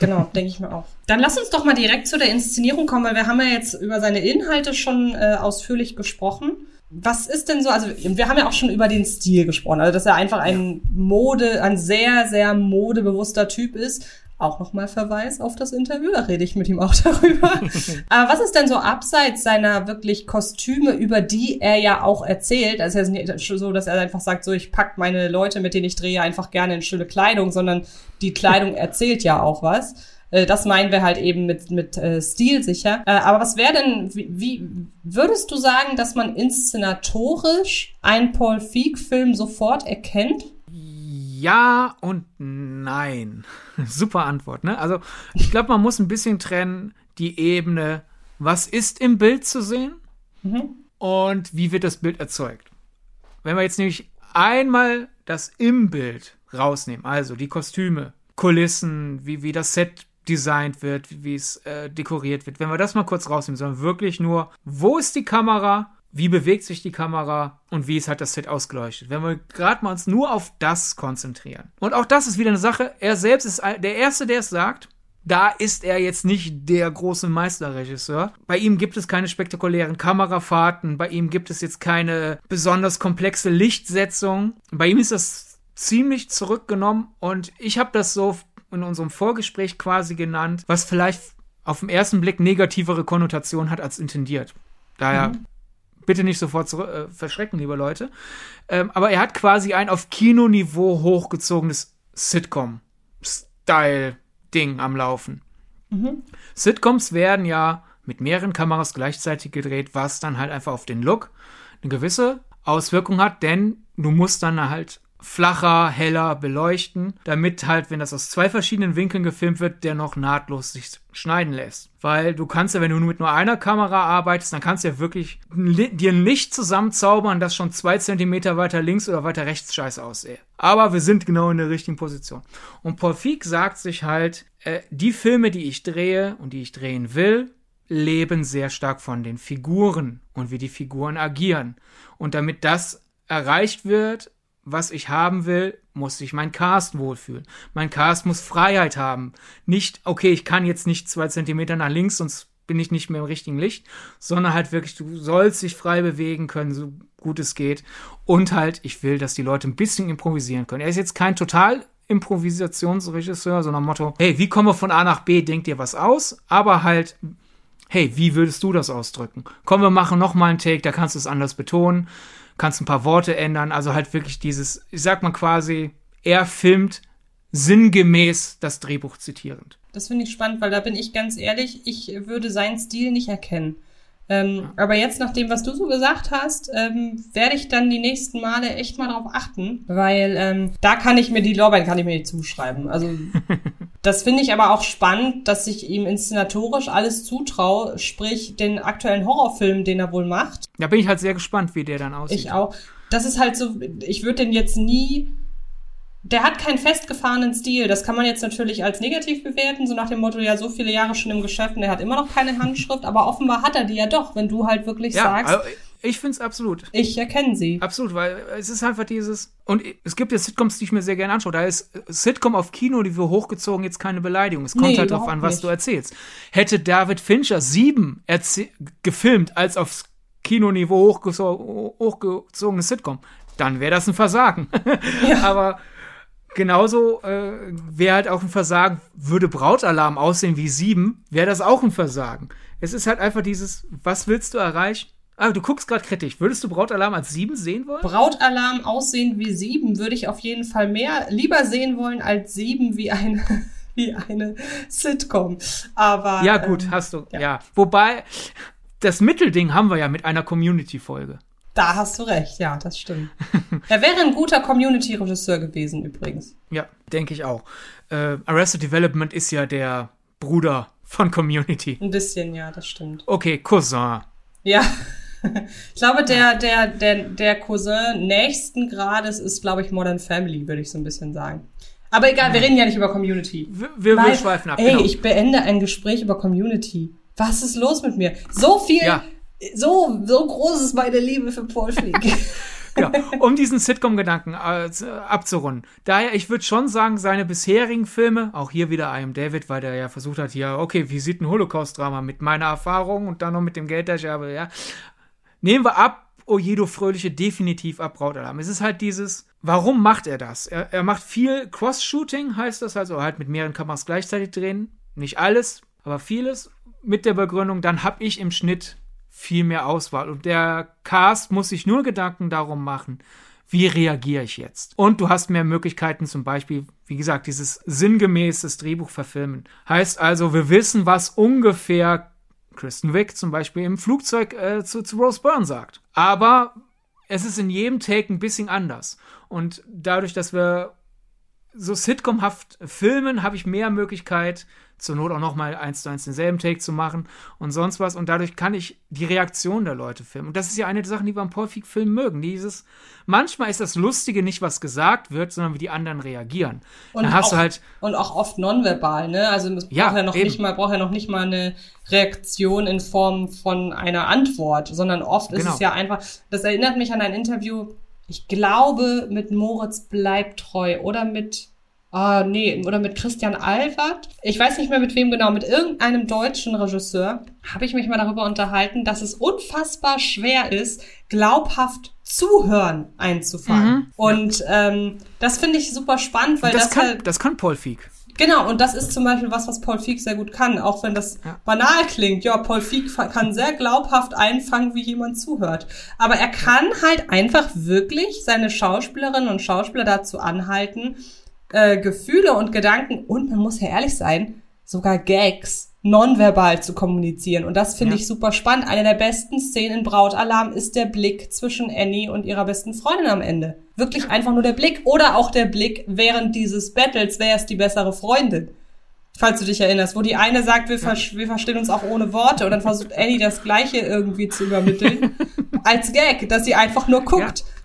Genau, denke ich mir auch. Dann lass uns doch mal direkt zu der Inszenierung kommen, weil wir haben ja jetzt über seine Inhalte schon äh, ausführlich gesprochen. Was ist denn so, also wir haben ja auch schon über den Stil gesprochen, also dass er einfach ein Mode, ein sehr, sehr modebewusster Typ ist. Auch nochmal Verweis auf das Interview, da rede ich mit ihm auch darüber. Aber was ist denn so abseits seiner wirklich Kostüme, über die er ja auch erzählt? Also es ist nicht so, dass er einfach sagt, so ich pack meine Leute, mit denen ich drehe, einfach gerne in schöne Kleidung, sondern die Kleidung erzählt ja auch was. Äh, das meinen wir halt eben mit, mit äh, Stil sicher. Äh, aber was wäre denn, wie, wie würdest du sagen, dass man inszenatorisch einen Paul Feig-Film sofort erkennt? Ja und nein. Super Antwort, ne? Also, ich glaube, man muss ein bisschen trennen die Ebene, was ist im Bild zu sehen mhm. und wie wird das Bild erzeugt. Wenn wir jetzt nämlich einmal das im Bild rausnehmen, also die Kostüme, Kulissen, wie, wie das Set designt wird, wie es äh, dekoriert wird, wenn wir das mal kurz rausnehmen, sondern wirklich nur, wo ist die Kamera, wie bewegt sich die Kamera und wie ist halt das Set ausgeleuchtet. Wenn wir gerade mal uns nur auf das konzentrieren. Und auch das ist wieder eine Sache, er selbst ist der Erste, der es sagt. Da ist er jetzt nicht der große Meisterregisseur. Bei ihm gibt es keine spektakulären Kamerafahrten, bei ihm gibt es jetzt keine besonders komplexe Lichtsetzung. Bei ihm ist das ziemlich zurückgenommen und ich habe das so in unserem Vorgespräch quasi genannt, was vielleicht auf den ersten Blick negativere Konnotation hat als intendiert. Daher mhm. Bitte nicht sofort zurück, äh, verschrecken, liebe Leute. Ähm, aber er hat quasi ein auf Kinoniveau hochgezogenes Sitcom-Style-Ding am Laufen. Mhm. Sitcoms werden ja mit mehreren Kameras gleichzeitig gedreht, was dann halt einfach auf den Look eine gewisse Auswirkung hat, denn du musst dann halt flacher, heller beleuchten, damit halt, wenn das aus zwei verschiedenen Winkeln gefilmt wird, der noch nahtlos sich schneiden lässt. Weil du kannst ja, wenn du nur mit nur einer Kamera arbeitest, dann kannst du ja wirklich dir ein Licht zusammenzaubern, das schon zwei Zentimeter weiter links oder weiter rechts scheiße aussehe. Aber wir sind genau in der richtigen Position. Und Paul Feig sagt sich halt, äh, die Filme, die ich drehe und die ich drehen will, leben sehr stark von den Figuren und wie die Figuren agieren. Und damit das erreicht wird, was ich haben will, muss sich mein Cast wohlfühlen. Mein Cast muss Freiheit haben. Nicht, okay, ich kann jetzt nicht zwei Zentimeter nach links, sonst bin ich nicht mehr im richtigen Licht, sondern halt wirklich, du sollst dich frei bewegen können, so gut es geht. Und halt, ich will, dass die Leute ein bisschen improvisieren können. Er ist jetzt kein total Improvisationsregisseur, sondern Motto, hey, wie kommen wir von A nach B, denkt ihr was aus? Aber halt, hey, wie würdest du das ausdrücken? Komm, wir machen noch mal einen Take, da kannst du es anders betonen, kannst ein paar Worte ändern, also halt wirklich dieses, ich sag mal quasi, er filmt sinngemäß das Drehbuch zitierend. Das finde ich spannend, weil da bin ich ganz ehrlich, ich würde seinen Stil nicht erkennen. Ähm, aber jetzt, nach dem, was du so gesagt hast, ähm, werde ich dann die nächsten Male echt mal drauf achten, weil ähm, da kann ich mir die Lorbeeren kann ich mir nicht zuschreiben. Also das finde ich aber auch spannend, dass ich ihm inszenatorisch alles zutraue, sprich den aktuellen Horrorfilm, den er wohl macht. Da bin ich halt sehr gespannt, wie der dann aussieht. Ich auch. Das ist halt so, ich würde den jetzt nie der hat keinen festgefahrenen Stil. Das kann man jetzt natürlich als negativ bewerten, so nach dem Motto, ja, so viele Jahre schon im Geschäft und er hat immer noch keine Handschrift, aber offenbar hat er die ja doch, wenn du halt wirklich ja, sagst. Also ich finde es absolut. Ich erkenne sie. Absolut, weil es ist einfach dieses. Und es gibt ja Sitcoms, die ich mir sehr gerne anschaue. Da ist Sitcom auf Kino, die wir hochgezogen, jetzt keine Beleidigung. Es kommt nee, halt darauf an, was nicht. du erzählst. Hätte David Fincher sieben gefilmt als aufs Kinoniveau hochgezogene Sitcom, dann wäre das ein Versagen. Ja. Aber genauso äh, wäre halt auch ein Versagen, würde Brautalarm aussehen wie sieben, wäre das auch ein Versagen. Es ist halt einfach dieses, was willst du erreichen? Ah, du guckst gerade kritisch. Würdest du Brautalarm als sieben sehen wollen? Brautalarm aussehen wie sieben würde ich auf jeden Fall mehr lieber sehen wollen als sieben wie eine wie eine Sitcom. Aber ja gut, ähm, hast du ja. ja. Wobei das Mittelding haben wir ja mit einer Community-Folge. Da hast du recht, ja, das stimmt. er wäre ein guter Community-Regisseur gewesen, übrigens. Ja, denke ich auch. Äh, Arrested Development ist ja der Bruder von Community. Ein bisschen, ja, das stimmt. Okay, Cousin. Ja. ich glaube, der, der, der, der Cousin nächsten Grades ist, glaube ich, Modern Family, würde ich so ein bisschen sagen. Aber egal, wir reden ja nicht über Community. Wir, wir, Weil, wir schweifen ab. Ey, genau. ich beende ein Gespräch über Community. Was ist los mit mir? So viel ja. So, so groß ist meine Liebe für Paul Flieg. ja, um diesen Sitcom-Gedanken äh, abzurunden. Daher, ich würde schon sagen, seine bisherigen Filme, auch hier wieder Am David, weil der ja versucht hat, hier, okay, wie sieht ein Holocaust-Drama mit meiner Erfahrung und dann noch mit dem Geld, das ich habe, ja. Nehmen wir ab, Ojedo Fröhliche definitiv ab Brautalarm. Es ist halt dieses, warum macht er das? Er, er macht viel Cross-Shooting, heißt das, also halt mit mehreren Kameras gleichzeitig drehen. Nicht alles, aber vieles. Mit der Begründung, dann habe ich im Schnitt viel mehr Auswahl. Und der Cast muss sich nur Gedanken darum machen, wie reagiere ich jetzt? Und du hast mehr Möglichkeiten, zum Beispiel, wie gesagt, dieses sinngemäßes Drehbuch verfilmen. Heißt also, wir wissen, was ungefähr Kristen Wick zum Beispiel im Flugzeug äh, zu, zu Rose Byrne sagt. Aber es ist in jedem Take ein bisschen anders. Und dadurch, dass wir so sitcomhaft filmen, habe ich mehr Möglichkeit, zur Not auch noch mal eins zu eins denselben Take zu machen und sonst was. Und dadurch kann ich die Reaktion der Leute filmen. Und das ist ja eine der Sachen, die wir am Paul Film mögen. Dieses, manchmal ist das Lustige nicht, was gesagt wird, sondern wie die anderen reagieren. Und Dann hast auch, du halt. Und auch oft nonverbal, ne? Also es ja, braucht ja noch eben. nicht mal, braucht ja noch nicht mal eine Reaktion in Form von einer Antwort, sondern oft genau. ist es ja einfach, das erinnert mich an ein Interview, ich glaube, mit Moritz bleibt treu oder mit Ah, nee, oder mit Christian Alward. Ich weiß nicht mehr mit wem genau, mit irgendeinem deutschen Regisseur habe ich mich mal darüber unterhalten, dass es unfassbar schwer ist, glaubhaft Zuhören einzufangen. Mhm. Und ähm, das finde ich super spannend, weil das, das kann, halt, das kann Paul Feig. Genau, und das ist zum Beispiel was, was Paul Feig sehr gut kann, auch wenn das ja. banal klingt. Ja, Paul Feig kann sehr glaubhaft einfangen, wie jemand zuhört. Aber er kann halt einfach wirklich seine Schauspielerinnen und Schauspieler dazu anhalten, äh, Gefühle und Gedanken und man muss ja ehrlich sein, sogar Gags nonverbal zu kommunizieren. Und das finde ja. ich super spannend. Eine der besten Szenen in Brautalarm ist der Blick zwischen Annie und ihrer besten Freundin am Ende. Wirklich einfach nur der Blick. Oder auch der Blick während dieses Battles, wer ist die bessere Freundin? Falls du dich erinnerst, wo die eine sagt, wir, ver wir verstehen uns auch ohne Worte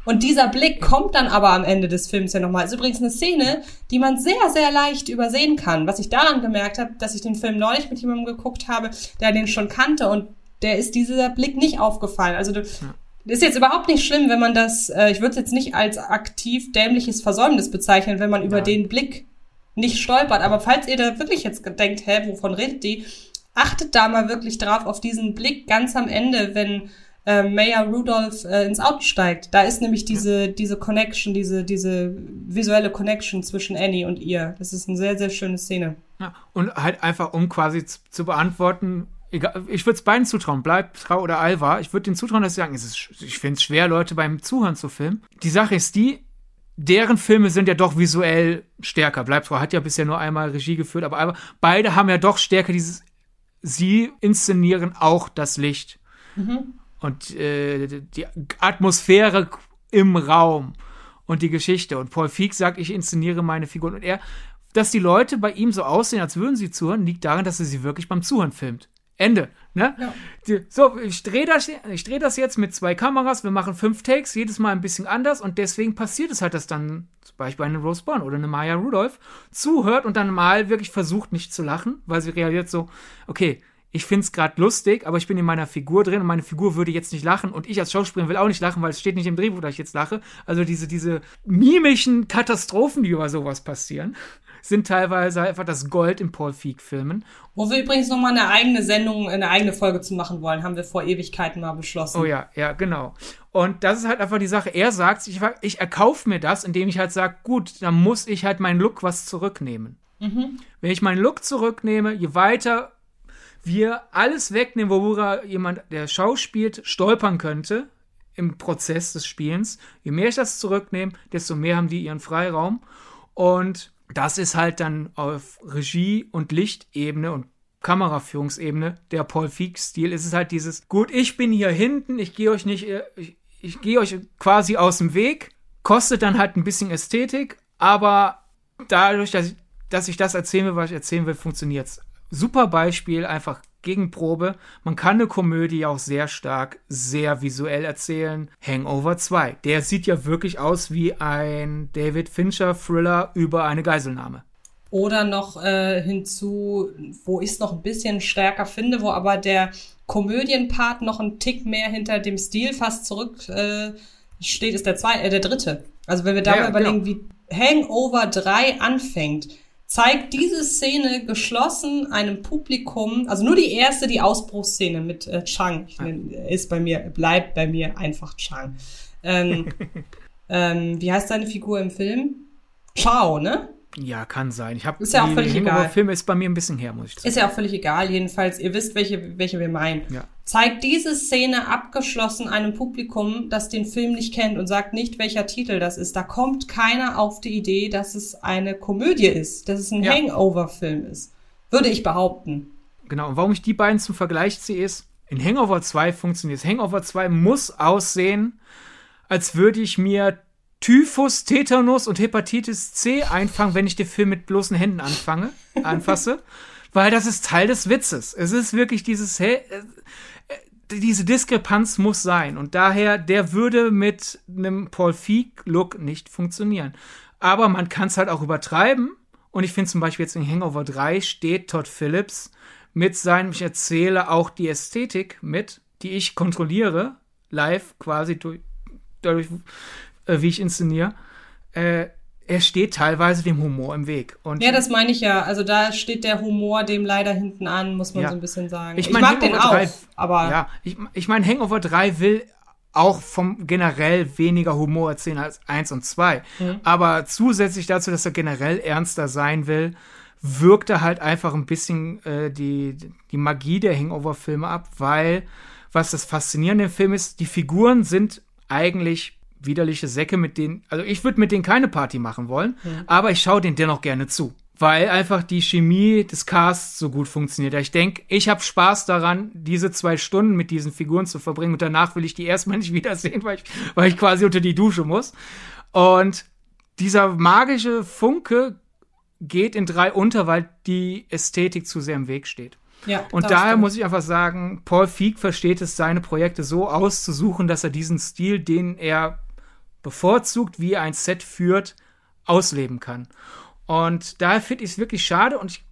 und dieser Blick kommt dann aber am Ende des Films ja nochmal. Ist übrigens eine Szene, die man sehr, sehr leicht übersehen kann. Was ich daran gemerkt habe, dass ich den Film neulich mit jemandem geguckt habe, der den schon kannte und der ist dieser Blick nicht aufgefallen. Also das ist jetzt überhaupt nicht schlimm, wenn man das, äh, ich würde es jetzt nicht als aktiv dämliches Versäumnis bezeichnen, wenn man über ja. den Blick nicht stolpert. Aber falls ihr da wirklich jetzt denkt, hä, wovon redet die? Achtet da mal wirklich drauf auf diesen Blick ganz am Ende, wenn äh, Mayor Rudolph äh, ins Auto steigt. Da ist nämlich diese, diese Connection, diese, diese visuelle Connection zwischen Annie und ihr. Das ist eine sehr, sehr schöne Szene. Ja, und halt einfach, um quasi zu, zu beantworten, egal, ich würde es beiden zutrauen, Bleib, Trau oder Alva. Ich würde den zutrauen, dass sie sagen, es ist, ich finde es schwer, Leute beim Zuhören zu filmen. Die Sache ist die, deren Filme sind ja doch visuell stärker. Bleibtreu hat ja bisher nur einmal Regie geführt, aber beide haben ja doch stärker dieses, sie inszenieren auch das Licht. Mhm. Und äh, die Atmosphäre im Raum und die Geschichte. Und Paul Feig sagt, ich inszeniere meine Figuren. Und er, dass die Leute bei ihm so aussehen, als würden sie zuhören, liegt daran, dass er sie wirklich beim Zuhören filmt. Ende. Ne? Ja. Die, so, ich drehe das, dreh das jetzt mit zwei Kameras, wir machen fünf Takes, jedes Mal ein bisschen anders und deswegen passiert es halt, dass dann zum Beispiel eine Rose Byrne oder eine Maya Rudolph zuhört und dann mal wirklich versucht, nicht zu lachen, weil sie realisiert so, okay, ich finde es gerade lustig, aber ich bin in meiner Figur drin und meine Figur würde jetzt nicht lachen und ich als Schauspielerin will auch nicht lachen, weil es steht nicht im Drehbuch, dass ich jetzt lache. Also diese, diese mimischen Katastrophen, die über sowas passieren sind teilweise einfach das Gold in Paul Feig-Filmen. Wo wir übrigens nochmal eine eigene Sendung, eine eigene Folge zu machen wollen, haben wir vor Ewigkeiten mal beschlossen. Oh ja, ja, genau. Und das ist halt einfach die Sache. Er sagt, ich, ich erkaufe mir das, indem ich halt sage, gut, dann muss ich halt meinen Look was zurücknehmen. Mhm. Wenn ich meinen Look zurücknehme, je weiter wir alles wegnehmen, worüber jemand, der schauspielt, stolpern könnte im Prozess des Spielens, je mehr ich das zurücknehme, desto mehr haben die ihren Freiraum. Und das ist halt dann auf Regie- und Lichtebene und Kameraführungsebene der Paul Feig-Stil. Es ist halt dieses, gut, ich bin hier hinten, ich gehe euch nicht, ich, ich gehe euch quasi aus dem Weg, kostet dann halt ein bisschen Ästhetik, aber dadurch, dass ich, dass ich das erzählen will, was ich erzählen will, funktioniert es. Super Beispiel, einfach Gegenprobe. Man kann eine Komödie auch sehr stark, sehr visuell erzählen. Hangover 2. Der sieht ja wirklich aus wie ein David Fincher-Thriller über eine Geiselnahme. Oder noch äh, hinzu, wo ich es noch ein bisschen stärker finde, wo aber der Komödienpart noch ein Tick mehr hinter dem Stil fast zurück äh, steht, ist der, zwei, äh, der dritte. Also wenn wir da ja, mal überlegen, genau. wie Hangover 3 anfängt, zeigt diese Szene geschlossen einem Publikum, also nur die erste, die Ausbruchsszene mit äh, Chang, ich nenn, ist bei mir, bleibt bei mir einfach Chang. Ähm, ähm, wie heißt deine Figur im Film? Ciao, ne? Ja, kann sein. Ich habe ist ja auch völlig egal. Film ist bei mir ein bisschen her, muss ich sagen. Ist ja auch völlig egal. Jedenfalls, ihr wisst, welche, welche wir meinen. Ja. Zeigt diese Szene abgeschlossen einem Publikum, das den Film nicht kennt und sagt nicht, welcher Titel das ist. Da kommt keiner auf die Idee, dass es eine Komödie ist, dass es ein ja. Hangover-Film ist. Würde ich behaupten. Genau. Und warum ich die beiden zum Vergleich ziehe, ist, in Hangover 2 funktioniert es. Hangover 2 muss aussehen, als würde ich mir Typhus, Tetanus und Hepatitis C einfangen, wenn ich den Film mit bloßen Händen anfange, anfasse. weil das ist Teil des Witzes. Es ist wirklich dieses, hey, diese Diskrepanz muss sein. Und daher, der würde mit einem Paul Feig-Look nicht funktionieren. Aber man kann es halt auch übertreiben. Und ich finde zum Beispiel jetzt in Hangover 3 steht Todd Phillips mit seinem, ich erzähle auch die Ästhetik mit, die ich kontrolliere, live quasi durch, dadurch, äh, wie ich inszeniere, äh, er steht teilweise dem Humor im Weg. Und ja, das meine ich ja. Also da steht der Humor dem leider hinten an, muss man ja. so ein bisschen sagen. Ich, mein, ich mag Hangover den auch, 3, aber ja, ich, ich meine Hangover 3 will auch vom generell weniger Humor erzählen als 1 und 2. Mhm. Aber zusätzlich dazu, dass er generell ernster sein will, wirkt er halt einfach ein bisschen äh, die, die Magie der Hangover-Filme ab, weil was das Faszinierende im Film ist, die Figuren sind eigentlich widerliche Säcke, mit denen, also ich würde mit denen keine Party machen wollen, mhm. aber ich schaue denen dennoch gerne zu. Weil einfach die Chemie des Casts so gut funktioniert. Ich denke, ich habe Spaß daran, diese zwei Stunden mit diesen Figuren zu verbringen und danach will ich die erstmal nicht wiedersehen, weil ich, weil ich quasi unter die Dusche muss. Und dieser magische Funke geht in drei unter, weil die Ästhetik zu sehr im Weg steht. Ja, und daher muss ich einfach sagen, Paul Feig versteht es, seine Projekte so auszusuchen, dass er diesen Stil, den er bevorzugt, wie er ein Set führt, ausleben kann. Und daher finde ich es wirklich schade und ich,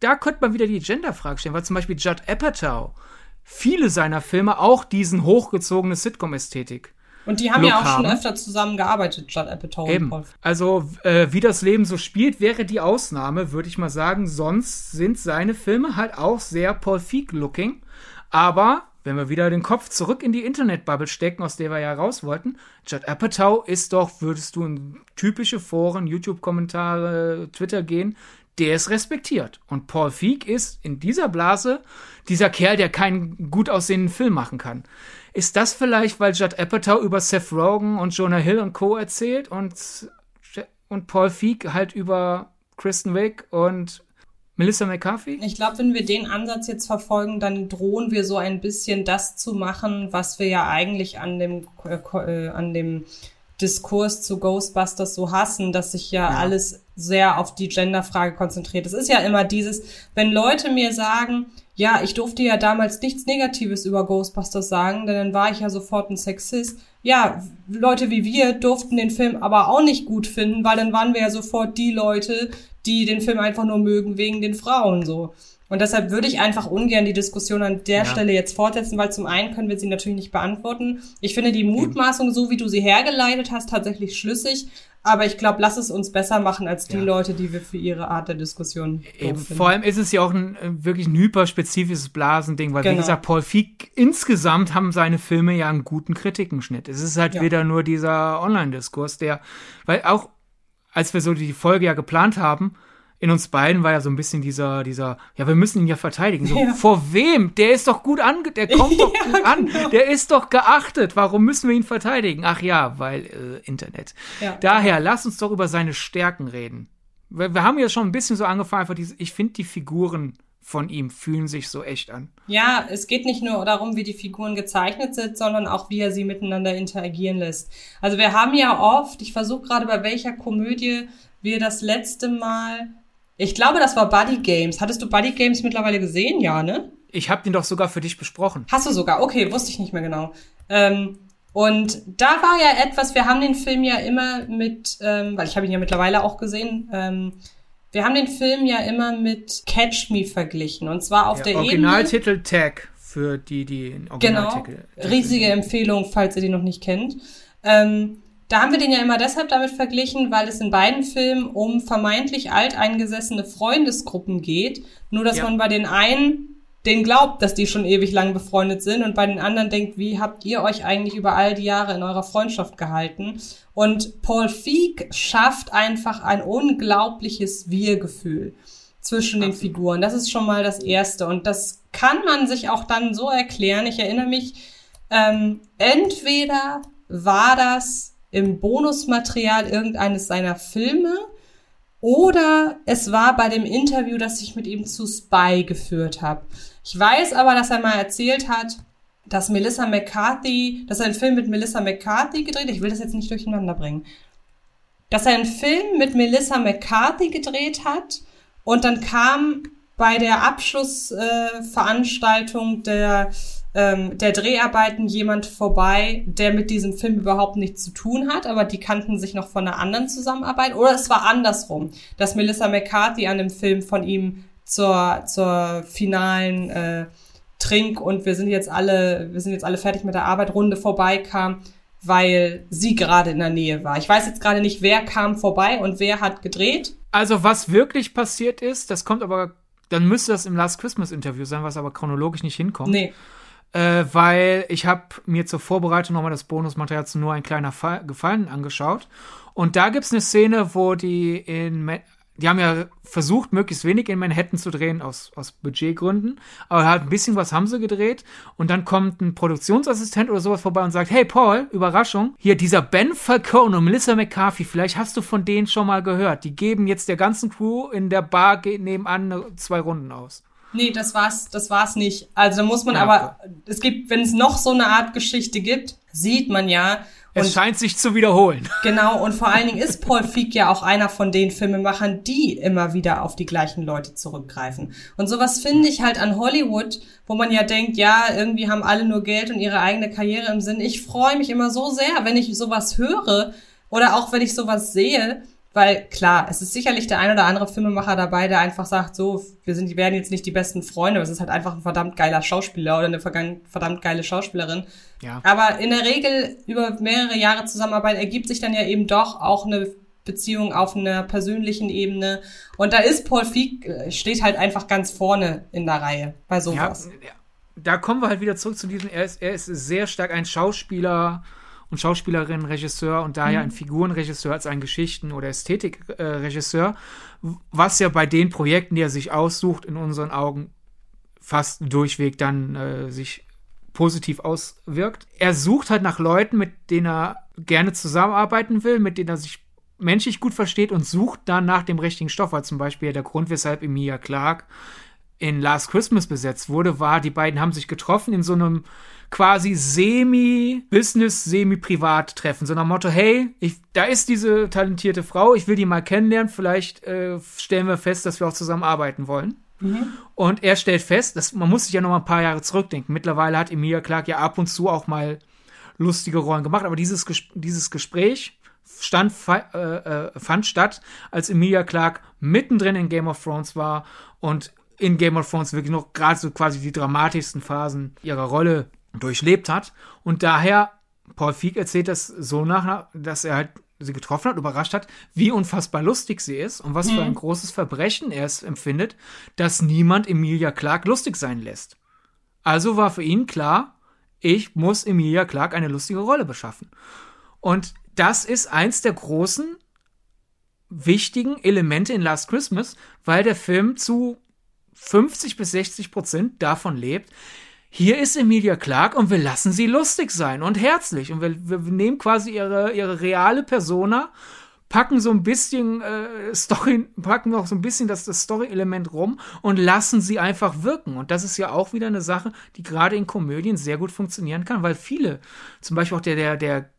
da könnte man wieder die Gender-Frage stellen, weil zum Beispiel Judd Apatow viele seiner Filme auch diesen hochgezogene Sitcom-Ästhetik und die haben Look ja auch haben. schon öfter zusammengearbeitet, Judd Apatow Eben. und Paul. Also, äh, wie das Leben so spielt, wäre die Ausnahme, würde ich mal sagen. Sonst sind seine Filme halt auch sehr Paul Feig-looking. Aber wenn wir wieder den Kopf zurück in die Internetbubble stecken, aus der wir ja raus wollten, Judd Apatow ist doch, würdest du in typische Foren, YouTube-Kommentare, Twitter gehen, der ist respektiert. Und Paul Feig ist in dieser Blase dieser Kerl, der keinen gut aussehenden Film machen kann. Ist das vielleicht, weil Judd Apatow über Seth Rogen und Jonah Hill und Co. erzählt und, und Paul Feig halt über Kristen Wiig und Melissa McCarthy? Ich glaube, wenn wir den Ansatz jetzt verfolgen, dann drohen wir so ein bisschen das zu machen, was wir ja eigentlich an dem, äh, äh an dem Diskurs zu Ghostbusters so hassen, dass sich ja, ja. alles sehr auf die Genderfrage konzentriert. Es ist ja immer dieses, wenn Leute mir sagen, ja, ich durfte ja damals nichts Negatives über Ghostbusters sagen, denn dann war ich ja sofort ein Sexist. Ja, Leute wie wir durften den Film aber auch nicht gut finden, weil dann waren wir ja sofort die Leute, die den Film einfach nur mögen wegen den Frauen so. Und deshalb würde ich einfach ungern die Diskussion an der ja. Stelle jetzt fortsetzen, weil zum einen können wir sie natürlich nicht beantworten. Ich finde die Mutmaßung, so wie du sie hergeleitet hast, tatsächlich schlüssig. Aber ich glaube, lass es uns besser machen als die ja. Leute, die wir für ihre Art der Diskussion Eben, Vor allem ist es ja auch ein äh, wirklich ein hyperspezifisches Blasending, weil genau. wie gesagt, Paul Feig insgesamt haben seine Filme ja einen guten Kritikenschnitt. Es ist halt ja. wieder nur dieser Online-Diskurs, der, weil auch als wir so die Folge ja geplant haben, in uns beiden war ja so ein bisschen dieser, dieser, ja, wir müssen ihn ja verteidigen. So, ja. vor wem? Der ist doch gut ange, der kommt doch ja, gut an. Genau. Der ist doch geachtet. Warum müssen wir ihn verteidigen? Ach ja, weil äh, Internet. Ja. Daher, lass uns doch über seine Stärken reden. Wir, wir haben ja schon ein bisschen so angefangen, einfach diese, ich finde die Figuren von ihm fühlen sich so echt an. Ja, es geht nicht nur darum, wie die Figuren gezeichnet sind, sondern auch, wie er sie miteinander interagieren lässt. Also wir haben ja oft, ich versuche gerade bei welcher Komödie wir das letzte Mal ich glaube, das war Buddy Games. Hattest du Buddy Games mittlerweile gesehen? Ja, ne? Ich habe den doch sogar für dich besprochen. Hast du sogar? Okay, wusste ich nicht mehr genau. Ähm, und da war ja etwas, wir haben den Film ja immer mit, ähm, weil ich habe ihn ja mittlerweile auch gesehen, ähm, wir haben den Film ja immer mit Catch Me verglichen. Und zwar auf ja, der Originaltitel Ebene. Tag für die, die Originaltitel. Genau. Riesige Empfehlung, falls ihr den noch nicht kennt. Ähm, da haben wir den ja immer deshalb damit verglichen, weil es in beiden Filmen um vermeintlich alteingesessene Freundesgruppen geht. Nur, dass ja. man bei den einen den glaubt, dass die schon ewig lang befreundet sind und bei den anderen denkt, wie habt ihr euch eigentlich über all die Jahre in eurer Freundschaft gehalten? Und Paul Feig schafft einfach ein unglaubliches Wir-Gefühl zwischen den Figuren. Das ist schon mal das Erste. Und das kann man sich auch dann so erklären. Ich erinnere mich, ähm, entweder war das im Bonusmaterial irgendeines seiner Filme oder es war bei dem Interview, das ich mit ihm zu Spy geführt habe. Ich weiß aber, dass er mal erzählt hat, dass Melissa McCarthy, dass er einen Film mit Melissa McCarthy gedreht, ich will das jetzt nicht durcheinander bringen, dass er einen Film mit Melissa McCarthy gedreht hat und dann kam bei der Abschlussveranstaltung äh, der ähm, der Dreharbeiten jemand vorbei, der mit diesem Film überhaupt nichts zu tun hat, aber die kannten sich noch von einer anderen Zusammenarbeit. Oder es war andersrum, dass Melissa McCarthy an dem Film von ihm zur, zur finalen äh, Trink und wir sind jetzt alle, wir sind jetzt alle fertig mit der Arbeit, Runde vorbeikam, weil sie gerade in der Nähe war. Ich weiß jetzt gerade nicht, wer kam vorbei und wer hat gedreht. Also was wirklich passiert ist, das kommt aber, dann müsste das im Last Christmas Interview sein, was aber chronologisch nicht hinkommt. Nee äh, weil ich habe mir zur Vorbereitung nochmal das Bonusmaterial zu nur ein kleiner Fall, Gefallen angeschaut. Und da gibt's eine Szene, wo die in die haben ja versucht, möglichst wenig in Manhattan zu drehen, aus, aus Budgetgründen. Aber halt ein bisschen was haben sie gedreht. Und dann kommt ein Produktionsassistent oder sowas vorbei und sagt, hey Paul, Überraschung, hier dieser Ben Falcone und Melissa McCarthy, vielleicht hast du von denen schon mal gehört. Die geben jetzt der ganzen Crew in der Bar nebenan zwei Runden aus. Nee, das war's, das war's nicht. Also da muss man ja, aber, es gibt, wenn es noch so eine Art Geschichte gibt, sieht man ja. Es scheint sich zu wiederholen. Genau, und vor allen Dingen ist Paul Feig ja auch einer von den Filmemachern, die immer wieder auf die gleichen Leute zurückgreifen. Und sowas finde ich halt an Hollywood, wo man ja denkt, ja, irgendwie haben alle nur Geld und ihre eigene Karriere im Sinn. Ich freue mich immer so sehr, wenn ich sowas höre oder auch wenn ich sowas sehe, weil klar, es ist sicherlich der ein oder andere Filmemacher dabei, der einfach sagt, so, wir sind, die werden jetzt nicht die besten Freunde, aber es ist halt einfach ein verdammt geiler Schauspieler oder eine verdammt geile Schauspielerin. Ja. Aber in der Regel über mehrere Jahre Zusammenarbeit ergibt sich dann ja eben doch auch eine Beziehung auf einer persönlichen Ebene. Und da ist Paul Feig, äh, steht halt einfach ganz vorne in der Reihe bei sowas. Ja, da kommen wir halt wieder zurück zu diesem, er ist, er ist sehr stark ein Schauspieler, und Schauspielerin, Regisseur und daher Mhm. ein Figurenregisseur als ein Geschichten- oder Ästhetikregisseur, was ja bei den Projekten, die er sich aussucht, in unseren Augen fast durchweg dann äh, sich positiv auswirkt. Er sucht halt nach Leuten, mit denen er gerne zusammenarbeiten will, mit denen er sich menschlich gut versteht und sucht dann nach dem richtigen Stoff. Weil zum Beispiel der Grund, weshalb Emilia Clarke in Last Christmas besetzt wurde, war, die beiden haben sich getroffen in so einem quasi semi-Business, semi-Privat-Treffen. So nach Motto, hey, ich, da ist diese talentierte Frau, ich will die mal kennenlernen, vielleicht äh, stellen wir fest, dass wir auch zusammen arbeiten wollen. Und er stellt fest, dass man muss sich ja noch mal ein paar Jahre zurückdenken. Mittlerweile hat Emilia Clarke ja ab und zu auch mal lustige Rollen gemacht, aber dieses, Ges dieses Gespräch stand, äh, äh, fand statt, als Emilia Clarke mittendrin in Game of Thrones war und in Game of Thrones wirklich noch gerade so quasi die dramatischsten Phasen ihrer Rolle durchlebt hat. Und daher, Paul Feig erzählt das so nach, dass er halt sie getroffen hat, überrascht hat, wie unfassbar lustig sie ist und was für ein großes Verbrechen er es empfindet, dass niemand Emilia Clarke lustig sein lässt. Also war für ihn klar, ich muss Emilia Clarke eine lustige Rolle beschaffen. Und das ist eins der großen, wichtigen Elemente in Last Christmas, weil der Film zu 50 bis 60 Prozent davon lebt. Hier ist Emilia Clarke und wir lassen sie lustig sein und herzlich. Und wir, wir nehmen quasi ihre, ihre reale Persona, packen so ein bisschen äh, Story, packen noch so ein bisschen das, das Story-Element rum und lassen sie einfach wirken. Und das ist ja auch wieder eine Sache, die gerade in Komödien sehr gut funktionieren kann, weil viele, zum Beispiel auch der, der, der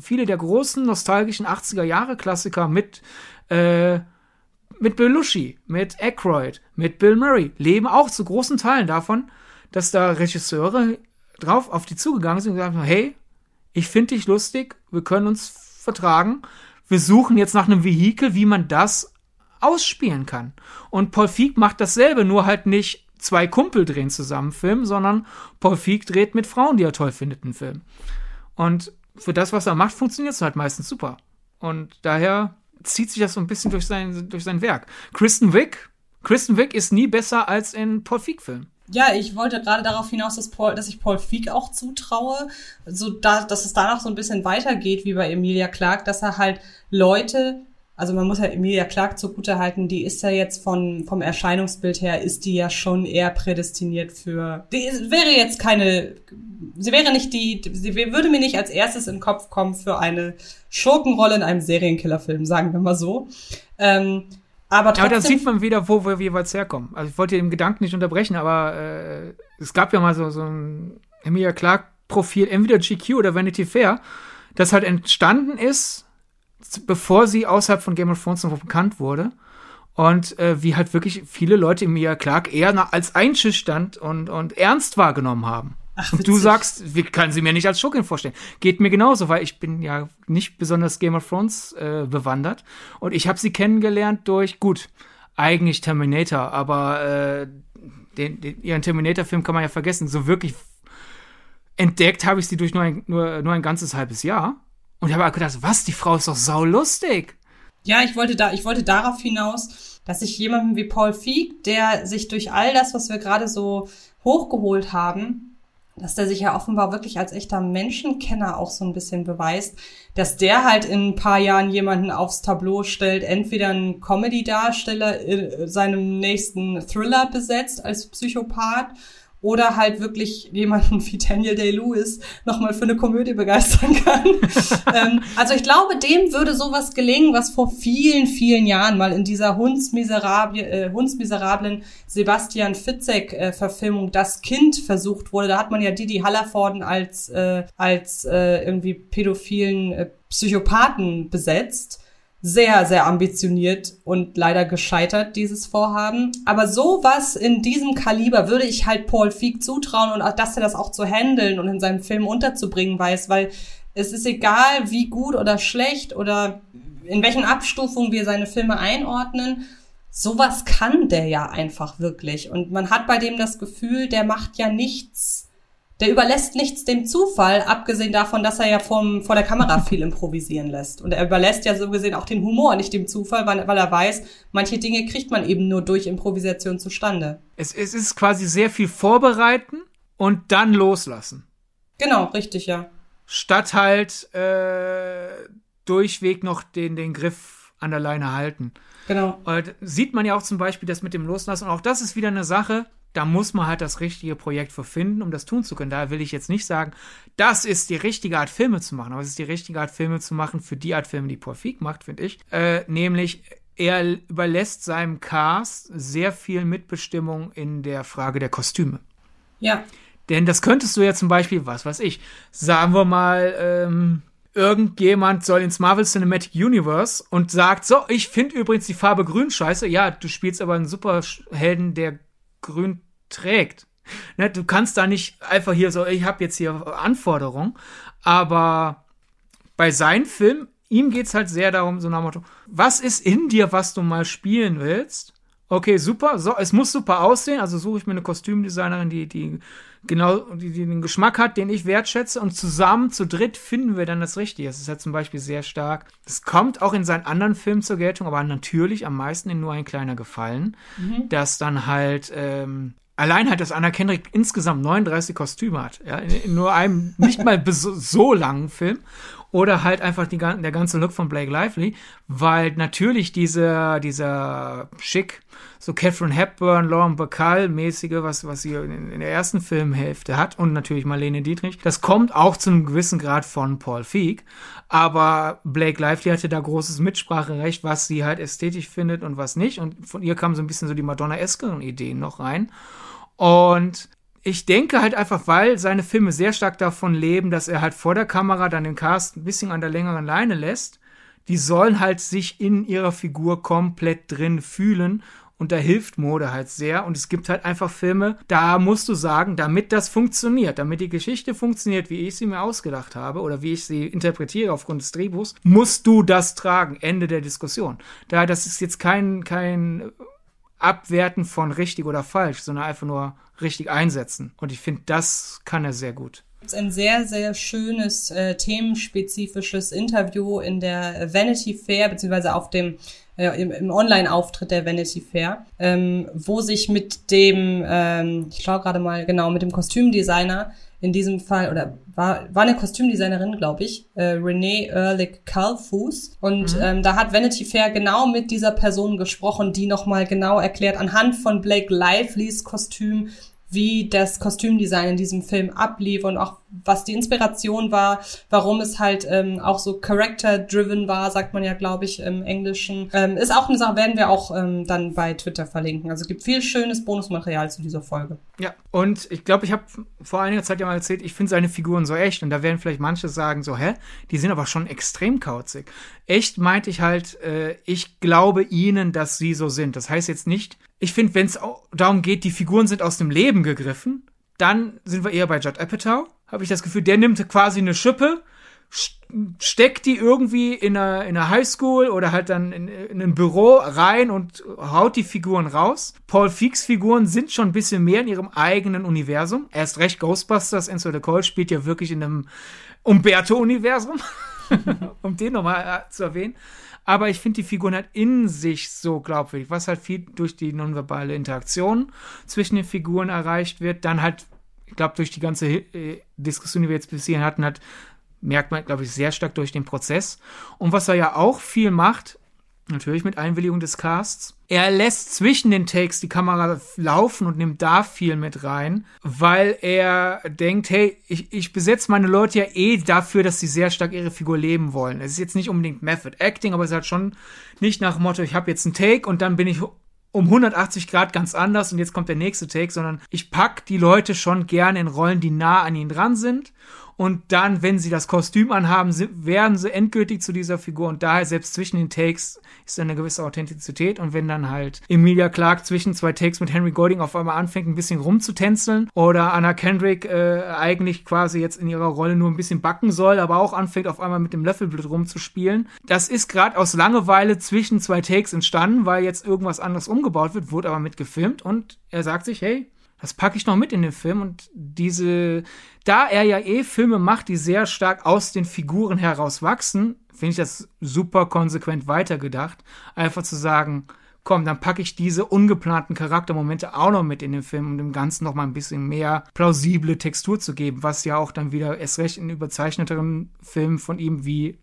viele der großen nostalgischen 80er-Jahre-Klassiker mit äh, mit Belushi, mit Aykroyd, mit Bill Murray leben auch zu großen Teilen davon, dass da Regisseure drauf auf die zugegangen sind und gesagt haben, hey, ich finde dich lustig, wir können uns vertragen, wir suchen jetzt nach einem Vehikel, wie man das ausspielen kann. Und Paul Feig macht dasselbe, nur halt nicht zwei Kumpel drehen zusammen Film, sondern Paul Feig dreht mit Frauen, die er toll findet, einen Film. Und für das, was er macht, funktioniert es halt meistens super. Und daher zieht sich das so ein bisschen durch sein, durch sein Werk. Kristen Wick, Kristen Wick ist nie besser als in Paul Feig-Filmen. Ja, ich wollte gerade darauf hinaus, dass, Paul, dass ich Paul Feig auch zutraue, so da, dass es danach so ein bisschen weitergeht wie bei Emilia Clarke, dass er halt Leute, also man muss ja Emilia Clarke zugutehalten, die ist ja jetzt von, vom Erscheinungsbild her, ist die ja schon eher prädestiniert für, die wäre jetzt keine, sie wäre nicht die, sie würde mir nicht als erstes in den Kopf kommen für eine Schurkenrolle in einem Serienkillerfilm, sagen wir mal so. Ähm, aber, aber da sieht man wieder, wo wir jeweils herkommen. Also ich wollte den Gedanken nicht unterbrechen, aber äh, es gab ja mal so, so ein Emilia Clarke-Profil, entweder GQ oder Vanity Fair, das halt entstanden ist, bevor sie außerhalb von Game of Thrones noch bekannt wurde. Und äh, wie halt wirklich viele Leute Emilia Clarke eher als einschüchternd und, und ernst wahrgenommen haben. Ach, und du sagst, wie kann sie mir nicht als Schurkin vorstellen? Geht mir genauso, weil ich bin ja nicht besonders Game of Thrones äh, bewandert. Und ich habe sie kennengelernt durch, gut, eigentlich Terminator, aber äh, den, den, ihren Terminator-Film kann man ja vergessen. So wirklich entdeckt habe ich sie durch nur ein, nur, nur ein ganzes halbes Jahr. Und ich habe auch gedacht, was, die Frau ist doch saulustig. Ja, ich wollte da, ich wollte darauf hinaus, dass ich jemanden wie Paul Feig, der sich durch all das, was wir gerade so hochgeholt haben, dass der sich ja offenbar wirklich als echter Menschenkenner auch so ein bisschen beweist, dass der halt in ein paar Jahren jemanden aufs Tableau stellt, entweder einen Comedy-Darsteller in seinem nächsten Thriller besetzt als Psychopath oder halt wirklich jemanden wie Daniel Day-Lewis nochmal für eine Komödie begeistern kann. ähm, also ich glaube, dem würde sowas gelingen, was vor vielen, vielen Jahren mal in dieser hundsmiserable, äh, hundsmiserablen Sebastian Fitzek-Verfilmung Das Kind versucht wurde. Da hat man ja Didi Hallervorden als, äh, als äh, irgendwie pädophilen äh, Psychopathen besetzt sehr, sehr ambitioniert und leider gescheitert, dieses Vorhaben. Aber sowas in diesem Kaliber würde ich halt Paul Feig zutrauen und dass er das auch zu handeln und in seinem Film unterzubringen weiß, weil es ist egal, wie gut oder schlecht oder in welchen Abstufungen wir seine Filme einordnen. Sowas kann der ja einfach wirklich. Und man hat bei dem das Gefühl, der macht ja nichts der überlässt nichts dem Zufall, abgesehen davon, dass er ja vom, vor der Kamera viel improvisieren lässt. Und er überlässt ja so gesehen auch den Humor nicht dem Zufall, weil, weil er weiß, manche Dinge kriegt man eben nur durch Improvisation zustande. Es, es ist quasi sehr viel vorbereiten und dann loslassen. Genau, richtig, ja. statt halt äh, durchweg noch den, den Griff an der Leine halten. Genau. Und sieht man ja auch zum Beispiel das mit dem Loslassen. Und auch das ist wieder eine Sache, da muss man halt das richtige Projekt für finden, um das tun zu können. Da will ich jetzt nicht sagen, das ist die richtige Art, Filme zu machen, aber es ist die richtige Art, Filme zu machen für die Art Filme, die Feig macht, finde ich. Äh, nämlich, er überlässt seinem Cast sehr viel Mitbestimmung in der Frage der Kostüme. Ja. Denn das könntest du ja zum Beispiel, was weiß ich, sagen wir mal, ähm, irgendjemand soll ins Marvel Cinematic Universe und sagt, so, ich finde übrigens die Farbe grün scheiße. Ja, du spielst aber einen Superhelden, der grün trägt. Ne, du kannst da nicht einfach hier so, ich habe jetzt hier Anforderungen, aber bei seinem Film, ihm geht's halt sehr darum, so nach Motto, was ist in dir, was du mal spielen willst? Okay, super, so, es muss super aussehen, also suche ich mir eine Kostümdesignerin, die, die genau, die, die den Geschmack hat, den ich wertschätze und zusammen zu dritt finden wir dann das Richtige. Das ist ja zum Beispiel sehr stark. Das kommt auch in seinen anderen Filmen zur Geltung, aber natürlich am meisten in nur ein kleiner Gefallen, mhm. dass dann halt ähm, allein halt, dass Anna Kendrick insgesamt 39 Kostüme hat, ja, in, in nur einem nicht mal so, so langen Film oder halt einfach die, der ganze Look von Blake Lively, weil natürlich dieser, dieser schick, so Catherine Hepburn, Lauren Bacall mäßige, was, was sie in, in, der ersten Filmhälfte hat und natürlich Marlene Dietrich, das kommt auch zu einem gewissen Grad von Paul Feig, aber Blake Lively hatte da großes Mitspracherecht, was sie halt ästhetisch findet und was nicht. Und von ihr kamen so ein bisschen so die Madonna-eskeren Ideen noch rein. Und ich denke halt einfach, weil seine Filme sehr stark davon leben, dass er halt vor der Kamera dann den Cast ein bisschen an der längeren Leine lässt. Die sollen halt sich in ihrer Figur komplett drin fühlen und da hilft Mode halt sehr. Und es gibt halt einfach Filme, da musst du sagen, damit das funktioniert, damit die Geschichte funktioniert, wie ich sie mir ausgedacht habe oder wie ich sie interpretiere aufgrund des Drehbuchs, musst du das tragen. Ende der Diskussion. Da, das ist jetzt kein, kein Abwerten von richtig oder falsch, sondern einfach nur richtig einsetzen. Und ich finde, das kann er sehr gut. Ein sehr, sehr schönes äh, themenspezifisches Interview in der Vanity Fair, beziehungsweise auf dem äh, im, im Online-Auftritt der Vanity Fair, ähm, wo sich mit dem, ähm, ich schaue gerade mal genau, mit dem Kostümdesigner in diesem Fall, oder war, war eine Kostümdesignerin, glaube ich, äh, Renee Ehrlich Kalfuß. Und mhm. ähm, da hat Vanity Fair genau mit dieser Person gesprochen, die nochmal genau erklärt, anhand von Blake Livelys Kostüm, wie das Kostümdesign in diesem Film ablief und auch was die Inspiration war, warum es halt ähm, auch so character-driven war, sagt man ja, glaube ich, im Englischen. Ähm, ist auch eine Sache, werden wir auch ähm, dann bei Twitter verlinken. Also gibt viel schönes Bonusmaterial zu dieser Folge. Ja, und ich glaube, ich habe vor einiger Zeit ja mal erzählt, ich finde seine Figuren so echt und da werden vielleicht manche sagen so, hä, die sind aber schon extrem kauzig. Echt meinte ich halt, äh, ich glaube ihnen, dass sie so sind. Das heißt jetzt nicht, ich finde, wenn es darum geht, die Figuren sind aus dem Leben gegriffen, dann sind wir eher bei Judd Apatow habe ich das Gefühl, der nimmt quasi eine Schippe, steckt die irgendwie in einer, in einer Highschool oder halt dann in, in ein Büro rein und haut die Figuren raus. Paul Feeks Figuren sind schon ein bisschen mehr in ihrem eigenen Universum. Erst recht Ghostbusters, Enzo the Cold spielt ja wirklich in einem Umberto-Universum, um den nochmal äh, zu erwähnen. Aber ich finde die Figuren halt in sich so glaubwürdig, was halt viel durch die nonverbale Interaktion zwischen den Figuren erreicht wird. Dann halt ich glaube, durch die ganze äh, Diskussion, die wir jetzt bis hierhin hatten, hat, merkt man, glaube ich, sehr stark durch den Prozess. Und was er ja auch viel macht, natürlich mit Einwilligung des Casts, er lässt zwischen den Takes die Kamera laufen und nimmt da viel mit rein, weil er denkt, hey, ich, ich besetze meine Leute ja eh dafür, dass sie sehr stark ihre Figur leben wollen. Es ist jetzt nicht unbedingt Method Acting, aber es ist halt schon nicht nach dem Motto, ich habe jetzt einen Take und dann bin ich um 180 Grad ganz anders und jetzt kommt der nächste Take, sondern ich pack die Leute schon gerne in Rollen, die nah an ihnen dran sind und dann, wenn sie das Kostüm anhaben, werden sie endgültig zu dieser Figur. Und daher selbst zwischen den Takes ist eine gewisse Authentizität. Und wenn dann halt Emilia Clark zwischen zwei Takes mit Henry Golding auf einmal anfängt, ein bisschen rumzutänzeln oder Anna Kendrick äh, eigentlich quasi jetzt in ihrer Rolle nur ein bisschen backen soll, aber auch anfängt auf einmal mit dem Löffelblut rumzuspielen. Das ist gerade aus Langeweile zwischen zwei Takes entstanden, weil jetzt irgendwas anderes umgebaut wird, wurde aber mitgefilmt. Und er sagt sich, hey, das packe ich noch mit in den Film. Und diese, da er ja eh Filme macht, die sehr stark aus den Figuren heraus wachsen, finde ich das super konsequent weitergedacht. Einfach zu sagen, komm, dann packe ich diese ungeplanten Charaktermomente auch noch mit in den Film, um dem Ganzen noch mal ein bisschen mehr plausible Textur zu geben, was ja auch dann wieder erst recht in überzeichneteren Filmen von ihm wie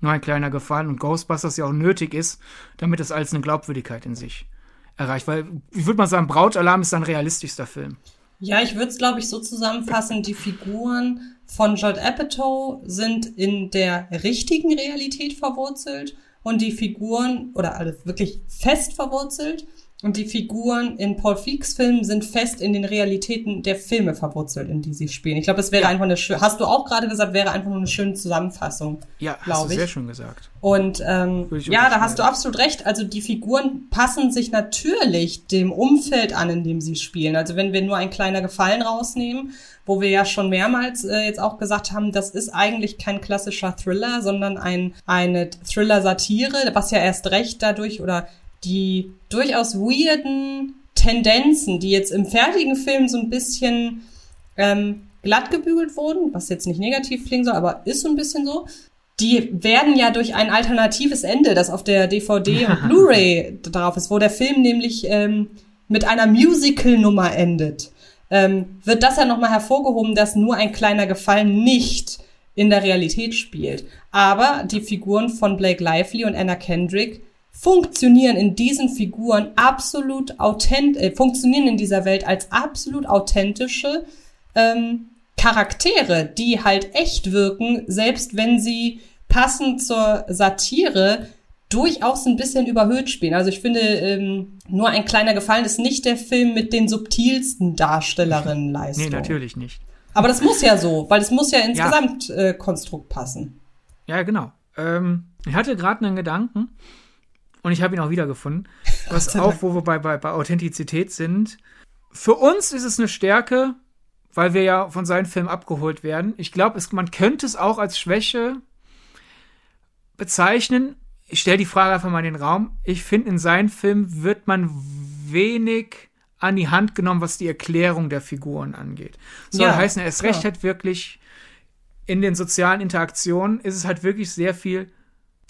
nur ein kleiner Gefallen und Ghostbusters ja auch nötig ist, damit es als eine Glaubwürdigkeit in sich erreicht. Weil ich würde mal sagen, Brautalarm ist sein realistischster Film. Ja, ich würde es, glaube ich, so zusammenfassen, die Figuren von Judd Apatow sind in der richtigen Realität verwurzelt und die Figuren, oder alles wirklich fest verwurzelt und die Figuren in Paul Feeks Filmen sind fest in den Realitäten der Filme verwurzelt, in die sie spielen. Ich glaube, das wäre ja. einfach eine schöne, hast du auch gerade gesagt, wäre einfach nur eine schöne Zusammenfassung. Ja, hast du ich. sehr schön gesagt. Und ähm, ja, da hast du absolut recht. Also die Figuren passen sich natürlich dem Umfeld an, in dem sie spielen. Also wenn wir nur ein kleiner Gefallen rausnehmen, wo wir ja schon mehrmals äh, jetzt auch gesagt haben, das ist eigentlich kein klassischer Thriller, sondern ein eine Thriller-Satire, was ja erst recht dadurch oder die durchaus weirden Tendenzen, die jetzt im fertigen Film so ein bisschen ähm, glatt gebügelt wurden, was jetzt nicht negativ klingen soll, aber ist so ein bisschen so, die werden ja durch ein alternatives Ende, das auf der DVD und Blu-ray drauf ist, wo der Film nämlich ähm, mit einer Musical-Nummer endet, ähm, wird das ja nochmal hervorgehoben, dass nur ein kleiner Gefallen nicht in der Realität spielt. Aber die Figuren von Blake Lively und Anna Kendrick funktionieren in diesen Figuren absolut authentisch, äh, funktionieren in dieser Welt als absolut authentische ähm, Charaktere, die halt echt wirken, selbst wenn sie passend zur Satire durchaus ein bisschen überhöht spielen. Also ich finde, ähm, nur ein kleiner Gefallen ist nicht der Film mit den subtilsten Darstellerinnenleistungen. Nee, natürlich nicht. Aber das muss ja so, weil es muss ja ins ja. Gesamtkonstrukt äh, passen. Ja, genau. Ähm, ich hatte gerade einen Gedanken und ich habe ihn auch wiedergefunden. Was auch, wo wir bei, bei, bei Authentizität sind. Für uns ist es eine Stärke, weil wir ja von seinen Filmen abgeholt werden. Ich glaube, man könnte es auch als Schwäche bezeichnen. Ich stelle die Frage einfach mal in den Raum. Ich finde, in seinen Filmen wird man wenig an die Hand genommen, was die Erklärung der Figuren angeht. Soll ja, heißen, er ist recht hat wirklich in den sozialen Interaktionen ist es halt wirklich sehr viel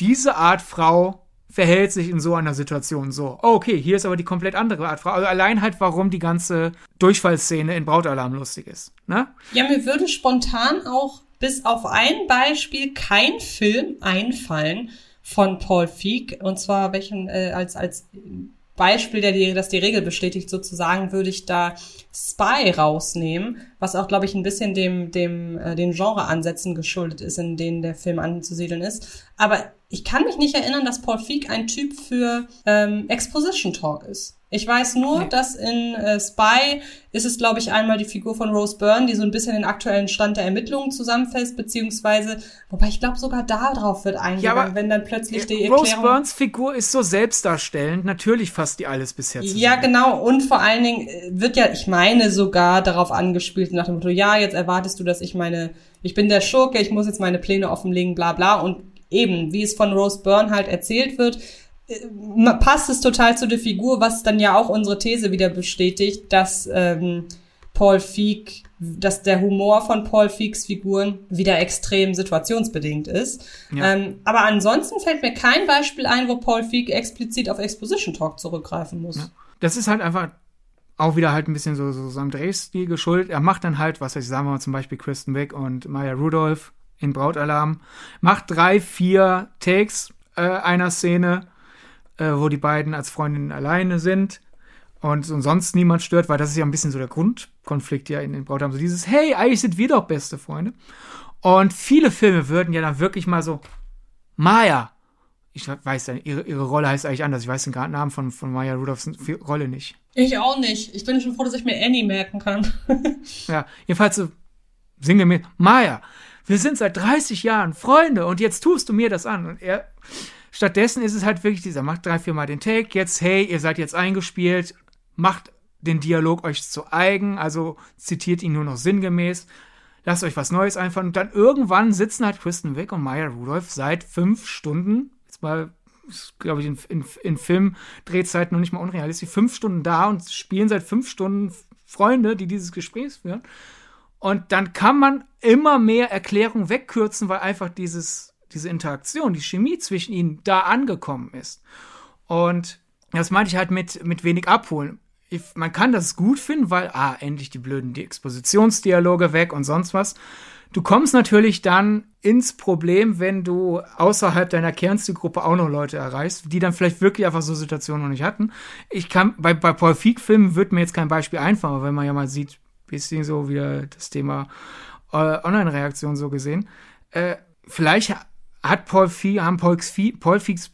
diese Art Frau verhält sich in so einer Situation so. Oh, okay, hier ist aber die komplett andere Art Frau. Also allein halt, warum die ganze Durchfallszene in Brautalarm lustig ist. Ne? Ja, mir würde spontan auch bis auf ein Beispiel kein Film einfallen von Paul Feig. Und zwar welchen äh, als, als Beispiel, der die, das die Regel bestätigt, sozusagen, würde ich da Spy rausnehmen, was auch, glaube ich, ein bisschen dem, dem, äh, den Genreansätzen geschuldet ist, in denen der Film anzusiedeln ist. Aber ich kann mich nicht erinnern, dass Paul Feig ein Typ für ähm, Exposition Talk ist. Ich weiß nur, nee. dass in äh, Spy ist es, glaube ich, einmal die Figur von Rose Byrne, die so ein bisschen den aktuellen Stand der Ermittlungen zusammenfasst, beziehungsweise, wobei ich glaube, sogar darauf wird eingegangen, ja, wenn dann plötzlich die Erklärung... Rose Byrnes Figur ist so selbstdarstellend, natürlich fasst die alles bisher zusammen. Ja, genau, und vor allen Dingen äh, wird ja, ich meine, sogar darauf angespielt, nach dem Motto, ja, jetzt erwartest du, dass ich meine, ich bin der Schurke, ich muss jetzt meine Pläne offenlegen, bla bla, und eben, wie es von Rose Byrne halt erzählt wird, äh, passt es total zu der Figur, was dann ja auch unsere These wieder bestätigt, dass ähm, Paul Feig, dass der Humor von Paul Feigs Figuren wieder extrem situationsbedingt ist. Ja. Ähm, aber ansonsten fällt mir kein Beispiel ein, wo Paul Feig explizit auf Exposition Talk zurückgreifen muss. Ja. Das ist halt einfach auch wieder halt ein bisschen so, so seinem Drehstil geschuldet. Er macht dann halt, was ich sagen wir mal zum Beispiel Kristen Wick und Maya Rudolph in Brautalarm, macht drei, vier Takes äh, einer Szene, äh, wo die beiden als Freundinnen alleine sind und, und sonst niemand stört, weil das ist ja ein bisschen so der Grundkonflikt ja in den Brautalarm. So dieses, hey, eigentlich sind wir doch beste Freunde. Und viele Filme würden ja dann wirklich mal so, Maya, ich weiß ja, ihre, ihre Rolle heißt eigentlich anders. Ich weiß den Namen von, von Maya Rudolphs Rolle nicht. Ich auch nicht. Ich bin schon froh, dass ich mir Annie merken kann. ja, jedenfalls so sinngemäß, Maya, wir sind seit 30 Jahren Freunde und jetzt tust du mir das an. Und er, stattdessen ist es halt wirklich dieser, macht drei, vier Mal den Take, jetzt, hey, ihr seid jetzt eingespielt, macht den Dialog euch zu eigen, also zitiert ihn nur noch sinngemäß, lasst euch was Neues einfallen und dann irgendwann sitzen halt Kristen Wick und Maya Rudolph seit fünf Stunden, jetzt mal glaube ich, in, in, in Filmdrehzeiten noch nicht mal unrealistisch, fünf Stunden da und spielen seit fünf Stunden Freunde, die dieses Gespräch führen. Und dann kann man immer mehr Erklärung wegkürzen, weil einfach dieses, diese Interaktion, die Chemie zwischen ihnen da angekommen ist. Und Das meinte ich halt mit, mit wenig abholen. Ich, man kann das gut finden, weil, ah, endlich die blöden Expositionsdialoge weg und sonst was. Du kommst natürlich dann ins Problem, wenn du außerhalb deiner Kernzielgruppe auch noch Leute erreichst, die dann vielleicht wirklich einfach so Situationen noch nicht hatten. Ich kann, bei, bei Paul Feig-Filmen wird mir jetzt kein Beispiel einfallen, aber wenn man ja mal sieht, bisschen so wieder das Thema äh, Online-Reaktion so gesehen, äh, vielleicht hat Paul Feig, haben Paul, Feig, Paul Feigs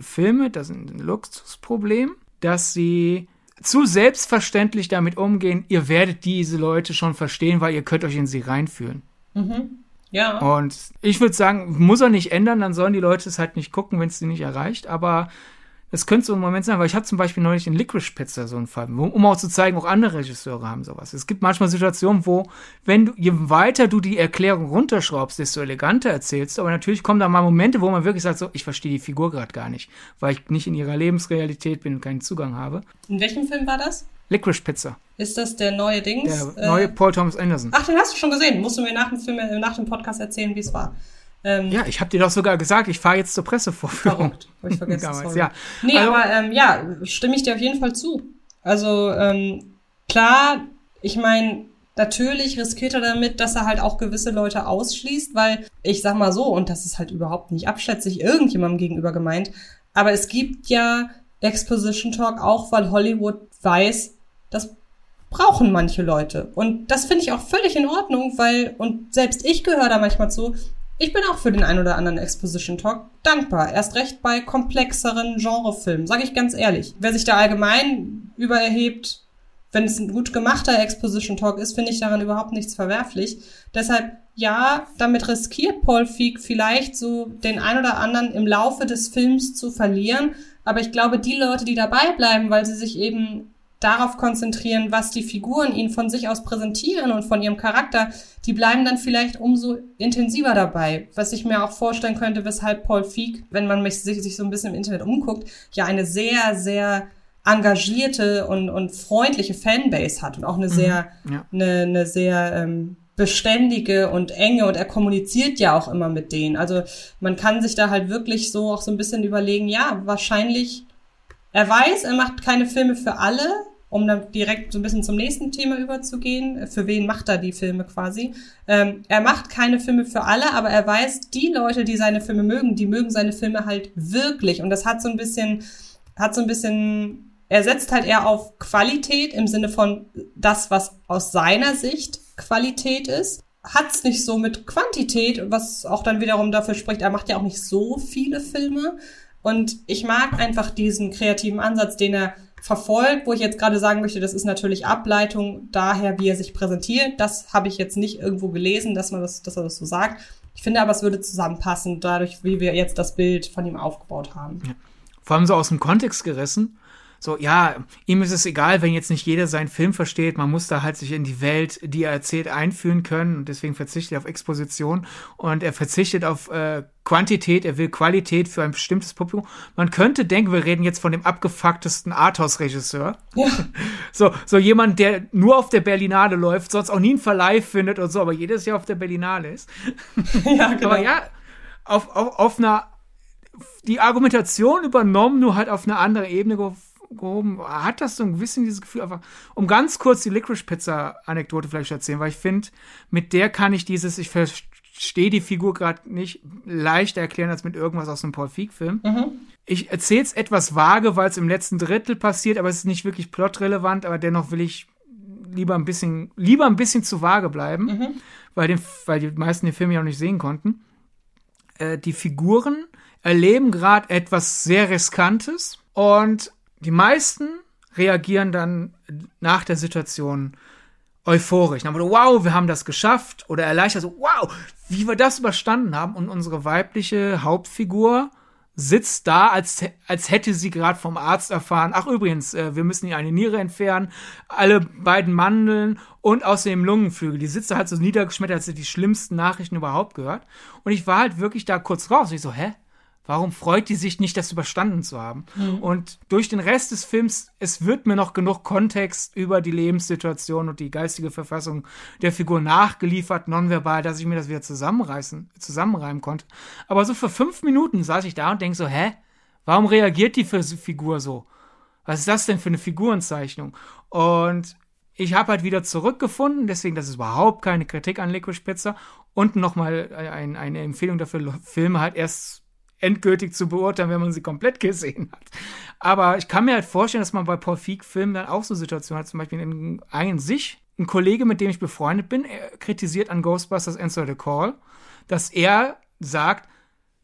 Filme, das ist ein Luxusproblem, dass sie zu selbstverständlich damit umgehen, ihr werdet diese Leute schon verstehen, weil ihr könnt euch in sie reinfühlen. Mhm. Ja. Und ich würde sagen, muss er nicht ändern, dann sollen die Leute es halt nicht gucken, wenn es sie nicht erreicht. Aber es könnte so ein Moment sein, weil ich hatte zum Beispiel neulich in Licorice Pizza so einen Fall, um auch zu zeigen, auch andere Regisseure haben sowas. Es gibt manchmal Situationen, wo, wenn du, je weiter du die Erklärung runterschraubst, desto eleganter erzählst du. Aber natürlich kommen da mal Momente, wo man wirklich sagt, so, ich verstehe die Figur gerade gar nicht, weil ich nicht in ihrer Lebensrealität bin und keinen Zugang habe. In welchem Film war das? Licorice Pizza. Ist das der neue Dings? Der neue Paul Thomas Anderson. Ach, den hast du schon gesehen. Musst du mir nach dem Film, äh, nach dem Podcast erzählen, wie es war. Ähm, ja, ich habe dir doch sogar gesagt, ich fahre jetzt zur Pressevorführung. Verrückt, ich vergessen. Damals, ja. Nee, also, aber ähm, ja, stimme ich dir auf jeden Fall zu. Also ähm, klar, ich meine, natürlich riskiert er damit, dass er halt auch gewisse Leute ausschließt, weil ich sag mal so, und das ist halt überhaupt nicht abschätzig irgendjemandem gegenüber gemeint, aber es gibt ja Exposition Talk auch, weil Hollywood weiß, das brauchen manche Leute. Und das finde ich auch völlig in Ordnung, weil, und selbst ich gehöre da manchmal zu, ich bin auch für den ein oder anderen Exposition Talk dankbar. Erst recht bei komplexeren Genrefilmen, sage ich ganz ehrlich. Wer sich da allgemein übererhebt, wenn es ein gut gemachter Exposition Talk ist, finde ich daran überhaupt nichts verwerflich. Deshalb, ja, damit riskiert Paul Feig vielleicht so den ein oder anderen im Laufe des Films zu verlieren. Aber ich glaube, die Leute, die dabei bleiben, weil sie sich eben darauf konzentrieren, was die Figuren ihnen von sich aus präsentieren und von ihrem Charakter, die bleiben dann vielleicht umso intensiver dabei. Was ich mir auch vorstellen könnte, weshalb Paul Feig, wenn man sich, sich so ein bisschen im Internet umguckt, ja eine sehr, sehr engagierte und, und freundliche Fanbase hat und auch eine mhm, sehr, ja. eine, eine sehr ähm, beständige und enge und er kommuniziert ja auch immer mit denen. Also man kann sich da halt wirklich so auch so ein bisschen überlegen, ja, wahrscheinlich, er weiß, er macht keine Filme für alle, um dann direkt so ein bisschen zum nächsten Thema überzugehen. Für wen macht er die Filme quasi? Ähm, er macht keine Filme für alle, aber er weiß, die Leute, die seine Filme mögen, die mögen seine Filme halt wirklich. Und das hat so ein bisschen, hat so ein bisschen, er setzt halt eher auf Qualität im Sinne von das, was aus seiner Sicht Qualität ist hat's nicht so mit Quantität, was auch dann wiederum dafür spricht, er macht ja auch nicht so viele Filme. Und ich mag einfach diesen kreativen Ansatz, den er verfolgt, wo ich jetzt gerade sagen möchte, das ist natürlich Ableitung daher, wie er sich präsentiert. Das habe ich jetzt nicht irgendwo gelesen, dass man das, dass er das so sagt. Ich finde aber, es würde zusammenpassen, dadurch, wie wir jetzt das Bild von ihm aufgebaut haben. Ja. Vor allem so aus dem Kontext gerissen so, ja, ihm ist es egal, wenn jetzt nicht jeder seinen Film versteht, man muss da halt sich in die Welt, die er erzählt, einführen können und deswegen verzichtet er auf Exposition und er verzichtet auf äh, Quantität, er will Qualität für ein bestimmtes Publikum. Man könnte denken, wir reden jetzt von dem abgefucktesten Arthouse-Regisseur. Ja. So, so jemand, der nur auf der Berlinale läuft, sonst auch nie einen Verleih findet und so, aber jedes Jahr auf der Berlinale ist. Ja, genau. Aber ja, auf, auf, auf einer, die Argumentation übernommen, nur halt auf eine andere Ebene gehoben, hat das so ein bisschen dieses Gefühl einfach, um ganz kurz die Licorice Pizza Anekdote vielleicht erzählen, weil ich finde, mit der kann ich dieses, ich verstehe die Figur gerade nicht leichter erklären als mit irgendwas aus einem Paul Feig Film. Mhm. Ich erzähle es etwas vage, weil es im letzten Drittel passiert, aber es ist nicht wirklich plotrelevant, aber dennoch will ich lieber ein bisschen, lieber ein bisschen zu vage bleiben, mhm. weil, den, weil die meisten den Film ja noch nicht sehen konnten. Äh, die Figuren erleben gerade etwas sehr Riskantes und die meisten reagieren dann nach der Situation euphorisch. Dann wow, wir haben das geschafft. Oder erleichtert so, wow, wie wir das überstanden haben. Und unsere weibliche Hauptfigur sitzt da, als, als hätte sie gerade vom Arzt erfahren, ach übrigens, äh, wir müssen ihr eine Niere entfernen, alle beiden Mandeln und außerdem Lungenflügel. Die sitzt da halt so niedergeschmettert, als sie die schlimmsten Nachrichten überhaupt gehört. Und ich war halt wirklich da kurz raus. Und ich so, hä? Warum freut die sich nicht, das überstanden zu haben? Mhm. Und durch den Rest des Films, es wird mir noch genug Kontext über die Lebenssituation und die geistige Verfassung der Figur nachgeliefert, nonverbal, dass ich mir das wieder zusammenreißen, zusammenreimen konnte. Aber so für fünf Minuten saß ich da und denk so, hä? Warum reagiert die Figur so? Was ist das denn für eine Figurenzeichnung? Und ich habe halt wieder zurückgefunden, deswegen, das ist überhaupt keine Kritik an Liquid Pizza. Und nochmal ein, eine Empfehlung dafür, Filme halt erst endgültig zu beurteilen, wenn man sie komplett gesehen hat. Aber ich kann mir halt vorstellen, dass man bei Paul Feig-Filmen dann auch so Situationen hat, zum Beispiel in einen sich, ein Kollege, mit dem ich befreundet bin, kritisiert an Ghostbusters Answer the Call, dass er sagt,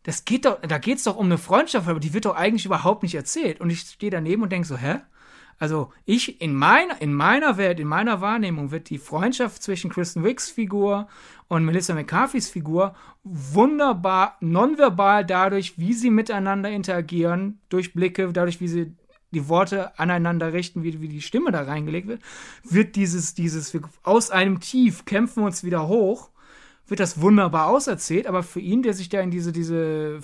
das geht doch, da geht's doch um eine Freundschaft, aber die wird doch eigentlich überhaupt nicht erzählt. Und ich stehe daneben und denke so, hä? Also ich in meiner in meiner Welt, in meiner Wahrnehmung wird die Freundschaft zwischen Kristen Wicks Figur und Melissa McCarthy's Figur wunderbar nonverbal dadurch, wie sie miteinander interagieren, durch Blicke, dadurch, wie sie die Worte aneinander richten, wie, wie die Stimme da reingelegt wird, wird dieses, dieses, aus einem Tief kämpfen uns wieder hoch, wird das wunderbar auserzählt, aber für ihn, der sich da in diese, diese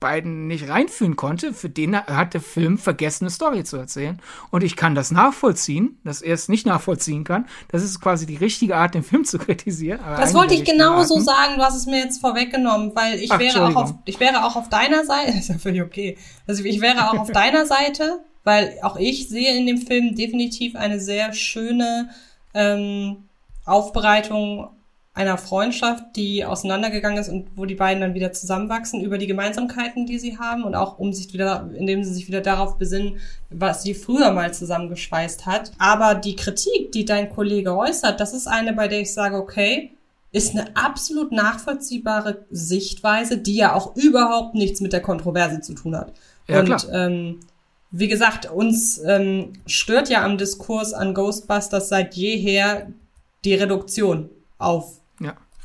beiden nicht reinfühlen konnte, für den hat der Film vergessen, eine Story zu erzählen. Und ich kann das nachvollziehen, dass er es nicht nachvollziehen kann. Das ist quasi die richtige Art, den Film zu kritisieren. das wollte ich genau so sagen. Du hast es mir jetzt vorweggenommen, weil ich Ach, wäre auch auf, ich wäre auch auf deiner Seite. Ist ja völlig okay. Also ich wäre auch auf deiner Seite, weil auch ich sehe in dem Film definitiv eine sehr schöne ähm, Aufbereitung einer Freundschaft, die auseinandergegangen ist und wo die beiden dann wieder zusammenwachsen über die Gemeinsamkeiten, die sie haben und auch um sich wieder, indem sie sich wieder darauf besinnen, was sie früher mal zusammengeschweißt hat. Aber die Kritik, die dein Kollege äußert, das ist eine, bei der ich sage, okay, ist eine absolut nachvollziehbare Sichtweise, die ja auch überhaupt nichts mit der Kontroverse zu tun hat. Ja, und klar. Ähm, wie gesagt, uns ähm, stört ja am Diskurs an Ghostbusters seit jeher die Reduktion auf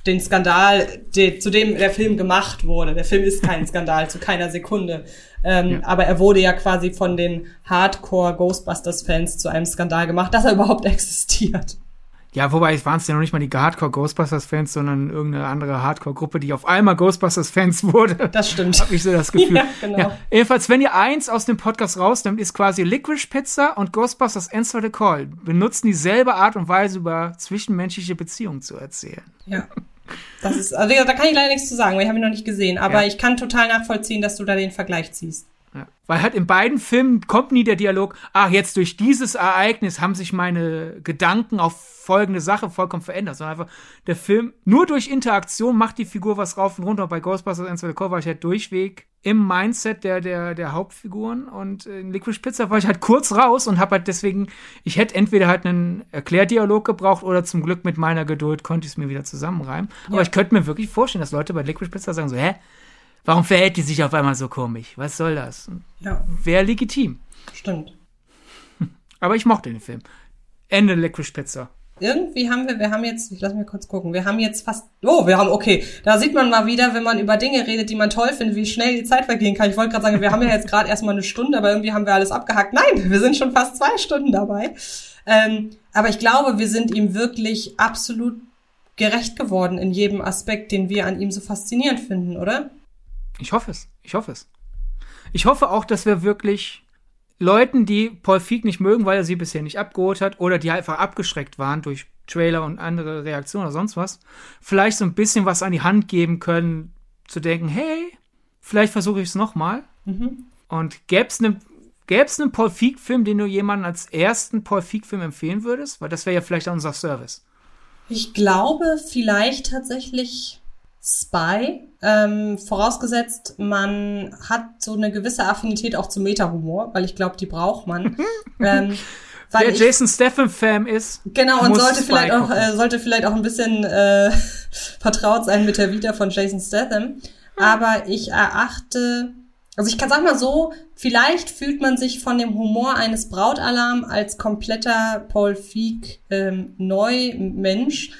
den Skandal, de, zu dem der Film gemacht wurde. Der Film ist kein Skandal, zu keiner Sekunde. Ähm, ja. Aber er wurde ja quasi von den Hardcore Ghostbusters-Fans zu einem Skandal gemacht, dass er überhaupt existiert. Ja, wobei es waren es ja noch nicht mal die Hardcore Ghostbusters-Fans, sondern irgendeine andere Hardcore-Gruppe, die auf einmal Ghostbusters-Fans wurde. Das stimmt. Hab ich so das Gefühl. ja, genau. Ja, jedenfalls, wenn ihr eins aus dem Podcast rausnimmt, ist quasi Liquid Pizza und Ghostbusters Answer the Call benutzen dieselbe Art und Weise über zwischenmenschliche Beziehungen zu erzählen. Ja. Das ist, also da kann ich leider nichts zu sagen, weil ich habe ihn noch nicht gesehen. Aber ja. ich kann total nachvollziehen, dass du da den Vergleich ziehst. Ja. Weil halt in beiden Filmen kommt nie der Dialog, ach, jetzt durch dieses Ereignis haben sich meine Gedanken auf folgende Sache vollkommen verändert, sondern einfach der Film nur durch Interaktion macht die Figur was rauf und runter. Bei Ghostbusters Enter the Call war ich halt durchweg im Mindset der, der, der Hauptfiguren und in Liquid Pizza war ich halt kurz raus und habe halt deswegen, ich hätte entweder halt einen Erklärdialog gebraucht oder zum Glück mit meiner Geduld konnte ich es mir wieder zusammenreimen. Ja. Aber ich könnte mir wirklich vorstellen, dass Leute bei Liquid Pizza sagen so, hä? Warum verhält die sich auf einmal so komisch? Was soll das? Ja. Wäre legitim. Stimmt. Aber ich mochte den Film. Ende Liquid Pizza irgendwie haben wir, wir haben jetzt, ich lass mich kurz gucken, wir haben jetzt fast, oh, wir haben, okay, da sieht man mal wieder, wenn man über Dinge redet, die man toll findet, wie schnell die Zeit vergehen kann. Ich wollte gerade sagen, wir haben ja jetzt gerade erstmal eine Stunde, aber irgendwie haben wir alles abgehackt. Nein, wir sind schon fast zwei Stunden dabei. Ähm, aber ich glaube, wir sind ihm wirklich absolut gerecht geworden in jedem Aspekt, den wir an ihm so faszinierend finden, oder? Ich hoffe es. Ich hoffe es. Ich hoffe auch, dass wir wirklich Leuten, die Paul Feig nicht mögen, weil er sie bisher nicht abgeholt hat oder die einfach abgeschreckt waren durch Trailer und andere Reaktionen oder sonst was, vielleicht so ein bisschen was an die Hand geben können, zu denken, hey, vielleicht versuche ich es nochmal. Mhm. Und gäbe es einen Gäbe einen Paul Feig-Film, den du jemandem als ersten Paul Feig-Film empfehlen würdest? Weil das wäre ja vielleicht auch unser Service. Ich glaube, vielleicht tatsächlich Spy, ähm, vorausgesetzt, man hat so eine gewisse Affinität auch zum Meta-Humor, weil ich glaube, die braucht man. ähm, weil Wer ich, Jason Statham-Fan ist. Genau, und sollte vielleicht, auch, äh, sollte vielleicht auch ein bisschen äh, vertraut sein mit der Vita von Jason Statham. Aber ich erachte, also ich kann sagen mal so, vielleicht fühlt man sich von dem Humor eines Brautalarm als kompletter Paul Feig ähm, Neumensch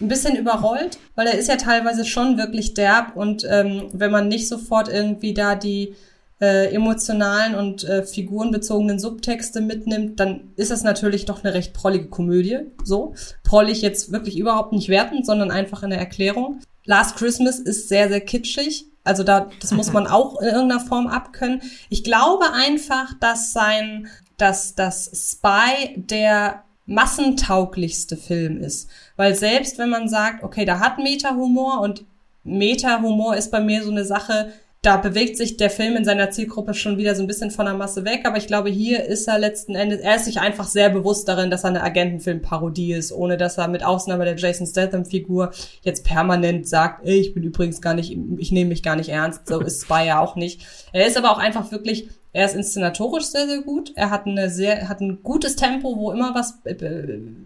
ein bisschen überrollt, weil er ist ja teilweise schon wirklich derb und ähm, wenn man nicht sofort irgendwie da die äh, emotionalen und äh, figurenbezogenen Subtexte mitnimmt, dann ist das natürlich doch eine recht prollige Komödie. So. Prollig jetzt wirklich überhaupt nicht wertend, sondern einfach eine Erklärung. Last Christmas ist sehr, sehr kitschig. Also da, das muss man auch in irgendeiner Form abkönnen. Ich glaube einfach, dass sein, dass das Spy der massentauglichste Film ist. Weil selbst wenn man sagt, okay, da hat Meta-Humor und Meta-Humor ist bei mir so eine Sache, da bewegt sich der Film in seiner Zielgruppe schon wieder so ein bisschen von der Masse weg, aber ich glaube, hier ist er letzten Endes, er ist sich einfach sehr bewusst darin, dass er eine Agentenfilmparodie ist, ohne dass er mit Ausnahme der Jason Statham-Figur jetzt permanent sagt, ich bin übrigens gar nicht, ich nehme mich gar nicht ernst, so ist Spy ja auch nicht. Er ist aber auch einfach wirklich, er ist inszenatorisch sehr, sehr gut. Er hat eine sehr, hat ein gutes Tempo, wo immer was, äh,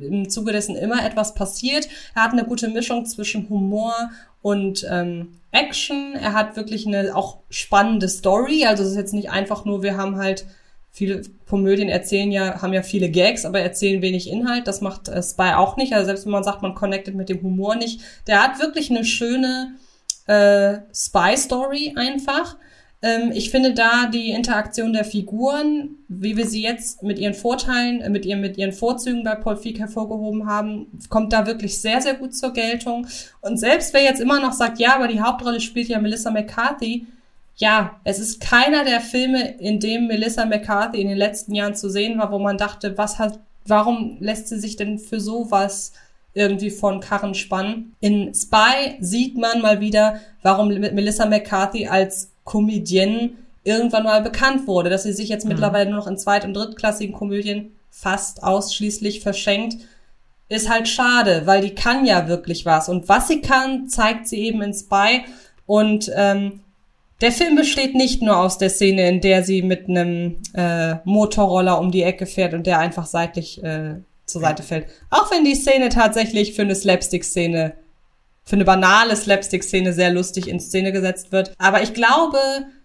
im Zuge dessen immer etwas passiert. Er hat eine gute Mischung zwischen Humor und ähm, Action. Er hat wirklich eine auch spannende Story. Also es ist jetzt nicht einfach nur, wir haben halt viele Komödien erzählen ja, haben ja viele Gags, aber erzählen wenig Inhalt. Das macht äh, Spy auch nicht. Also selbst wenn man sagt, man connectet mit dem Humor nicht. Der hat wirklich eine schöne äh, Spy-Story einfach. Ähm, ich finde da die Interaktion der Figuren, wie wir sie jetzt mit ihren Vorteilen, äh, mit ihren, mit ihren Vorzügen bei Paul Feig hervorgehoben haben, kommt da wirklich sehr, sehr gut zur Geltung. Und selbst wer jetzt immer noch sagt, ja, aber die Hauptrolle spielt ja Melissa McCarthy, ja, es ist keiner der Filme, in dem Melissa McCarthy in den letzten Jahren zu sehen war, wo man dachte, was hat, warum lässt sie sich denn für sowas irgendwie von Karren spannen? In Spy sieht man mal wieder, warum Melissa McCarthy als Comedienne irgendwann mal bekannt wurde, dass sie sich jetzt mhm. mittlerweile nur noch in zweit- und drittklassigen Komödien fast ausschließlich verschenkt, ist halt schade, weil die kann ja wirklich was. Und was sie kann, zeigt sie eben in Spy. Und ähm, der Film besteht nicht nur aus der Szene, in der sie mit einem äh, Motorroller um die Ecke fährt und der einfach seitlich äh, zur Seite fällt. Auch wenn die Szene tatsächlich für eine Slapstick-Szene für eine banale Slapstick-Szene sehr lustig in Szene gesetzt wird. Aber ich glaube,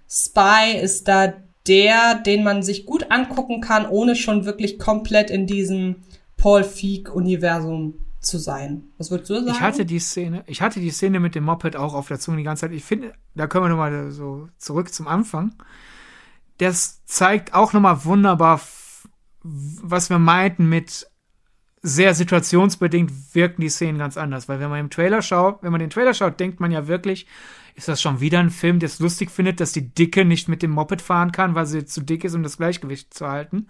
Spy ist da der, den man sich gut angucken kann, ohne schon wirklich komplett in diesem Paul Feig-Universum zu sein. Was würdest du sagen? Ich hatte die Szene, ich hatte die Szene mit dem Moped auch auf der Zunge die ganze Zeit. Ich finde, da können wir nochmal so zurück zum Anfang. Das zeigt auch nochmal wunderbar, was wir meinten mit sehr situationsbedingt wirken die Szenen ganz anders, weil wenn man im Trailer schaut, wenn man den Trailer schaut, denkt man ja wirklich, ist das schon wieder ein Film, der es lustig findet, dass die Dicke nicht mit dem Moped fahren kann, weil sie zu dick ist, um das Gleichgewicht zu halten.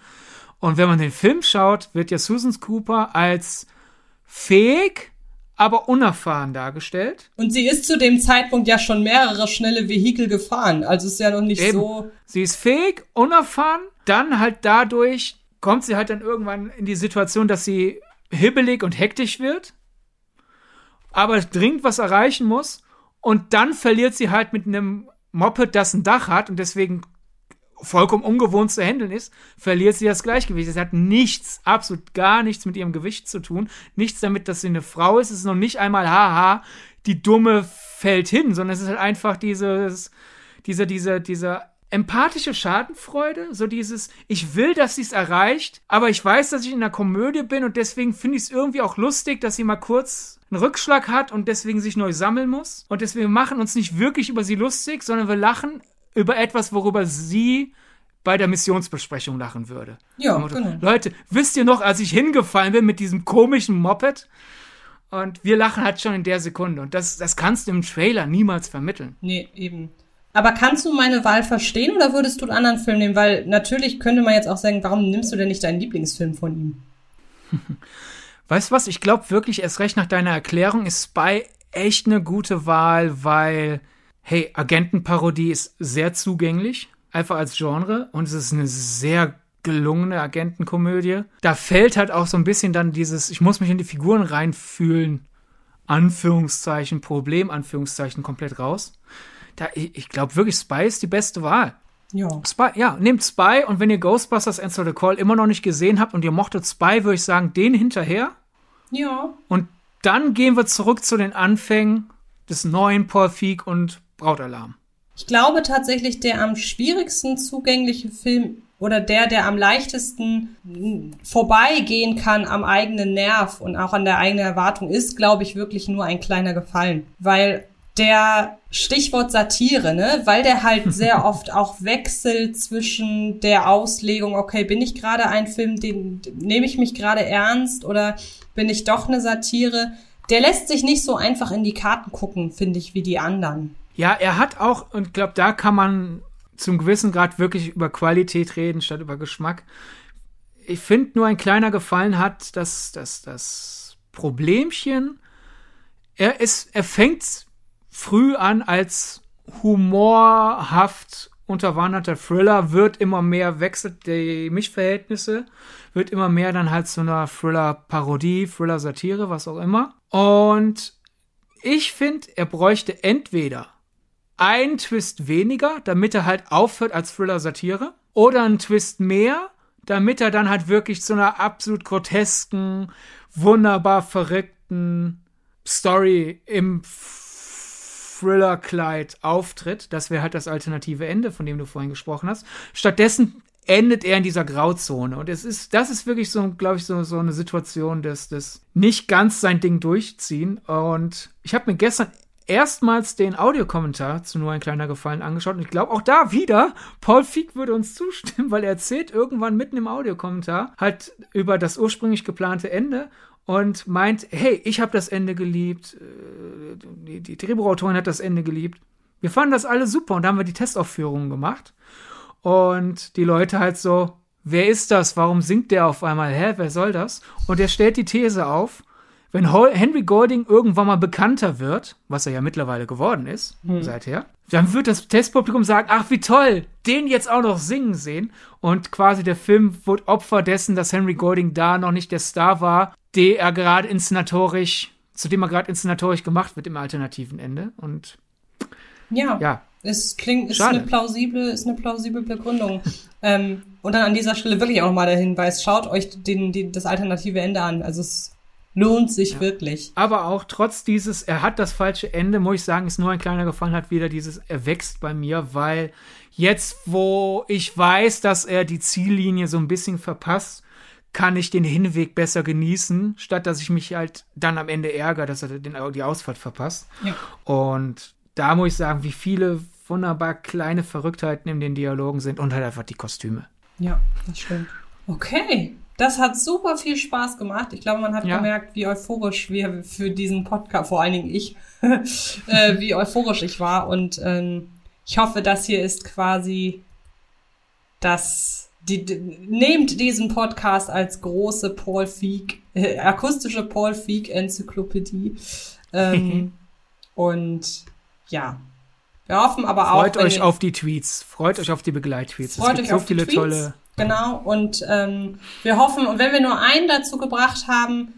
Und wenn man den Film schaut, wird ja Susan Cooper als fähig, aber unerfahren dargestellt. Und sie ist zu dem Zeitpunkt ja schon mehrere schnelle Vehikel gefahren, also ist ja noch nicht Eben. so. Sie ist fähig, unerfahren, dann halt dadurch kommt sie halt dann irgendwann in die Situation, dass sie hibbelig und hektisch wird, aber dringend was erreichen muss und dann verliert sie halt mit einem Moped, das ein Dach hat und deswegen vollkommen ungewohnt zu handeln ist, verliert sie das Gleichgewicht. Es hat nichts, absolut gar nichts mit ihrem Gewicht zu tun. Nichts damit, dass sie eine Frau ist. Es ist noch nicht einmal, haha, die Dumme fällt hin, sondern es ist halt einfach dieses, dieser, dieser, dieser empathische Schadenfreude, so dieses, ich will, dass sie es erreicht, aber ich weiß, dass ich in einer Komödie bin und deswegen finde ich es irgendwie auch lustig, dass sie mal kurz einen Rückschlag hat und deswegen sich neu sammeln muss. Und deswegen machen uns nicht wirklich über sie lustig, sondern wir lachen über etwas, worüber sie bei der Missionsbesprechung lachen würde. Ja, genau. Leute, wisst ihr noch, als ich hingefallen bin mit diesem komischen Moped? Und wir lachen halt schon in der Sekunde. Und das, das kannst du im Trailer niemals vermitteln. Nee, eben. Aber kannst du meine Wahl verstehen oder würdest du einen anderen Film nehmen? Weil natürlich könnte man jetzt auch sagen, warum nimmst du denn nicht deinen Lieblingsfilm von ihm? Weißt du was? Ich glaube wirklich, erst recht nach deiner Erklärung ist Spy echt eine gute Wahl, weil, hey, Agentenparodie ist sehr zugänglich, einfach als Genre. Und es ist eine sehr gelungene Agentenkomödie. Da fällt halt auch so ein bisschen dann dieses, ich muss mich in die Figuren reinfühlen, Anführungszeichen, Problem, Anführungszeichen, komplett raus da, ich, glaube wirklich, Spy ist die beste Wahl. Ja. Spy, ja, nehmt Spy und wenn ihr Ghostbusters Answer the Call immer noch nicht gesehen habt und ihr mochtet Spy, würde ich sagen, den hinterher. Ja. Und dann gehen wir zurück zu den Anfängen des neuen Paul Feig und Brautalarm. Ich glaube tatsächlich, der am schwierigsten zugängliche Film oder der, der am leichtesten vorbeigehen kann am eigenen Nerv und auch an der eigenen Erwartung, ist, glaube ich, wirklich nur ein kleiner Gefallen. Weil der Stichwort Satire, ne? Weil der halt sehr oft auch wechselt zwischen der Auslegung, okay, bin ich gerade ein Film, den nehme ich mich gerade ernst oder bin ich doch eine Satire? Der lässt sich nicht so einfach in die Karten gucken, finde ich, wie die anderen. Ja, er hat auch, und ich glaube, da kann man zum gewissen Grad wirklich über Qualität reden, statt über Geschmack. Ich finde nur ein kleiner Gefallen hat, dass das Problemchen, er ist, er fängt früh an als humorhaft unterwanderter Thriller, wird immer mehr, wechselt die Mischverhältnisse, wird immer mehr dann halt zu einer Thriller-Parodie, Thriller-Satire, was auch immer. Und ich finde, er bräuchte entweder einen Twist weniger, damit er halt aufhört als Thriller-Satire, oder einen Twist mehr, damit er dann halt wirklich zu einer absolut grotesken, wunderbar verrückten Story im Thriller-Kleid auftritt. Das wäre halt das alternative Ende, von dem du vorhin gesprochen hast. Stattdessen endet er in dieser Grauzone. Und es ist, das ist wirklich so, glaube ich, so, so eine Situation des, des nicht ganz sein Ding durchziehen. Und ich habe mir gestern erstmals den Audiokommentar zu nur ein kleiner Gefallen angeschaut. Und ich glaube auch da wieder, Paul Feig würde uns zustimmen, weil er erzählt irgendwann mitten im Audiokommentar halt über das ursprünglich geplante Ende und meint, hey, ich habe das Ende geliebt, äh, die, die Drehbuchautorin hat das Ende geliebt. Wir fanden das alle super und da haben wir die Testaufführungen gemacht. Und die Leute halt so, wer ist das? Warum singt der auf einmal? Hä, wer soll das? Und er stellt die These auf, wenn Henry Golding irgendwann mal bekannter wird, was er ja mittlerweile geworden ist, hm. seither, dann wird das Testpublikum sagen, ach wie toll, den jetzt auch noch singen sehen. Und quasi der Film wird Opfer dessen, dass Henry Golding da noch nicht der Star war, der er gerade inszenatorisch, zu dem er gerade inszenatorisch gemacht wird im alternativen Ende. Und ja, ja. es klingt, ist eine plausible, ist eine plausible Begründung. ähm, und dann an dieser Stelle wirklich auch nochmal der Hinweis, schaut euch den, den, das alternative Ende an. Also es lohnt sich ja. wirklich. Aber auch trotz dieses, er hat das falsche Ende, muss ich sagen, ist nur ein kleiner Gefallen, hat wieder dieses, er wächst bei mir, weil jetzt, wo ich weiß, dass er die Ziellinie so ein bisschen verpasst, kann ich den Hinweg besser genießen, statt dass ich mich halt dann am Ende ärgere, dass er den, die Ausfahrt verpasst. Ja. Und da muss ich sagen, wie viele wunderbar kleine Verrücktheiten in den Dialogen sind und halt einfach die Kostüme. Ja, das stimmt. Okay, das hat super viel Spaß gemacht. Ich glaube, man hat ja. gemerkt, wie euphorisch wir für diesen Podcast, vor allen Dingen ich, äh, wie euphorisch ich war. Und ähm, ich hoffe, das hier ist quasi das die, die, nehmt diesen Podcast als große Paul Feig, äh, akustische Paul Feig Enzyklopädie. Ähm, und ja, wir hoffen aber auch. Freut euch auf die Tweets, freut euch auf die Begleittweets. Freut euch so auf viele die Tweets, tolle. Genau, und ähm, wir hoffen, und wenn wir nur einen dazu gebracht haben,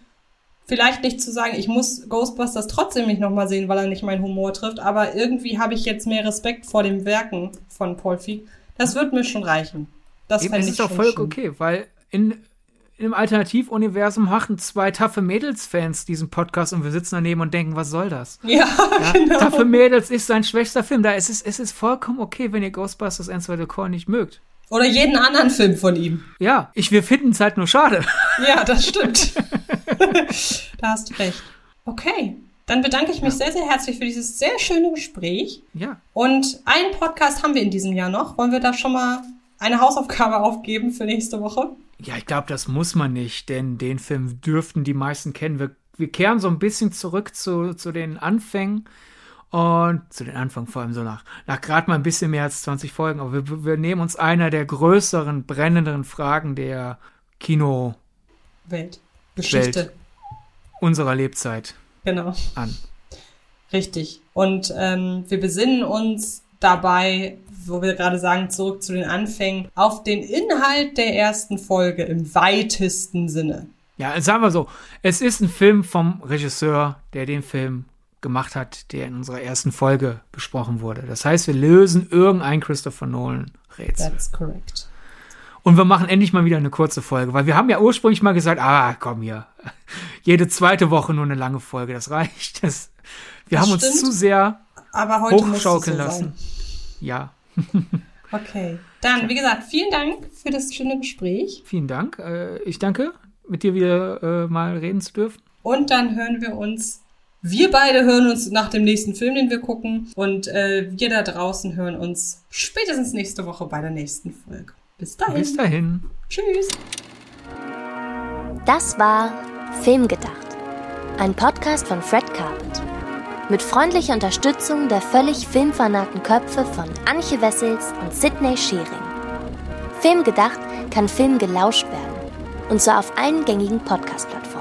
vielleicht nicht zu sagen, ich muss Ghostbusters trotzdem nicht nochmal sehen, weil er nicht meinen Humor trifft, aber irgendwie habe ich jetzt mehr Respekt vor dem Werken von Paul Feig. Das wird mir schon reichen. Das Eben, ist doch voll schön. okay, weil in, im Alternativuniversum machen zwei taffe Mädels-Fans diesen Podcast und wir sitzen daneben und denken, was soll das? Ja, ja genau. Taffe Mädels ist sein schwächster Film. Da ist es, es ist vollkommen okay, wenn ihr Ghostbusters 1, 2, Core nicht mögt. Oder jeden anderen Film von ihm. Ja, ich, wir finden es halt nur schade. Ja, das stimmt. da hast du recht. Okay. Dann bedanke ich mich ja. sehr, sehr herzlich für dieses sehr schöne Gespräch. Ja. Und einen Podcast haben wir in diesem Jahr noch. Wollen wir da schon mal eine Hausaufgabe aufgeben für nächste Woche? Ja, ich glaube, das muss man nicht, denn den Film dürften die meisten kennen. Wir, wir kehren so ein bisschen zurück zu, zu den Anfängen und zu den Anfängen vor allem so nach, nach gerade mal ein bisschen mehr als 20 Folgen. Aber wir, wir nehmen uns einer der größeren, brennenderen Fragen der Kino Welt, Geschichte Welt unserer Lebzeit genau. an. Richtig. Und ähm, wir besinnen uns dabei, wo wir gerade sagen, zurück zu den Anfängen, auf den Inhalt der ersten Folge im weitesten Sinne. Ja, sagen wir so, es ist ein Film vom Regisseur, der den Film gemacht hat, der in unserer ersten Folge besprochen wurde. Das heißt, wir lösen irgendein Christopher Nolan Rätsel. That's correct. Und wir machen endlich mal wieder eine kurze Folge, weil wir haben ja ursprünglich mal gesagt, ah, komm hier, jede zweite Woche nur eine lange Folge, das reicht. Das, wir das haben stimmt. uns zu sehr aber heute hochschaukeln so lassen. Ja. okay. Dann, wie gesagt, vielen Dank für das schöne Gespräch. Vielen Dank. Äh, ich danke, mit dir wieder äh, mal reden zu dürfen. Und dann hören wir uns. Wir beide hören uns nach dem nächsten Film, den wir gucken. Und äh, wir da draußen hören uns spätestens nächste Woche bei der nächsten Folge. Bis dahin. Bis dahin. Tschüss. Das war Filmgedacht. Ein Podcast von Fred Carpet mit freundlicher Unterstützung der völlig filmfanaten Köpfe von Anche Wessels und Sidney Schering. Filmgedacht kann Film gelauscht werden, und zwar auf allen gängigen Podcast-Plattformen.